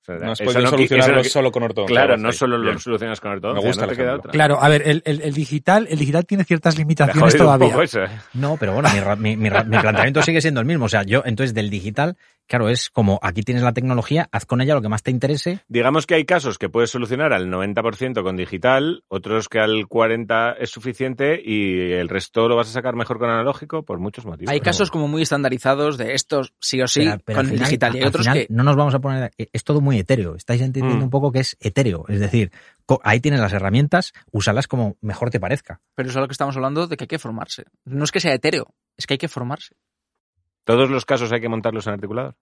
Speaker 5: O sea,
Speaker 2: No has
Speaker 5: eso
Speaker 2: podido
Speaker 5: no
Speaker 2: solucionarlo solo con ortodoncia.
Speaker 5: Claro, no solo
Speaker 2: Bien.
Speaker 5: lo solucionas con ortodoncia,
Speaker 2: Me gusta
Speaker 5: no te queda otra.
Speaker 4: Claro, a ver, el, el- el digital, el digital tiene ciertas limitaciones todavía.
Speaker 5: poco eso, ¿eh?
Speaker 3: No, pero bueno, mi, ra- mi- mi mi (laughs) planteamiento sigue siendo el mismo. O sea, yo, entonces, del digital, claro, es como aquí tienes la tecnología, haz con ella lo que más te interese.
Speaker 5: Digamos que hay casos que puedes solucionar al 90% con digital, otros que al 40% es suficiente y el resto lo vas a sacar mejor con analógico por muchos motivos.
Speaker 6: Hay casos como muy estandarizados de estos sí o sí
Speaker 3: pero- pero
Speaker 6: con
Speaker 3: final-
Speaker 6: digital. Y hay otros
Speaker 3: final
Speaker 6: que
Speaker 3: No nos vamos a poner. Es todo muy etéreo. Estáis entendiendo
Speaker 5: Mm.
Speaker 3: un poco que es etéreo. Es decir, ahí tienes las herramientas, úsalas como mejor te parezca.
Speaker 6: Pero eso es lo que estamos hablando de que hay que formarse. No es que sea etéreo, es que hay que formarse.
Speaker 5: Todos los casos hay que montarlos en articulador.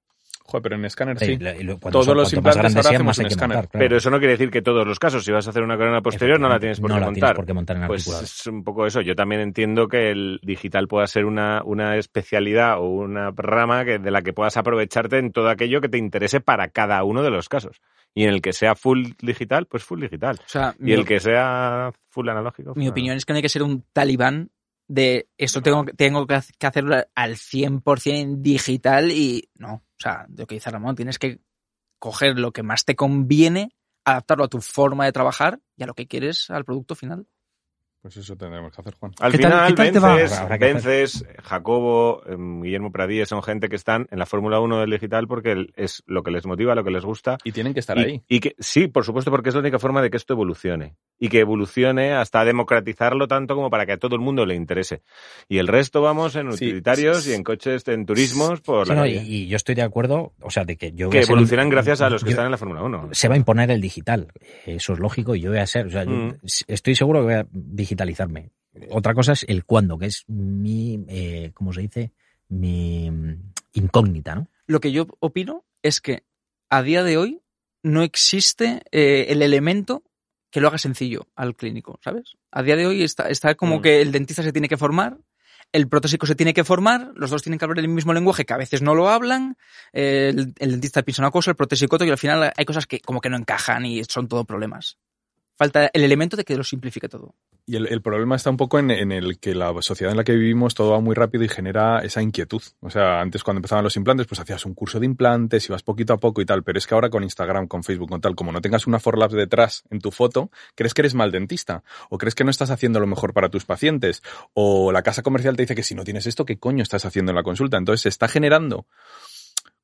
Speaker 2: Joder, pero en escáner
Speaker 3: Sí, lo-
Speaker 2: Todos
Speaker 3: son-
Speaker 2: los implantes ahora
Speaker 3: sean,
Speaker 2: hacemos
Speaker 3: más hay
Speaker 2: en
Speaker 3: que
Speaker 2: escáner.
Speaker 3: montar, claro.
Speaker 5: Pero eso no quiere decir que todos los casos, si vas a hacer una corona posterior, no la tienes por
Speaker 3: no
Speaker 5: qué
Speaker 3: la
Speaker 5: montar.
Speaker 3: tienes por qué montar en
Speaker 5: Pues
Speaker 3: articulador.
Speaker 5: es un poco eso. Yo también entiendo que el digital pueda ser una, una especialidad o una rama que, de la que puedas aprovecharte en todo aquello que te interese para cada uno de los casos. Y en el que sea full digital, pues full digital.
Speaker 6: O sea,
Speaker 5: Y
Speaker 6: mi,
Speaker 5: el que sea full analógico.
Speaker 6: mi opinión es que no hay que ser un talibán de esto tengo, tengo que ha- que hacerlo al 100% digital y no. O sea, de lo que dice Ramón, tienes que coger lo que más te conviene, adaptarlo a tu forma de trabajar y a lo que quieres al producto final.
Speaker 2: Pues eso tendremos que hacer, Juan.
Speaker 5: Al
Speaker 4: ¿Qué tal-
Speaker 5: final,
Speaker 4: qué tal te va?
Speaker 5: Vences, Jacobo, em, Guillermo Pradí son gente que están en la Fórmula 1 del digital porque es lo que les motiva, lo que les gusta.
Speaker 2: Y tienen que estar
Speaker 5: Y,
Speaker 2: ahí.
Speaker 5: y que sí, por supuesto, porque es la única forma de que esto evolucione. Y que evolucione hasta democratizarlo tanto como para que a todo el mundo le interese. Y el resto vamos en
Speaker 2: Sí.
Speaker 5: utilitarios y en coches, en turismos por
Speaker 3: Sí,
Speaker 5: la
Speaker 3: no, y, yo estoy de acuerdo, o sea, de que yo
Speaker 5: que evolucionan gracias a los que
Speaker 3: yo-
Speaker 5: están en la Fórmula 1.
Speaker 3: se va a imponer el digital. Eso es lógico y yo voy a ser, o sea, yo
Speaker 5: Mm.
Speaker 3: estoy seguro que voy a digitalizarme. Otra cosa es el cuándo, que es mi, eh, ¿cómo se dice? Mi mm, incógnita, ¿no?
Speaker 6: Lo que yo opino es que a día de hoy no existe eh, el elemento que lo haga sencillo al clínico, ¿sabes? A día de hoy está, está como
Speaker 5: Mm.
Speaker 6: que el dentista se tiene que formar, el protésico se tiene que formar, los dos tienen que hablar el mismo lenguaje que a veces no lo hablan, eh, el, el dentista piensa una cosa, el protésico otra y al final hay cosas que como que no encajan y son todo problemas. Falta el elemento de que lo simplifique todo.
Speaker 2: Y el, problema está un poco en, en el que la sociedad en la que vivimos todo va muy rápido y genera esa inquietud. O sea, antes cuando empezaban los implantes, pues hacías un curso de implantes, ibas poquito a poco y tal, pero es que ahora con Instagram, con Facebook, con tal, como no tengas una Forlabs detrás en tu foto, crees que eres mal dentista o crees que no estás haciendo lo mejor para tus pacientes o la casa comercial te dice que si no tienes esto, ¿qué coño estás haciendo en la consulta? Entonces se está generando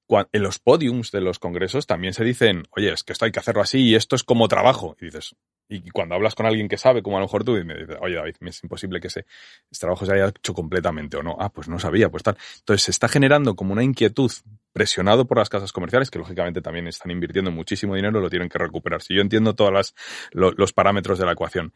Speaker 2: en los podiums de los congresos también se dicen, oye, es que esto hay que hacerlo así y esto es como trabajo. Y dices, y cuando hablas con alguien que sabe, como a lo mejor tú, y me dices, oye, David, es imposible que ese, trabajo se haya hecho completamente o no. Ah, pues no sabía, pues tal. Entonces se está generando como una inquietud presionado por las casas comerciales, que lógicamente también están invirtiendo muchísimo dinero, lo tienen que recuperar. Si yo entiendo todos los parámetros de la ecuación.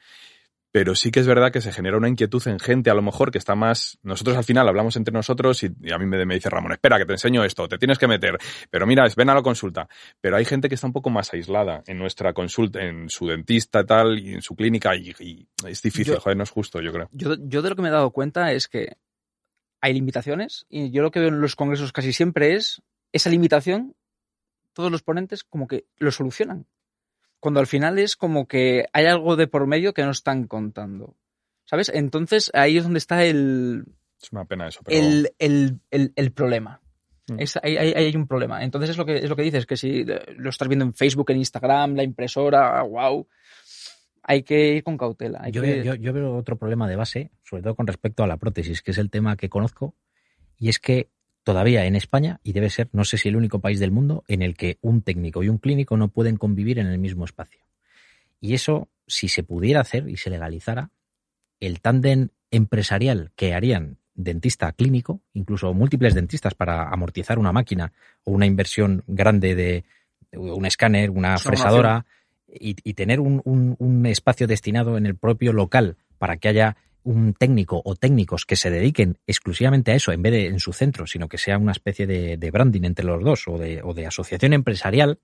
Speaker 2: Pero sí que es verdad que se genera una inquietud en gente, a lo mejor, que está más. Nosotros al final hablamos entre nosotros y, y a mí me, me dice Ramón, espera, que te enseño esto, te tienes que meter. Pero mira, es- ven a la consulta. Pero hay gente que está un poco más aislada en nuestra consulta, en su dentista y tal, y en su clínica, y, y es difícil,
Speaker 6: Yo-
Speaker 2: joder, no es justo, yo creo.
Speaker 6: Yo, yo de lo que me he dado cuenta es que hay limitaciones y yo lo que veo en los congresos casi siempre es esa limitación todos los ponentes como que lo solucionan. Cuando al final es como que hay algo de por medio que no están contando. ¿Sabes? Entonces ahí es donde está el,
Speaker 2: Es una pena eso, pero...
Speaker 6: el, el, el, el problema.
Speaker 2: Mm.
Speaker 6: Es- ahí hay un problema. Entonces es lo que es lo que dices, que si lo estás viendo en Facebook, en Instagram, la impresora, wow, hay que ir con cautela. hay
Speaker 3: Yo,
Speaker 6: que-
Speaker 3: veo- yo- yo veo otro problema de base, sobre todo con respecto a la prótesis, que es el tema que conozco, y es que todavía en España, y debe ser, no sé si el único país del mundo, en el que un técnico y un clínico no pueden convivir en el mismo espacio. Y eso, si se pudiera hacer y se legalizara, el tándem empresarial que harían dentista clínico, incluso múltiples dentistas para amortizar una máquina o una inversión grande de un escáner, una
Speaker 6: Es una
Speaker 3: fresadora, y, y tener un, un- un espacio destinado en el propio local para que haya un técnico o técnicos que se dediquen exclusivamente a eso en vez de en su centro, sino que sea una especie de, de branding entre los dos o de, o de asociación empresarial.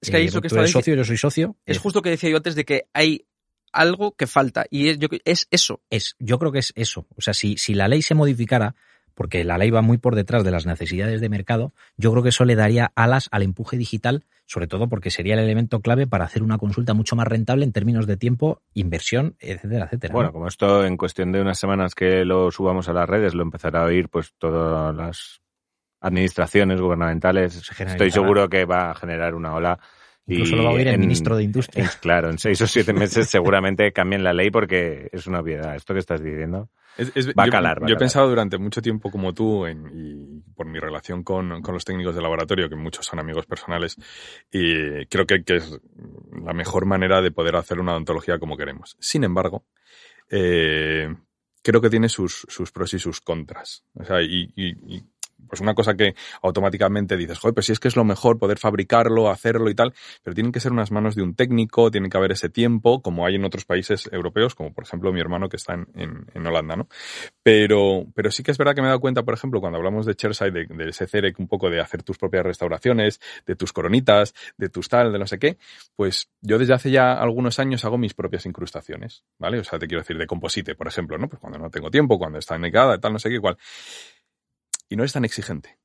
Speaker 6: Es que ahí
Speaker 3: Eh,
Speaker 6: es lo que
Speaker 3: tú eres socio, yo soy socio.
Speaker 6: es
Speaker 3: eh,
Speaker 6: justo lo que decía yo antes de que hay algo que falta y es, yo, es eso.
Speaker 3: es, yo creo que es eso. O sea, si, si la ley se modificara, porque la ley va muy por detrás de las necesidades de mercado, yo creo que eso le daría alas al empuje digital, sobre todo porque sería el elemento clave para hacer una consulta mucho más rentable en términos de tiempo, inversión, etcétera, etcétera.
Speaker 5: Bueno,
Speaker 3: ¿no?
Speaker 5: como esto en cuestión de unas semanas que lo subamos a las redes, lo empezará a oír pues todas las administraciones gubernamentales. Estoy seguro que va a generar una ola.
Speaker 3: Incluso lo va a oír el
Speaker 5: en-
Speaker 3: ministro de Industria.
Speaker 5: claro, en seis o siete meses seguramente cambien la ley porque es una obviedad. Esto que estás diciendo.
Speaker 2: Es- es-
Speaker 5: Va a
Speaker 2: yo,
Speaker 5: calar, va a
Speaker 2: yo he pensado durante mucho tiempo como tú, en- y por mi relación con, con los técnicos de laboratorio, que muchos son amigos personales, y creo que, que es la mejor manera de poder hacer una odontología como queremos. Sin embargo, eh, creo que tiene sus, sus pros y sus contras. O sea, y, y- y, pues una cosa que automáticamente dices, joder, pues si es que es lo mejor poder fabricarlo, hacerlo y tal, pero tienen que ser unas manos de un técnico, tiene que haber ese tiempo, como hay en otros países europeos, como por ejemplo mi hermano que está en, Holanda, ¿no? Pero, pero sí que es verdad que me he dado cuenta, por ejemplo, cuando hablamos de Cherside, de, de ese CEREC, un poco de hacer tus propias restauraciones, de tus coronitas, de tus tal, de no sé qué, pues yo desde hace ya algunos años hago mis propias incrustaciones, ¿vale? O sea, te quiero decir, de composite, por ejemplo, ¿no? Pues cuando no tengo tiempo, cuando está negada, tal, no sé qué, igual. Y no es tan exigente.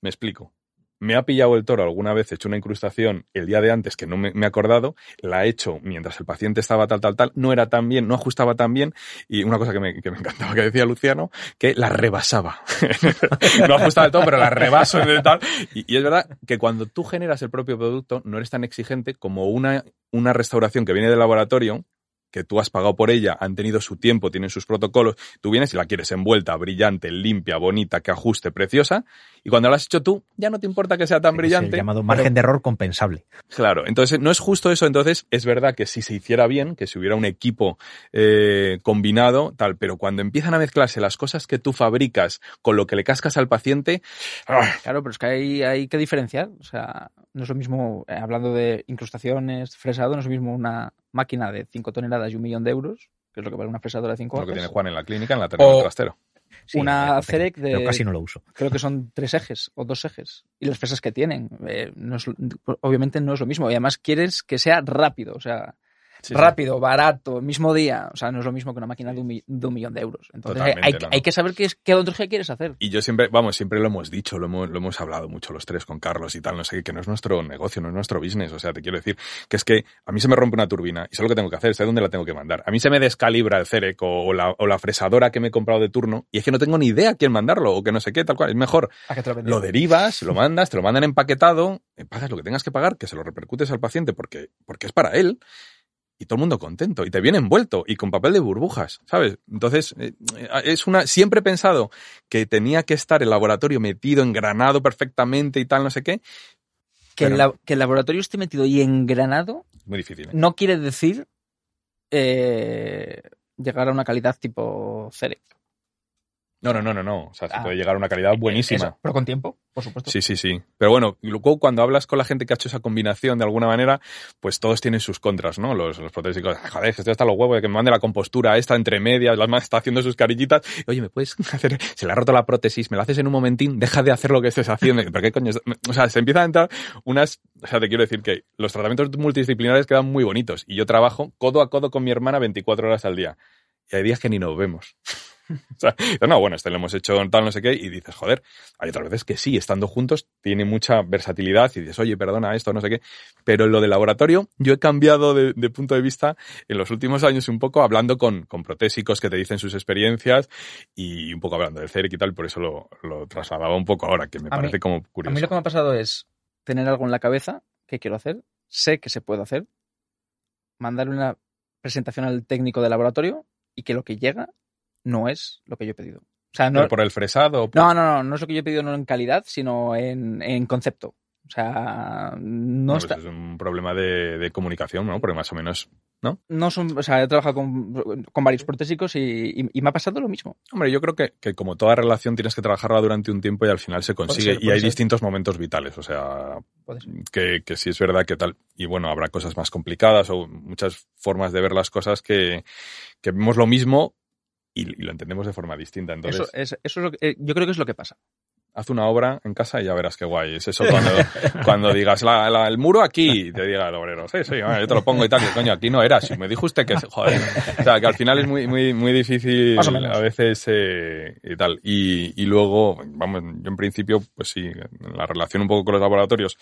Speaker 2: Me explico. Me ha pillado el toro alguna vez, he hecho una incrustación el día de antes que no me, he acordado, la he hecho mientras el paciente estaba tal, tal, tal, no era tan bien, no ajustaba tan bien, y una cosa que me, que me encantaba que decía Luciano, que la rebasaba. (laughs) no ajustaba del todo, pero la rebaso en tal. Y, y es verdad que cuando tú generas el propio producto, no eres tan exigente como una, una restauración que viene del laboratorio, que tú has pagado por ella, han tenido su tiempo, tienen sus protocolos, tú vienes y la quieres envuelta, brillante, limpia, bonita, que ajuste, preciosa, y cuando la has hecho tú, ya no te importa que sea tan
Speaker 3: Es
Speaker 2: brillante.
Speaker 3: el llamado margen de error compensable.
Speaker 2: Claro, entonces no es justo eso. Entonces es verdad que si se hiciera bien, que si hubiera un equipo eh, combinado, tal, pero cuando empiezan a mezclarse las cosas que tú fabricas con lo que le cascas al paciente, ¡ah!
Speaker 6: Claro, pero es que hay, hay que diferenciar. O sea, no es lo mismo, eh, hablando de incrustaciones, fresado, no es lo mismo una máquina de 5 toneladas y un millón de euros, que es lo que vale una fresadora de 5
Speaker 2: lo que tiene Juan en la clínica, en la terminal
Speaker 6: O-
Speaker 2: trastero.
Speaker 3: Sí,
Speaker 6: Una CEREC de-
Speaker 3: Pero casi no lo uso.
Speaker 6: Creo que son tres ejes o dos ejes. Y las fresas que tienen. eh, no es- obviamente no es lo mismo. Y además quieres que sea rápido. O sea,
Speaker 2: Sí, sí.
Speaker 6: rápido, barato, mismo día. O sea, no es lo mismo que una máquina de un, mi- de un millón de euros. Entonces hay, hay- hay que saber qué, es, qué odontología quieres hacer.
Speaker 2: Y yo siempre, vamos, siempre lo hemos dicho, lo hemos, lo hemos hablado mucho los tres con Carlos y tal, no sé qué, que no es nuestro negocio, no es nuestro business. O sea, te quiero decir que es que a mí se me rompe una turbina y sé lo que tengo que hacer, sé dónde la tengo que mandar. A mí se me descalibra el CEREC o, o la, o la fresadora que me he comprado de turno y es que no tengo ni idea a quién mandarlo o que no sé qué, tal cual. Es mejor
Speaker 6: ¿A qué te lo
Speaker 2: lo derivas, lo mandas, te lo mandan empaquetado, eh, pagas lo que tengas que pagar, que se lo repercutes al paciente porque, porque es para él. Y todo el mundo contento. Y te viene envuelto. Y con papel de burbujas. ¿Sabes? Entonces, eh, eh, es una. Siempre he pensado que tenía que estar el laboratorio metido, engranado perfectamente y tal, no sé qué.
Speaker 6: que, el,
Speaker 2: pero-
Speaker 6: la- que el laboratorio esté metido y engranado
Speaker 2: Muy difícil. ¿eh?
Speaker 6: no quiere decir eh, llegar a una calidad tipo CEREC.
Speaker 2: No, no, no, no, no. O sea, se
Speaker 6: Ah.
Speaker 2: puede llegar a una calidad buenísima.
Speaker 6: Eso, pero con tiempo, por supuesto.
Speaker 2: Sí, sí, sí. Pero bueno, luego cuando hablas con la gente que ha hecho esa combinación de alguna manera, pues todos tienen sus contras, ¿no? Los, los protésicos, joder, que esto está los huevos de que me mande la compostura esta entre medias, la más está haciendo sus carillitas. Oye, ¿me puedes (laughs) hacer? Se le ha roto la prótesis, me la haces en un momentín, deja de hacer lo que estés haciendo. ¿Pero qué coño? O sea, se empiezan a entrar unas, o sea, te quiero decir que los tratamientos multidisciplinares quedan muy bonitos y yo trabajo codo a codo con mi hermana 24 horas al día. Y hay días que ni nos vemos. (laughs) (laughs) O sea, no, bueno, este lo hemos hecho tal, no sé qué, y dices, joder, hay otras veces que sí, estando juntos, tiene mucha versatilidad y dices, oye, perdona esto, no sé qué. Pero en lo de laboratorio, yo he cambiado de, de punto de vista en los últimos años un poco hablando con, con, protésicos que te dicen sus experiencias y un poco hablando del CEREC y tal, por eso lo, lo trasladaba un poco ahora, que me
Speaker 6: A
Speaker 2: parece
Speaker 6: mí-
Speaker 2: como curioso.
Speaker 6: A mí lo que me ha pasado es tener algo en la cabeza que quiero hacer, sé que se puede hacer, mandar una presentación al técnico de laboratorio y que lo que llega no es lo que yo he pedido. O sea, no,
Speaker 2: por el fresado. por-
Speaker 6: no, no, no, no es lo que yo he pedido no en calidad, sino en, en concepto. O sea, no,
Speaker 2: pues
Speaker 6: está,
Speaker 2: es un problema de, de comunicación, ¿no? Porque más o menos, ¿no?
Speaker 6: no son, o sea, he trabajado con, con varios protésicos y, y- y me ha pasado lo mismo.
Speaker 2: Hombre, yo creo que, que como toda relación tienes que trabajarla durante un tiempo y al final se consigue.
Speaker 6: ser,
Speaker 2: y hay
Speaker 6: ser.
Speaker 2: distintos momentos vitales. O sea, que, que sí es verdad que tal. Y bueno, habrá cosas más complicadas o muchas formas de ver las cosas que, que vemos lo mismo y, y lo entendemos de forma distinta. Entonces,
Speaker 6: Eso, es, eso es lo que, eh, yo creo que es lo que pasa.
Speaker 2: haz una obra en casa y ya verás qué guay. Es eso cuando, (laughs) cuando digas "La- la- el muro aquí, te diga el obrero, sí, sí, yo te lo pongo y tal, que coño, aquí no era. Si me dijo usted que, joder. O sea, que al final es muy, muy, muy difícil a veces eh, y tal. Y, y luego, vamos, yo en principio, pues sí, la relación un poco con los laboratorios,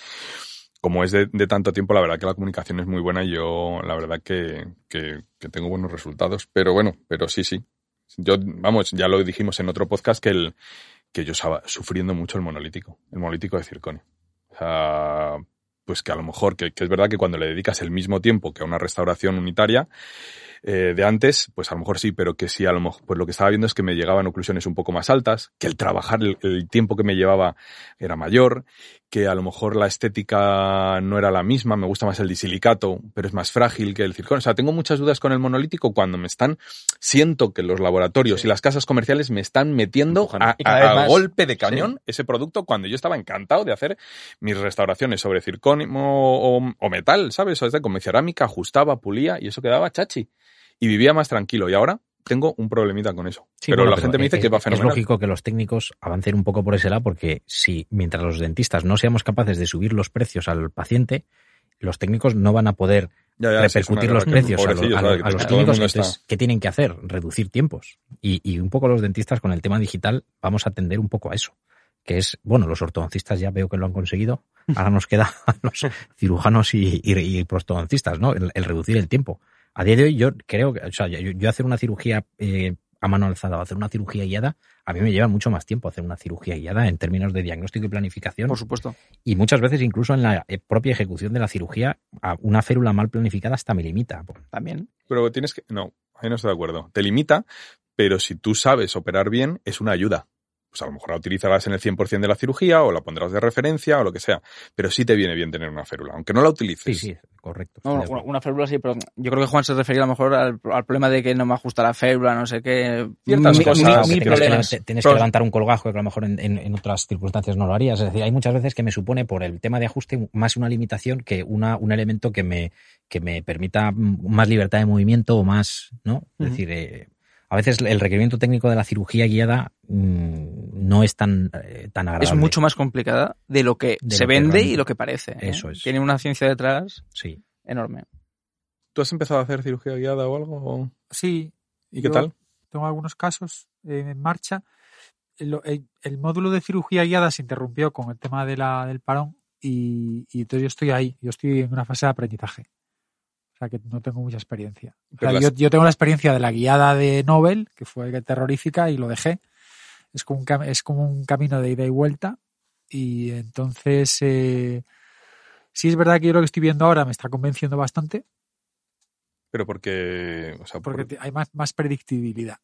Speaker 2: como es de, de tanto tiempo, la verdad que la comunicación es muy buena y yo, la verdad que, que, que tengo buenos resultados. Pero bueno, pero sí, sí. Yo, vamos, ya lo dijimos en otro podcast que el, que yo estaba sufriendo mucho el monolítico, el monolítico de Circone. O sea, pues que a lo mejor, que, que es verdad que cuando le dedicas el mismo tiempo que a una restauración unitaria eh, de antes, pues a lo mejor sí, pero que sí, a lo mejor, pues lo que estaba viendo es que me llegaban oclusiones un poco más altas, que el trabajar, el, el tiempo que me llevaba era mayor, que a lo mejor la estética no era la misma, me gusta más el disilicato, pero es más frágil que el circonio. O sea, tengo muchas dudas con el monolítico cuando me están, siento que los laboratorios y las casas comerciales me están metiendo a, golpe de cañón ese producto cuando yo estaba encantado de hacer mis restauraciones sobre circonio o, o metal, ¿sabes? O sea, con mi cerámica ajustaba, pulía y eso quedaba chachi. Y vivía más tranquilo. Y ahora tengo un problemita con eso.
Speaker 3: Sí,
Speaker 2: pero
Speaker 3: bueno,
Speaker 2: la gente me dice
Speaker 3: es-
Speaker 2: que va
Speaker 3: es
Speaker 2: fenomenal.
Speaker 3: lógico que los técnicos avancen un poco por ese lado porque si mientras los dentistas no seamos capaces de subir los precios al paciente, los técnicos no van a poder
Speaker 2: Ya, ya, sí, es una
Speaker 3: repercutir los precios a, a los- a
Speaker 2: está-
Speaker 3: Entonces, ¿qué tienen que hacer? Reducir tiempos. Y, y un poco los dentistas con el tema digital vamos a atender un poco a eso. Que es, bueno, los ortodoncistas ya veo que lo han conseguido. Ahora nos queda (laughs) a los cirujanos y, y, y prostodoncistas, ¿no? El, el reducir el tiempo. A día de hoy yo creo que, o sea, yo, yo hacer una cirugía eh, a mano alzada o hacer una cirugía guiada, a mí me lleva mucho más tiempo hacer una cirugía guiada en términos de diagnóstico y planificación.
Speaker 6: Por supuesto.
Speaker 3: Y muchas veces incluso en la eh, propia ejecución de la cirugía, una férula mal planificada hasta me limita.
Speaker 6: También.
Speaker 2: Pero tienes que. No, ahí no estoy de acuerdo. Te limita, pero si tú sabes operar bien, es una ayuda. Pues a lo mejor la utilizarás en el 100% de la cirugía o la pondrás de referencia o lo que sea. Pero sí te viene bien tener una férula, aunque no la utilices.
Speaker 3: Sí, sí, correcto.
Speaker 6: No, una, férula sí, pero yo creo que Juan se refería a lo mejor al, al problema de que no me ajusta la férula, no sé qué.
Speaker 2: Ciertas
Speaker 6: Mi-
Speaker 2: cosas
Speaker 6: mi-
Speaker 2: que
Speaker 6: mil
Speaker 3: tienes, que,
Speaker 6: problemas.
Speaker 3: levant- tienes
Speaker 2: Pero-
Speaker 3: que levantar un colgajo que a lo mejor en, en- en otras circunstancias no lo harías. Es decir, hay muchas veces que me supone por el tema de ajuste más una limitación que una, un elemento que me, que me permita mm, más libertad de movimiento o más, ¿no? Es decir, eh, a veces el requerimiento técnico de la cirugía guiada mm, no es tan, eh, tan agradable.
Speaker 6: Es mucho más complicada de lo que
Speaker 3: De
Speaker 6: se
Speaker 3: lo que
Speaker 6: vende y lo que parece. ¿eh?
Speaker 3: Eso es.
Speaker 6: Tiene una ciencia detrás
Speaker 3: Sí.
Speaker 6: enorme.
Speaker 2: ¿Tú has empezado a hacer cirugía guiada o algo? o-
Speaker 4: Sí.
Speaker 2: ¿Y qué tal?
Speaker 4: Tengo algunos casos eh, en marcha. El, el- el módulo de cirugía guiada se interrumpió con el tema de la, del parón y, y entonces yo estoy ahí. Yo estoy en una fase de aprendizaje. O sea que no tengo mucha experiencia. O sea,
Speaker 2: Pero las-
Speaker 4: yo, yo tengo la experiencia de la guiada de Nobel, que fue terrorífica, y lo dejé. Es como un, es como un camino de ida y vuelta. Y entonces, eh, sí es verdad que yo lo que estoy viendo ahora me está convenciendo bastante,
Speaker 2: Pero porque. O sea,
Speaker 4: porque
Speaker 2: por-
Speaker 4: hay más, más predictibilidad.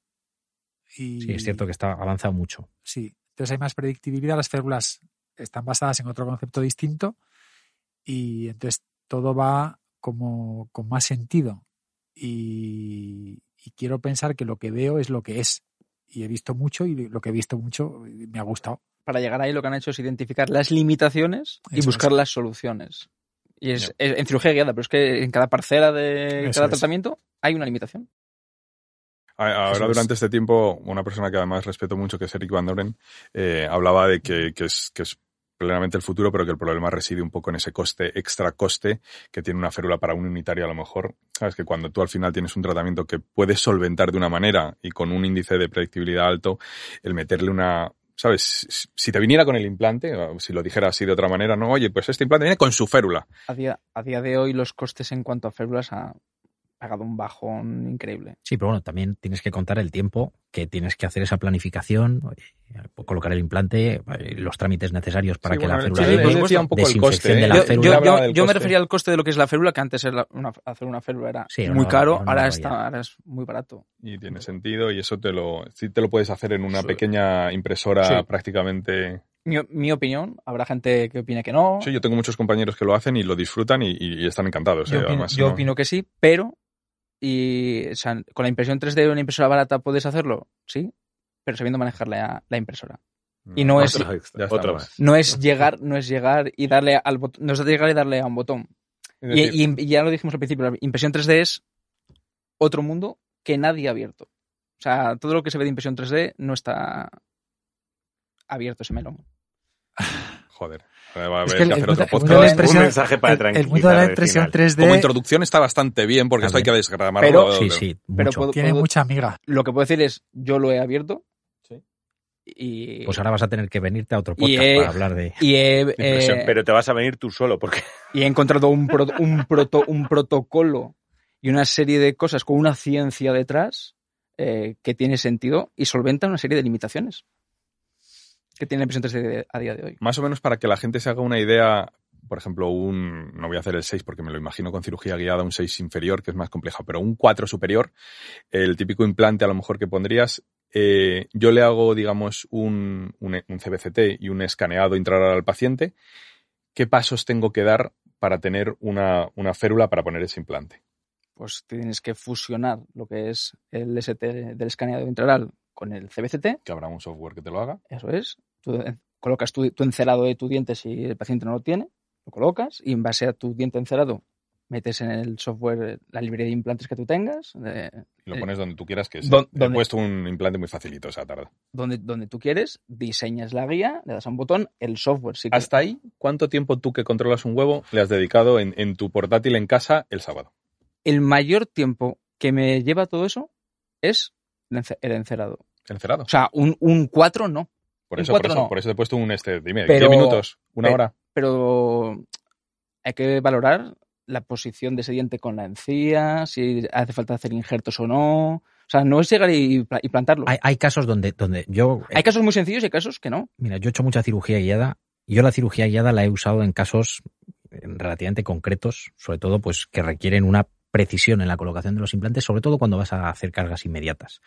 Speaker 4: Y,
Speaker 3: Sí, es cierto que está avanzado mucho.
Speaker 4: Sí, entonces hay más predictibilidad, las férmulas están basadas en otro concepto distinto y entonces todo va como con más sentido. Y, y quiero pensar que lo que veo es lo que es. Y he visto mucho y lo que he visto mucho me ha gustado.
Speaker 6: Para llegar ahí lo que han hecho es identificar las limitaciones y
Speaker 4: Eso
Speaker 6: buscar
Speaker 4: es.
Speaker 6: las soluciones. Y es, es- en cirugía guiada, pero es que en cada parcela de
Speaker 4: Eso
Speaker 6: cada
Speaker 4: es.
Speaker 6: tratamiento hay una limitación.
Speaker 2: A- Ahora, durante este tiempo, una persona que además respeto mucho, que es Eric Van Doren, eh, hablaba de que, que es, que es plenamente el futuro, pero que el problema reside un poco en ese coste, extra coste que tiene una férula para un unitario a lo mejor. Sabes que cuando tú al final tienes un tratamiento que puedes solventar de una manera y con un índice de predictibilidad alto, el meterle una, ¿sabes? Si te viniera con el implante, o si lo dijera así de otra manera, no, oye, pues este implante viene con su férula.
Speaker 6: A día, a día de hoy los costes en cuanto a férulas ha pagado un bajón increíble.
Speaker 3: Sí, pero bueno, también tienes que contar el tiempo que tienes que hacer esa planificación, eh, colocar el implante, eh, los trámites necesarios para
Speaker 2: Sí,
Speaker 3: que
Speaker 2: bueno,
Speaker 3: la férula
Speaker 2: sí,
Speaker 3: llegue,
Speaker 2: pues decía un poco el coste,
Speaker 3: de
Speaker 2: ¿eh?
Speaker 3: la
Speaker 6: Yo,
Speaker 3: férula.
Speaker 6: yo- yo- yo me refería al coste de lo que es la férula, que antes era una- hacer una férula era
Speaker 3: Sí,
Speaker 6: muy
Speaker 3: una-
Speaker 6: caro,
Speaker 3: era una
Speaker 6: ahora, está, ahora es muy barato.
Speaker 2: Y tiene sentido y eso te lo, sí te lo puedes hacer en una
Speaker 6: Sí.
Speaker 2: pequeña impresora
Speaker 6: Sí.
Speaker 2: prácticamente.
Speaker 6: Mi, mi opinión, habrá gente que opine que no.
Speaker 2: Sí, yo tengo muchos compañeros que lo hacen y lo disfrutan y, y están encantados.
Speaker 6: yo
Speaker 2: ¿eh?
Speaker 6: opino,
Speaker 2: Además,
Speaker 6: yo
Speaker 2: no-
Speaker 6: opino que sí, pero y, o sea, con la impresión 3D de una impresora barata puedes hacerlo, sí, pero sabiendo manejar la, la impresora. Y no es,
Speaker 5: extra, otro más.
Speaker 6: no es llegar, no es llegar y darle al botón, no es llegar y darle a un botón. Y,
Speaker 2: decir,
Speaker 6: y- y ya lo dijimos al principio, la impresión 3D es otro mundo que nadie ha abierto. O sea, todo lo que se ve de impresión 3D no está abierto ese melón.
Speaker 2: Joder. Va a haber
Speaker 4: Es
Speaker 2: que, hacer
Speaker 4: el
Speaker 2: otro
Speaker 4: el
Speaker 2: podcast.
Speaker 5: Un mensaje para
Speaker 4: el- el,
Speaker 5: tranquilizar
Speaker 4: mundo de la
Speaker 5: al
Speaker 4: impresión
Speaker 5: final.
Speaker 4: 3D
Speaker 2: Como introducción está bastante bien porque esto hay que desgramarlo.
Speaker 6: Pero-
Speaker 3: Sí, sí,
Speaker 6: Pero
Speaker 3: mucho.
Speaker 6: puedo-
Speaker 4: tiene
Speaker 6: puedo-
Speaker 4: mucha amiga.
Speaker 6: lo que puedo decir es, yo lo he abierto.
Speaker 2: Sí.
Speaker 6: Y,
Speaker 3: Pues ahora vas a tener que venirte a otro
Speaker 6: Y
Speaker 3: podcast
Speaker 6: he-
Speaker 3: para hablar de...
Speaker 6: y he,
Speaker 2: impresión,
Speaker 6: eh,
Speaker 5: Pero te vas a venir tú solo, porque
Speaker 6: y he encontrado un, pro- un, proto- un protocolo y una serie de cosas con una ciencia detrás eh, que tiene sentido y solventa una serie de limitaciones que tiene la impresión 3D a día de hoy.
Speaker 2: Más o menos para que la gente se haga una idea, por ejemplo, un, no voy a hacer el 6 porque me lo imagino con cirugía guiada, un 6 inferior, que es más compleja, pero un 4 superior, el típico implante a lo mejor que pondrías, eh, yo le hago, digamos, un, un, un CBCT y un escaneado intraoral al paciente, ¿qué pasos tengo que dar para tener una, una férula para poner ese implante?
Speaker 6: Pues tienes que fusionar lo que es el ST del escaneado intraoral con el CBCT,
Speaker 2: Que habrá un software que te lo haga.
Speaker 6: eso es. Tú colocas tu, tu encerado de tu diente si el paciente no lo tiene, lo colocas y en base a tu diente encerado metes en el software la librería de implantes que tú tengas, eh,
Speaker 2: Y lo
Speaker 6: Eh,
Speaker 2: pones donde tú quieras, que es,
Speaker 6: ¿dó-
Speaker 2: he puesto un implante muy facilito esa tarde.
Speaker 6: donde, donde tú quieres, diseñas la guía, le das a un botón, el software sí que...
Speaker 2: Hasta ahí, ¿cuánto tiempo tú que controlas un huevo le has dedicado en, en tu portátil en casa el sábado?
Speaker 6: El mayor tiempo que me lleva todo eso es el ence- el encerado.
Speaker 2: Encerado.
Speaker 6: O sea, un, un 4 no,
Speaker 2: Por eso, por
Speaker 6: cuatro
Speaker 2: eso,
Speaker 6: no.
Speaker 2: por eso te he puesto un este, dime,
Speaker 6: Pero-
Speaker 2: 10 minutos, una
Speaker 6: pe-
Speaker 2: hora.
Speaker 6: pero hay que valorar la posición de ese diente con la encía, si hace falta hacer injertos o no. O sea, no es llegar y, y plantarlo.
Speaker 3: Hay, hay casos donde, donde yo...
Speaker 6: Hay casos muy sencillos y hay casos que no.
Speaker 3: Mira, yo he hecho mucha cirugía guiada. Yo la cirugía guiada la he usado en casos eh, relativamente concretos, sobre todo pues que requieren una precisión en la colocación de los implantes, sobre todo cuando vas a hacer cargas inmediatas.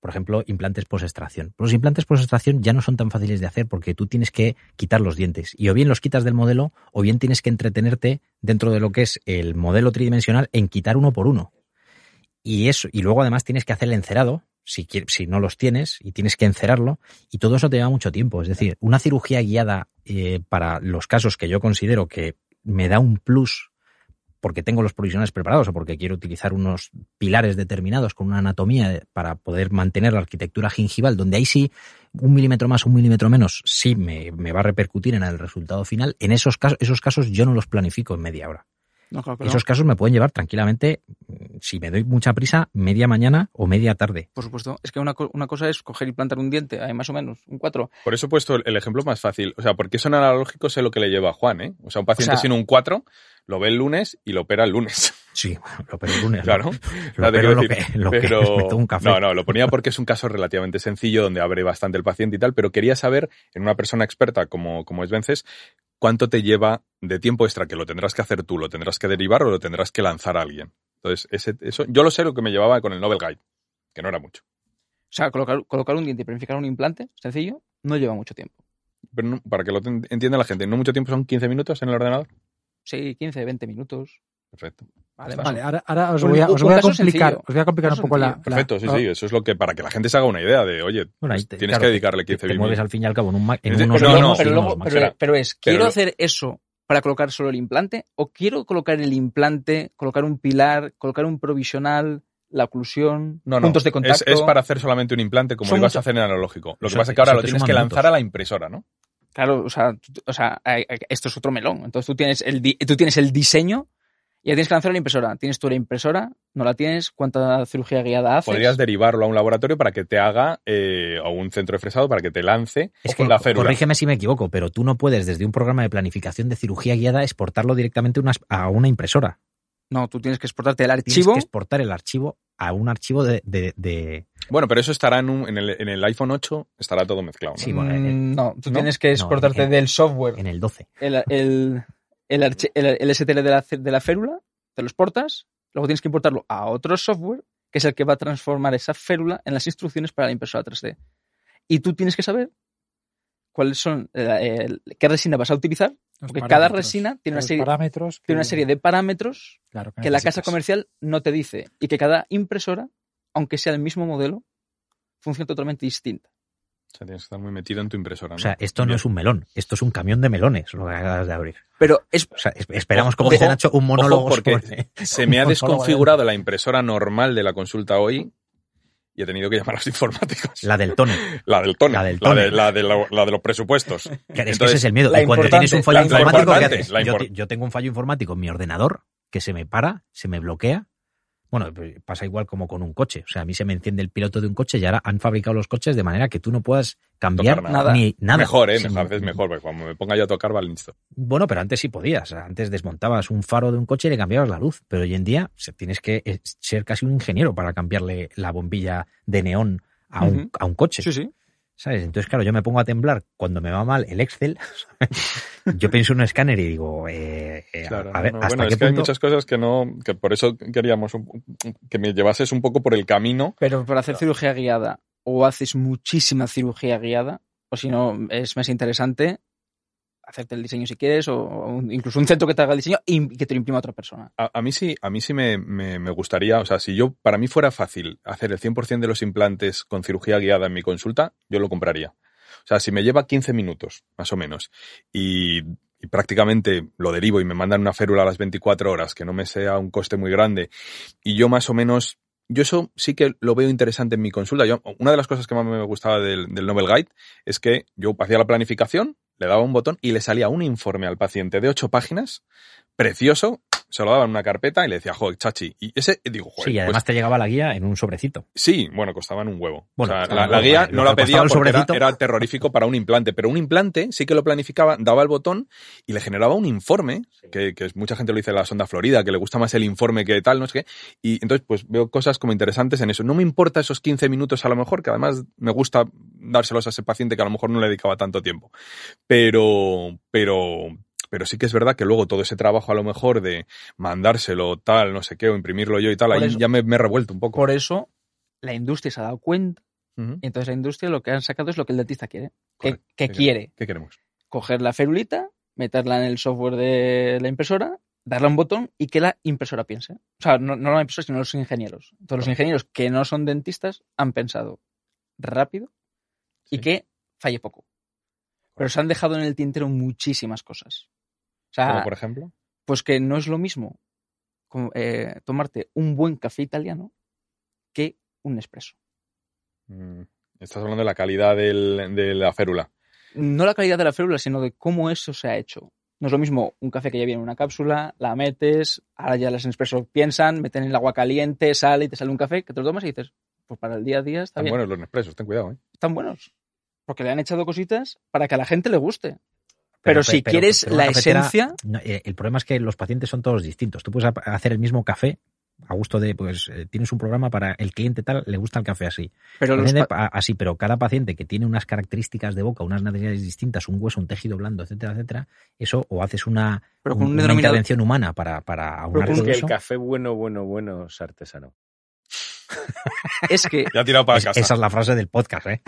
Speaker 3: Por ejemplo, implantes post-extracción. Los implantes post-extracción ya no son tan fáciles de hacer porque tú tienes que quitar los dientes. Y o bien los quitas del modelo, o bien tienes que entretenerte dentro de lo que es el modelo tridimensional en quitar uno por uno. Y eso, y luego además tienes que hacer el encerado, si, si no los tienes, y tienes que encerarlo, y todo eso te lleva mucho tiempo. Es decir, una cirugía guiada eh, para los casos que yo considero que me da un plus porque tengo los provisionales preparados o porque quiero utilizar unos pilares determinados con una anatomía para poder mantener la arquitectura gingival, donde ahí sí un milímetro más, un milímetro menos, sí me, me va a repercutir en el resultado final. En esos casos, esos casos yo no los planifico en media hora.
Speaker 6: No, claro.
Speaker 3: Esos casos me pueden llevar tranquilamente, si me doy mucha prisa, media mañana o media tarde.
Speaker 6: Por supuesto. Es que una, una cosa es coger y plantar un diente, hay más o menos, un 4.
Speaker 2: Por eso he puesto el, el ejemplo más fácil. O sea, porque eso en analógico sé lo que le lleva a Juan, ¿eh? O sea, un paciente
Speaker 6: O sea-
Speaker 2: sin un 4 lo ve el lunes y lo opera el lunes.
Speaker 3: Sí, lo opero el lunes.
Speaker 2: Claro.
Speaker 3: Lo, (laughs) (laughs) lo que, lo
Speaker 2: pero... (laughs)
Speaker 3: un café.
Speaker 2: No, no, lo ponía porque es un caso relativamente sencillo donde abre bastante el paciente y tal, pero quería saber, en una persona experta como, como es Vences, cuánto te lleva de tiempo extra que lo tendrás que hacer tú, lo tendrás que derivar o lo tendrás que lanzar a alguien. Entonces, ese, eso, yo lo sé lo que me llevaba con el Nobel Guide, que no era mucho.
Speaker 6: O sea, colocar, colocar un diente y planificar un implante, sencillo, no lleva mucho tiempo.
Speaker 2: Pero no- para que lo entienda la gente, no mucho tiempo son 15 minutos en el ordenador.
Speaker 6: Sí, 15, 20 minutos.
Speaker 2: Perfecto.
Speaker 6: Vale,
Speaker 4: ahora, ahora os voy a, os voy complicar,
Speaker 6: sencillo.
Speaker 4: os voy a complicar un poco la,
Speaker 2: Perfecto, sí, sí, eso es lo que, para que la gente se haga una idea de, oye,
Speaker 3: Bueno,
Speaker 2: pues
Speaker 3: te-
Speaker 2: tienes
Speaker 3: claro,
Speaker 2: que dedicarle
Speaker 3: te-
Speaker 2: 15
Speaker 3: te,
Speaker 2: mil
Speaker 3: mueves al fin y al cabo en, un en unos
Speaker 2: pero no,
Speaker 6: pero, luego, pero, pero es, ¿quiero hacer eso para colocar solo el implante? ¿O quiero colocar el implante, colocar un pilar, colocar un provisional, la oclusión,
Speaker 2: No, no.
Speaker 6: puntos de
Speaker 2: Es,
Speaker 6: contacto?
Speaker 2: es para hacer solamente un implante como lo ibas
Speaker 6: mucho-
Speaker 2: a hacer en analógico. Lo que pasa es
Speaker 3: te-
Speaker 2: que ahora lo
Speaker 3: te
Speaker 2: tienes que
Speaker 3: minutos.
Speaker 2: lanzar a la impresora, ¿no?
Speaker 6: Claro, o sea, o sea, esto es otro melón. Entonces tú tienes el, di- tú tienes el diseño ya tienes que lanzar la impresora. Tienes tú la impresora, no la tienes, cuánta cirugía guiada haces.
Speaker 2: Podrías derivarlo a un laboratorio para que te haga, eh, a un centro de fresado para que te lance
Speaker 3: Es
Speaker 2: con
Speaker 3: que,
Speaker 2: la férula.
Speaker 3: corrígeme si me equivoco, pero tú no puedes desde un programa de planificación de cirugía guiada exportarlo directamente a una- a una impresora.
Speaker 6: No, tú tienes que exportarte el
Speaker 3: Tienes
Speaker 6: archivo.
Speaker 3: que exportar el archivo a un archivo de... de- de-
Speaker 2: Bueno, pero eso estará en, un- en, el, en el iPhone 8, estará todo mezclado. ¿no?
Speaker 3: Sí, bueno, en-
Speaker 6: Mm, no, tú
Speaker 2: ¿no?
Speaker 6: tienes que
Speaker 3: No,
Speaker 6: exportarte
Speaker 3: en-
Speaker 6: del software
Speaker 3: en el 12.
Speaker 6: el, el, el, archi- el- el STL de la, de la férula, te lo exportas, luego tienes que importarlo a otro software, que es el que va a transformar esa férula en las instrucciones para la impresora 3D. Y tú tienes que saber cuáles son, eh, qué resina vas a utilizar,
Speaker 4: Los
Speaker 6: porque cada resina tiene una
Speaker 4: Los
Speaker 6: serie,
Speaker 4: parámetros
Speaker 6: tiene una
Speaker 4: que-
Speaker 6: serie de parámetros
Speaker 4: claro,
Speaker 6: que la casa comercial no te dice y que cada impresora, aunque sea el mismo modelo, funciona totalmente distinta.
Speaker 2: O sea, tienes que estar muy metido en tu impresora. ¿no?
Speaker 3: O sea, esto no
Speaker 2: Bien.
Speaker 3: es un melón, esto es un camión de melones lo que acabas de abrir.
Speaker 6: Pero es
Speaker 3: O sea, es- esperamos, como dice Nacho, un monólogo
Speaker 2: ojo, porque
Speaker 3: sobre-
Speaker 2: Se me ha desconfigurado la impresora normal de la consulta hoy y he tenido que llamar a los (laughs) informáticos.
Speaker 3: La del Tone.
Speaker 2: La del Tone.
Speaker 3: La del
Speaker 2: La, de, la, de lo- la de los presupuestos.
Speaker 3: Es que ese es el miedo.
Speaker 6: la
Speaker 3: Y cuando tienes un fallo
Speaker 2: la- la
Speaker 3: informático, ¿qué haces? yo tengo un fallo informático en mi ordenador que se me para, se me bloquea. Bueno, pues pasa igual como con un coche. O sea, a mí se me enciende el piloto de un coche y ahora han fabricado los coches de manera que tú no puedas cambiar
Speaker 6: nada.
Speaker 3: ni nada.
Speaker 2: Mejor, ¿eh? Mejor, a veces mejor, porque cuando me ponga yo a tocar va listo.
Speaker 3: Bueno, pero antes sí podías. Antes desmontabas un faro de un coche y le cambiabas la luz. Pero hoy en día o sea, tienes que eh, ser casi un ingeniero para cambiarle la bombilla de neón a un, a un coche.
Speaker 6: Sí, sí.
Speaker 3: ¿Sabes? Entonces, claro, yo me pongo a temblar cuando me va mal el Excel. (laughs) yo pienso en un escáner y digo, eh, eh,
Speaker 2: Claro,
Speaker 3: a ver,
Speaker 2: no,
Speaker 3: ¿hasta
Speaker 2: bueno,
Speaker 3: qué
Speaker 2: es que hay
Speaker 3: punto?
Speaker 2: muchas cosas que no, que por eso queríamos un- que me llevases un poco por el camino.
Speaker 6: Pero para hacer cirugía guiada, o haces muchísima cirugía guiada, o si no, es más interesante hacerte el diseño si quieres, o, incluso un centro que te haga el diseño y que te lo imprima otra persona.
Speaker 2: A, a mí sí, a mí sí me, me- me gustaría, o sea, si yo, para mí fuera fácil hacer el 100% de los implantes con cirugía guiada en mi consulta, yo lo compraría. O sea, si me lleva 15 minutos, más o menos, y, y prácticamente lo derivo y me mandan una férula a las 24 horas, que no me sea un coste muy grande, y yo más o menos, yo eso sí que lo veo interesante en mi consulta. Yo, una de las cosas que más me gustaba del, del Nobel Guide es que yo hacía la planificación, le daba un botón y le salía un informe al paciente de ocho páginas, precioso, se lo daba en una carpeta y le decía, joder, chachi. Y ese, digo, joder,
Speaker 3: Sí, y además
Speaker 2: pues,
Speaker 3: te llegaba la guía en un sobrecito.
Speaker 2: sí, bueno, costaban un huevo.
Speaker 3: Bueno,
Speaker 2: o sea, la, guía
Speaker 3: vale.
Speaker 2: no la pedía porque era, terrorífico para un implante, pero un implante sí que lo planificaba, daba el botón y le generaba un informe, que, que mucha gente lo dice en la sonda Florida, que le gusta más el informe que tal, no sé qué. Y entonces, pues veo cosas como interesantes en eso. No me importa esos 15 minutos a lo mejor, que además me gusta dárselos a ese paciente que a lo mejor no le dedicaba tanto tiempo. Pero, pero, pero sí que es verdad que luego todo ese trabajo a lo mejor de mandárselo tal, no sé qué, o imprimirlo yo y tal,
Speaker 6: Por
Speaker 2: ahí
Speaker 6: eso-
Speaker 2: ya me, me he revuelto un poco.
Speaker 6: Por eso, la industria se ha dado cuenta, y entonces la industria lo que han sacado es lo que el dentista quiere. Que,
Speaker 2: Correcto.
Speaker 6: que
Speaker 2: ¿Qué
Speaker 6: quiere
Speaker 2: ¿Qué queremos?
Speaker 6: coger la ferulita, meterla en el software de la impresora, darle a un botón y que la impresora piense. O sea, no, no la impresora, sino los ingenieros. Entonces, los ingenieros que no son dentistas han pensado rápido y
Speaker 2: Sí.
Speaker 6: que falle poco. Pero se han dejado en el tintero muchísimas cosas. O sea,
Speaker 2: Como por ejemplo.
Speaker 6: pues que no es lo mismo como, eh, tomarte un buen café italiano que un espresso.
Speaker 2: Mm, Estás hablando de la calidad del- de la férula.
Speaker 6: No la calidad de la férula, sino de cómo eso se ha hecho. No es lo mismo un café que ya viene en una cápsula, la metes, ahora ya las Nespresso piensan, meten el agua caliente, sale y te sale un café, que te lo tomas y dices, pues para el día a día está
Speaker 2: Están
Speaker 6: bien.
Speaker 2: buenos los Nespressos, ten cuidado, ¿eh?
Speaker 6: Están buenos. Porque le han echado cositas para que a la gente le guste. Pero, si
Speaker 3: pero-
Speaker 6: quieres
Speaker 3: pero
Speaker 6: la esencia,
Speaker 3: no, eh, el problema es que los pacientes son todos distintos. Tú puedes hacer el mismo café a gusto de, pues, eh, tienes un programa para el cliente tal, le gusta el café así.
Speaker 6: pero los
Speaker 3: así, pero cada paciente que tiene unas características de boca, unas necesidades distintas, un hueso, un tejido blando, etcétera, etcétera, eso o haces una,
Speaker 6: pero con
Speaker 3: un-
Speaker 6: un
Speaker 3: una
Speaker 6: denominador-
Speaker 3: intervención humana para, para aunar
Speaker 5: Es
Speaker 3: todo
Speaker 5: que el café bueno, bueno, bueno es artesano.
Speaker 6: es que (laughs)
Speaker 2: Ya ha tirado para
Speaker 3: Es-
Speaker 2: casa.
Speaker 3: esa es la frase del podcast, ¿eh?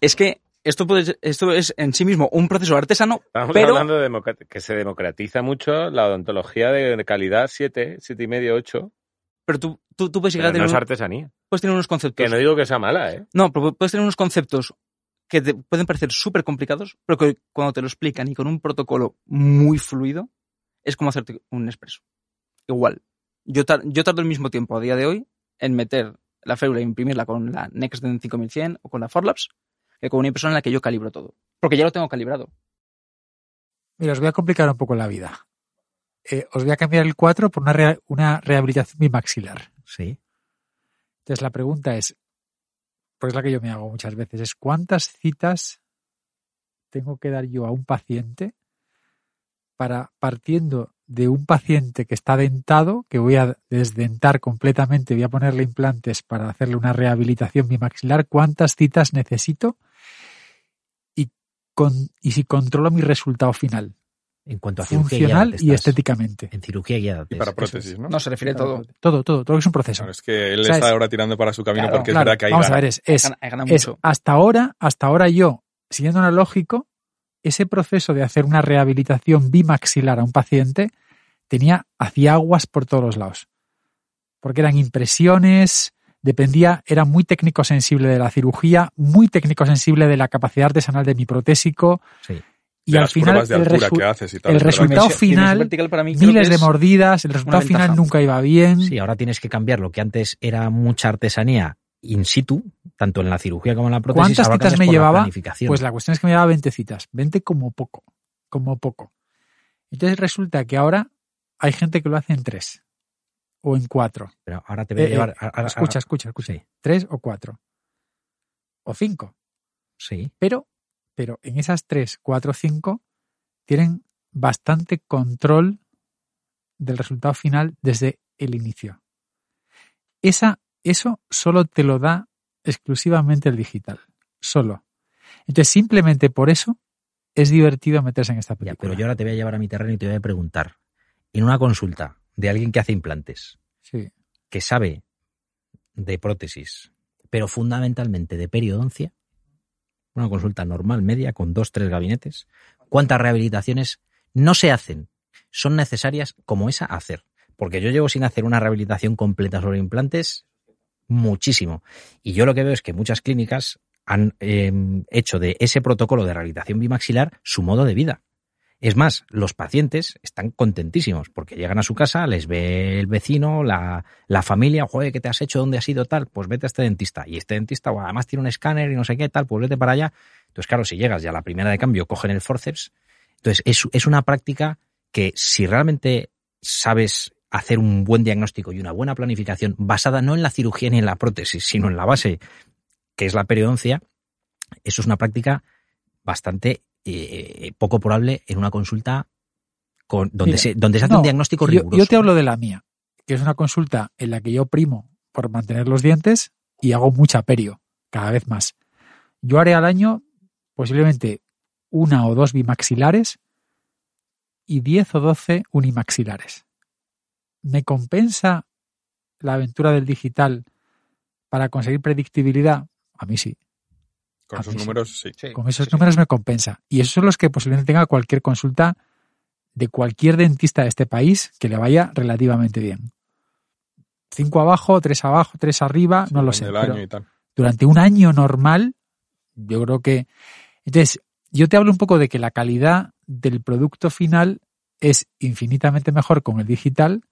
Speaker 6: es que esto puede ser- esto es en sí mismo un proceso artesano,
Speaker 5: Estamos
Speaker 6: pero
Speaker 5: hablando de que se democratiza mucho la odontología de calidad 7, 7 y medio, 8.
Speaker 6: pero tú, tú, tú puedes llegar
Speaker 5: Pero
Speaker 6: a
Speaker 5: no
Speaker 6: tener,
Speaker 5: es
Speaker 6: un-
Speaker 5: artesanía.
Speaker 6: puedes tener unos conceptos.
Speaker 5: Que no digo que sea mala, ¿eh?
Speaker 6: No, pero puedes tener unos conceptos que te pueden parecer súper complicados, pero que cuando te lo explican y con un protocolo muy fluido, es como hacerte un expreso. Igual. Yo, tar- yo tardo el mismo tiempo a día de hoy en meter la férula e imprimirla con la NextDen 5100 o con la Forlabs que con una impresora en la que yo calibro todo. Porque ya lo tengo calibrado.
Speaker 4: Mira, os voy a complicar un poco la vida. Eh, os voy a cambiar el 4 por una, una rehabilitación bimaxilar.
Speaker 3: Sí.
Speaker 4: Entonces la pregunta es, pues es la que yo me hago muchas veces, es ¿cuántas citas tengo que dar yo a un paciente para, partiendo de un paciente que está dentado, que voy a desdentar completamente, voy a ponerle implantes para hacerle una rehabilitación bimaxilar, cuántas citas necesito y, con, y si controlo mi resultado final,
Speaker 3: En cuanto a
Speaker 4: funcional y estéticamente.
Speaker 3: En cirugía guiada.
Speaker 2: Y para prótesis,
Speaker 3: es.
Speaker 2: ¿no?
Speaker 6: No, se refiere todo.
Speaker 4: Todo, todo, todo es un proceso.
Speaker 2: Claro, es que él
Speaker 4: ¿Sabes?
Speaker 2: está ahora tirando para su camino
Speaker 6: Claro,
Speaker 2: porque
Speaker 4: Claro,
Speaker 2: es verdad que hay
Speaker 4: vamos a ver, es, es,
Speaker 6: Gana- gana
Speaker 4: es
Speaker 6: mucho.
Speaker 4: hasta ahora, hasta ahora yo, siguiendo analógico, ese proceso de hacer una rehabilitación bimaxilar a un paciente tenía, hacía aguas por todos los lados. Porque eran impresiones, dependía, era muy técnico sensible de la cirugía, muy técnico sensible de la capacidad artesanal de mi protésico.
Speaker 3: Sí.
Speaker 4: Y
Speaker 2: de
Speaker 4: al
Speaker 2: las
Speaker 4: final
Speaker 2: pruebas de
Speaker 4: el, resu-
Speaker 2: que haces y tal.
Speaker 4: el resultado final,
Speaker 6: vertical para mí
Speaker 4: miles de mordidas, el resultado final nunca iba bien.
Speaker 3: Sí, ahora tienes que cambiar lo que antes era mucha artesanía in situ, tanto en la cirugía como en la prótesis.
Speaker 4: ¿Cuántas citas me
Speaker 3: la
Speaker 4: llevaba?
Speaker 3: planificación.
Speaker 4: Pues la cuestión es que me llevaba 20 citas, 20 como poco, como poco. Entonces resulta que ahora hay gente que lo hace en tres o en cuatro.
Speaker 3: Pero ahora te voy a
Speaker 4: Eh, eh,
Speaker 3: llevar. a- a-
Speaker 4: Escucha, escucha, escucha.
Speaker 3: Sí,
Speaker 4: Tres o cuatro. O cinco.
Speaker 3: sí.
Speaker 4: Pero, pero en esas tres, cuatro cinco tienen bastante control del resultado final desde el inicio. Esa, eso solo te lo da exclusivamente el digital. Solo. Entonces, simplemente por eso es divertido meterse en esta
Speaker 3: Ya,
Speaker 4: película.
Speaker 3: pero yo ahora te voy a llevar a mi terreno y te voy a preguntar. En una consulta de alguien que hace implantes,
Speaker 4: Sí.
Speaker 3: que sabe de prótesis, pero fundamentalmente de periodoncia, una consulta normal, media, con dos, tres gabinetes, ¿cuántas rehabilitaciones no se hacen? Son necesarias como esa hacer. Porque yo llevo sin hacer una rehabilitación completa sobre implantes muchísimo. Y yo lo que veo es que muchas clínicas han eh, hecho de ese protocolo de rehabilitación bimaxilar su modo de vida. Es más, los pacientes están contentísimos porque llegan a su casa, les ve el vecino, la, la familia, joder, ¿qué te has hecho? ¿Dónde has ido? Tal, pues vete a este dentista. Y este dentista, además tiene un escáner y no sé qué, tal, pues vete para allá. Entonces, claro, si llegas ya a la primera de cambio, cogen el forceps. Entonces, es, es una práctica que si realmente sabes hacer un buen diagnóstico y una buena planificación basada no en la cirugía ni en la prótesis, sino en la base que es la periodoncia, eso es una práctica bastante eh, poco probable en una consulta con, donde,
Speaker 4: Mira,
Speaker 3: se, donde se hace
Speaker 4: no,
Speaker 3: un diagnóstico
Speaker 4: yo,
Speaker 3: riguroso.
Speaker 4: yo te hablo de la mía, que es una consulta en la que yo primo por mantener los dientes y hago mucha perio, cada vez más. Yo haré al año posiblemente una o dos bimaxilares y 10 o 12 unimaxilares. ¿Me compensa la aventura del digital para conseguir predictibilidad? A mí sí.
Speaker 2: Con
Speaker 4: a
Speaker 2: esos
Speaker 4: sí.
Speaker 2: números, sí.
Speaker 4: Con esos números me compensa. Y esos son los que posiblemente tenga cualquier consulta de cualquier dentista de este país que le vaya relativamente bien. Cinco abajo, tres abajo, tres arriba, no lo sé.
Speaker 2: Del
Speaker 4: pero
Speaker 2: año y tal.
Speaker 4: durante un año normal, yo creo que. Entonces, yo te hablo un poco de que la calidad del producto final es infinitamente mejor con el digital.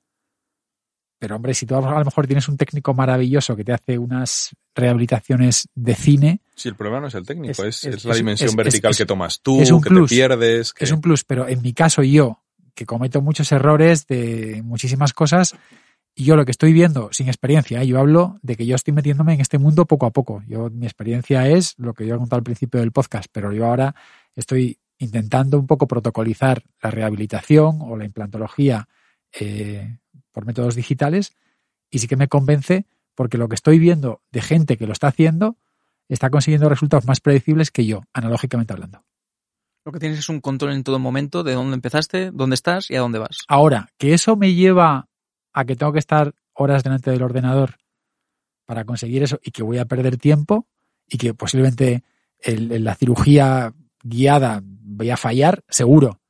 Speaker 4: Pero hombre, si tú a lo mejor tienes un técnico maravilloso que te hace unas rehabilitaciones de cine,
Speaker 2: Sí, el problema no es el técnico,
Speaker 4: Es-
Speaker 2: es,
Speaker 4: es-
Speaker 2: es la dimensión vertical que tomas tú,
Speaker 4: es un
Speaker 2: que
Speaker 4: plus.
Speaker 2: te pierdes. que-
Speaker 4: es un plus, pero en mi caso yo, que cometo muchos errores de muchísimas cosas, y yo lo que estoy viendo sin experiencia, ¿eh? yo hablo de que yo estoy metiéndome en este mundo poco a poco. Yo, mi experiencia es lo que yo he contado al principio del podcast, pero yo ahora estoy intentando un poco protocolizar la rehabilitación o la implantología eh, por métodos digitales y sí que me convence porque lo que estoy viendo de gente que lo está haciendo está consiguiendo resultados más predecibles que yo, analógicamente hablando.
Speaker 6: Lo que tienes es un control en todo momento de dónde empezaste, dónde estás y a dónde vas.
Speaker 4: Ahora, que eso me lleva a que tengo que estar horas delante del ordenador para conseguir eso y que voy a perder tiempo y que posiblemente el- la cirugía guiada voy a fallar, seguro.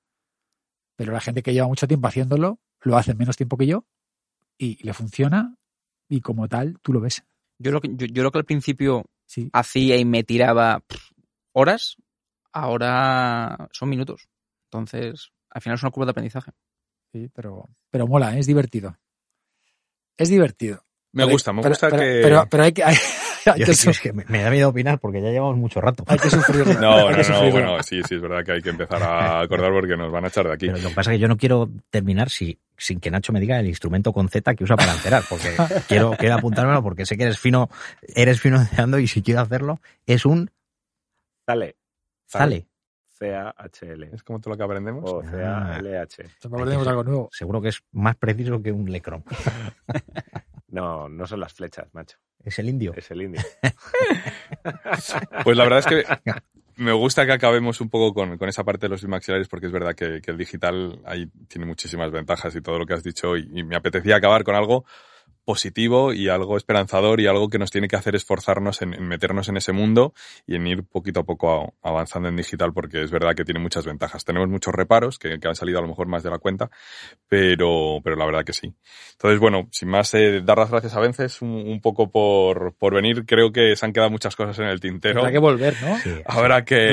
Speaker 4: Pero la gente que lleva mucho tiempo haciéndolo lo hace en menos tiempo que yo y le funciona y como tal tú lo ves.
Speaker 6: Yo lo que, yo, yo lo que al principio
Speaker 4: Sí.
Speaker 6: hacía y me tiraba pff, horas, ahora son minutos. Entonces, al final es una curva de aprendizaje.
Speaker 4: Sí, pero, pero mola, ¿eh? es divertido. Es divertido.
Speaker 2: Me
Speaker 4: Pero-
Speaker 2: gusta, me
Speaker 4: pero-
Speaker 2: gusta
Speaker 4: pero-
Speaker 2: que...
Speaker 4: Pero, pero hay, que, hay, (laughs) Hay
Speaker 3: Yo
Speaker 4: que
Speaker 3: es
Speaker 4: su-
Speaker 3: que me, me da miedo opinar porque ya llevamos mucho rato.
Speaker 4: hay que sufrirlo. (laughs)
Speaker 2: No, no, no, bueno, sí, sí, es verdad que hay que empezar a acordar porque nos van a echar de aquí.
Speaker 3: Pero lo que pasa es que yo no quiero terminar si, sin que Nacho me diga el instrumento con Z que usa para enterar, porque (laughs) quiero, quiero apuntármelo porque sé que eres fino, eres fino encerando y si quiero hacerlo es un
Speaker 5: Sale.
Speaker 3: zale.
Speaker 5: C-A-H-L.
Speaker 2: Es como todo lo que aprendemos.
Speaker 5: O C-A-L-H.
Speaker 4: Siempre aprendemos algo nuevo.
Speaker 3: Seguro que es más preciso que un lecron.
Speaker 5: No, no son las flechas, macho.
Speaker 3: Es el indio.
Speaker 5: Es el indio. (laughs)
Speaker 2: Pues la verdad es que me gusta que acabemos un poco con, con esa parte de los bimaxilares porque es verdad que, que el digital ahí tiene muchísimas ventajas y todo lo que has dicho y, y me apetecía acabar con algo positivo y algo esperanzador y algo que nos tiene que hacer esforzarnos en, en meternos en ese mundo y en ir poquito a poco a- avanzando en digital porque es verdad que tiene muchas ventajas. Tenemos muchos reparos que, que han salido a lo mejor más de la cuenta, pero, pero la verdad que sí. Entonces, bueno, sin más, eh, dar las gracias a Vences un, un poco por, por venir. Creo que se han quedado muchas cosas en el tintero.
Speaker 4: Habrá que volver, ¿no?
Speaker 3: Sí,
Speaker 2: Habrá que,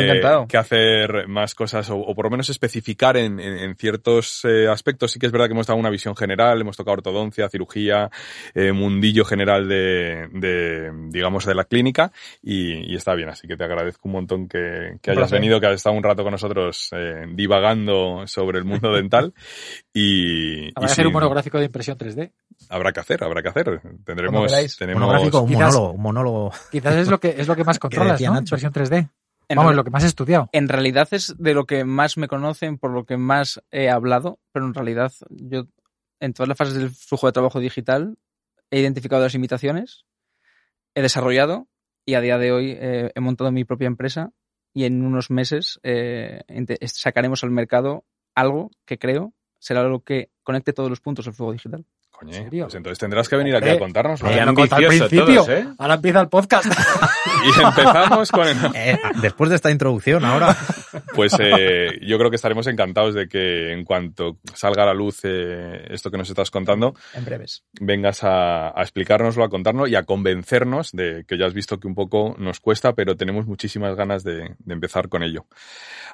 Speaker 2: que hacer más cosas o, o por lo menos especificar en, en- en ciertos eh, aspectos. Sí que es verdad que hemos dado una visión general, hemos tocado ortodoncia, cirugía, eh, mundillo general de, de, digamos, de la clínica y, y está bien. Así que te agradezco un montón que, hayas venido, que hayas estado un rato con nosotros eh, divagando sobre el mundo dental (laughs) y,
Speaker 4: Habrá
Speaker 2: y
Speaker 4: que hacer un monográfico de impresión 3D.
Speaker 2: habrá que hacer, habrá que hacer. Tendremos, tenemos
Speaker 3: Monográfico, un
Speaker 4: Quizás-
Speaker 3: monólogo, un monólogo.
Speaker 4: Quizás es lo que es lo que más (laughs) controlas, ¿no? Impresión 3D.
Speaker 6: En
Speaker 4: Vamos, lo que más he estudiado.
Speaker 6: en realidad es de lo que más me conocen, por lo que más he hablado, pero en realidad yo en todas las fases del flujo de trabajo digital he identificado las limitaciones, he desarrollado y a día de hoy eh, he montado mi propia empresa y en unos meses eh, sacaremos al mercado algo que creo será lo que conecte todos los puntos del flujo digital.
Speaker 2: Coño,
Speaker 4: ¿En serio?
Speaker 2: pues entonces tendrás que venir aquí a contárnoslo.
Speaker 5: Qué
Speaker 4: Ahora lo conté al principio.
Speaker 5: todos, ¿eh?
Speaker 4: Ahora empieza el podcast. (laughs)
Speaker 2: Y empezamos con el... (laughs)
Speaker 3: Eh, después de esta introducción, ahora. (laughs)
Speaker 2: Pues eh, yo creo que estaremos encantados de que en cuanto salga a la luz eh, esto que nos estás contando,
Speaker 6: En breves.
Speaker 2: vengas a, a explicárnoslo, a contarnos y a convencernos de que ya has visto que un poco nos cuesta, pero tenemos muchísimas ganas de, de empezar con ello.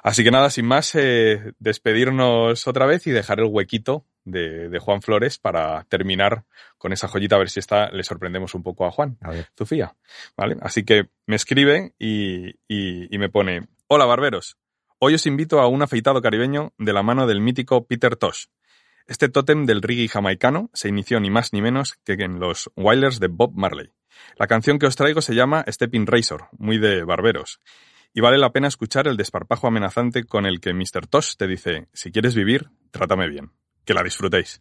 Speaker 2: Así que nada, sin más, eh, despedirnos otra vez y dejar el huequito de, de Juan Flores para terminar con esa joyita, a ver si esta le sorprendemos un poco a Juan.
Speaker 3: A ver.
Speaker 2: Zufía. ¿Vale? Así que me escribe y, y- y me pone, hola barberos, hoy os invito a un afeitado caribeño de la mano del mítico Peter Tosh. Este tótem del reggae jamaicano se inició ni más ni menos que en los Wailers de Bob Marley. La canción que os traigo se llama Stepping Razor, muy de barberos. Y vale la pena escuchar el desparpajo amenazante con el que Mr. Tosh te dice, si quieres vivir, trátame bien. Que la disfrutéis.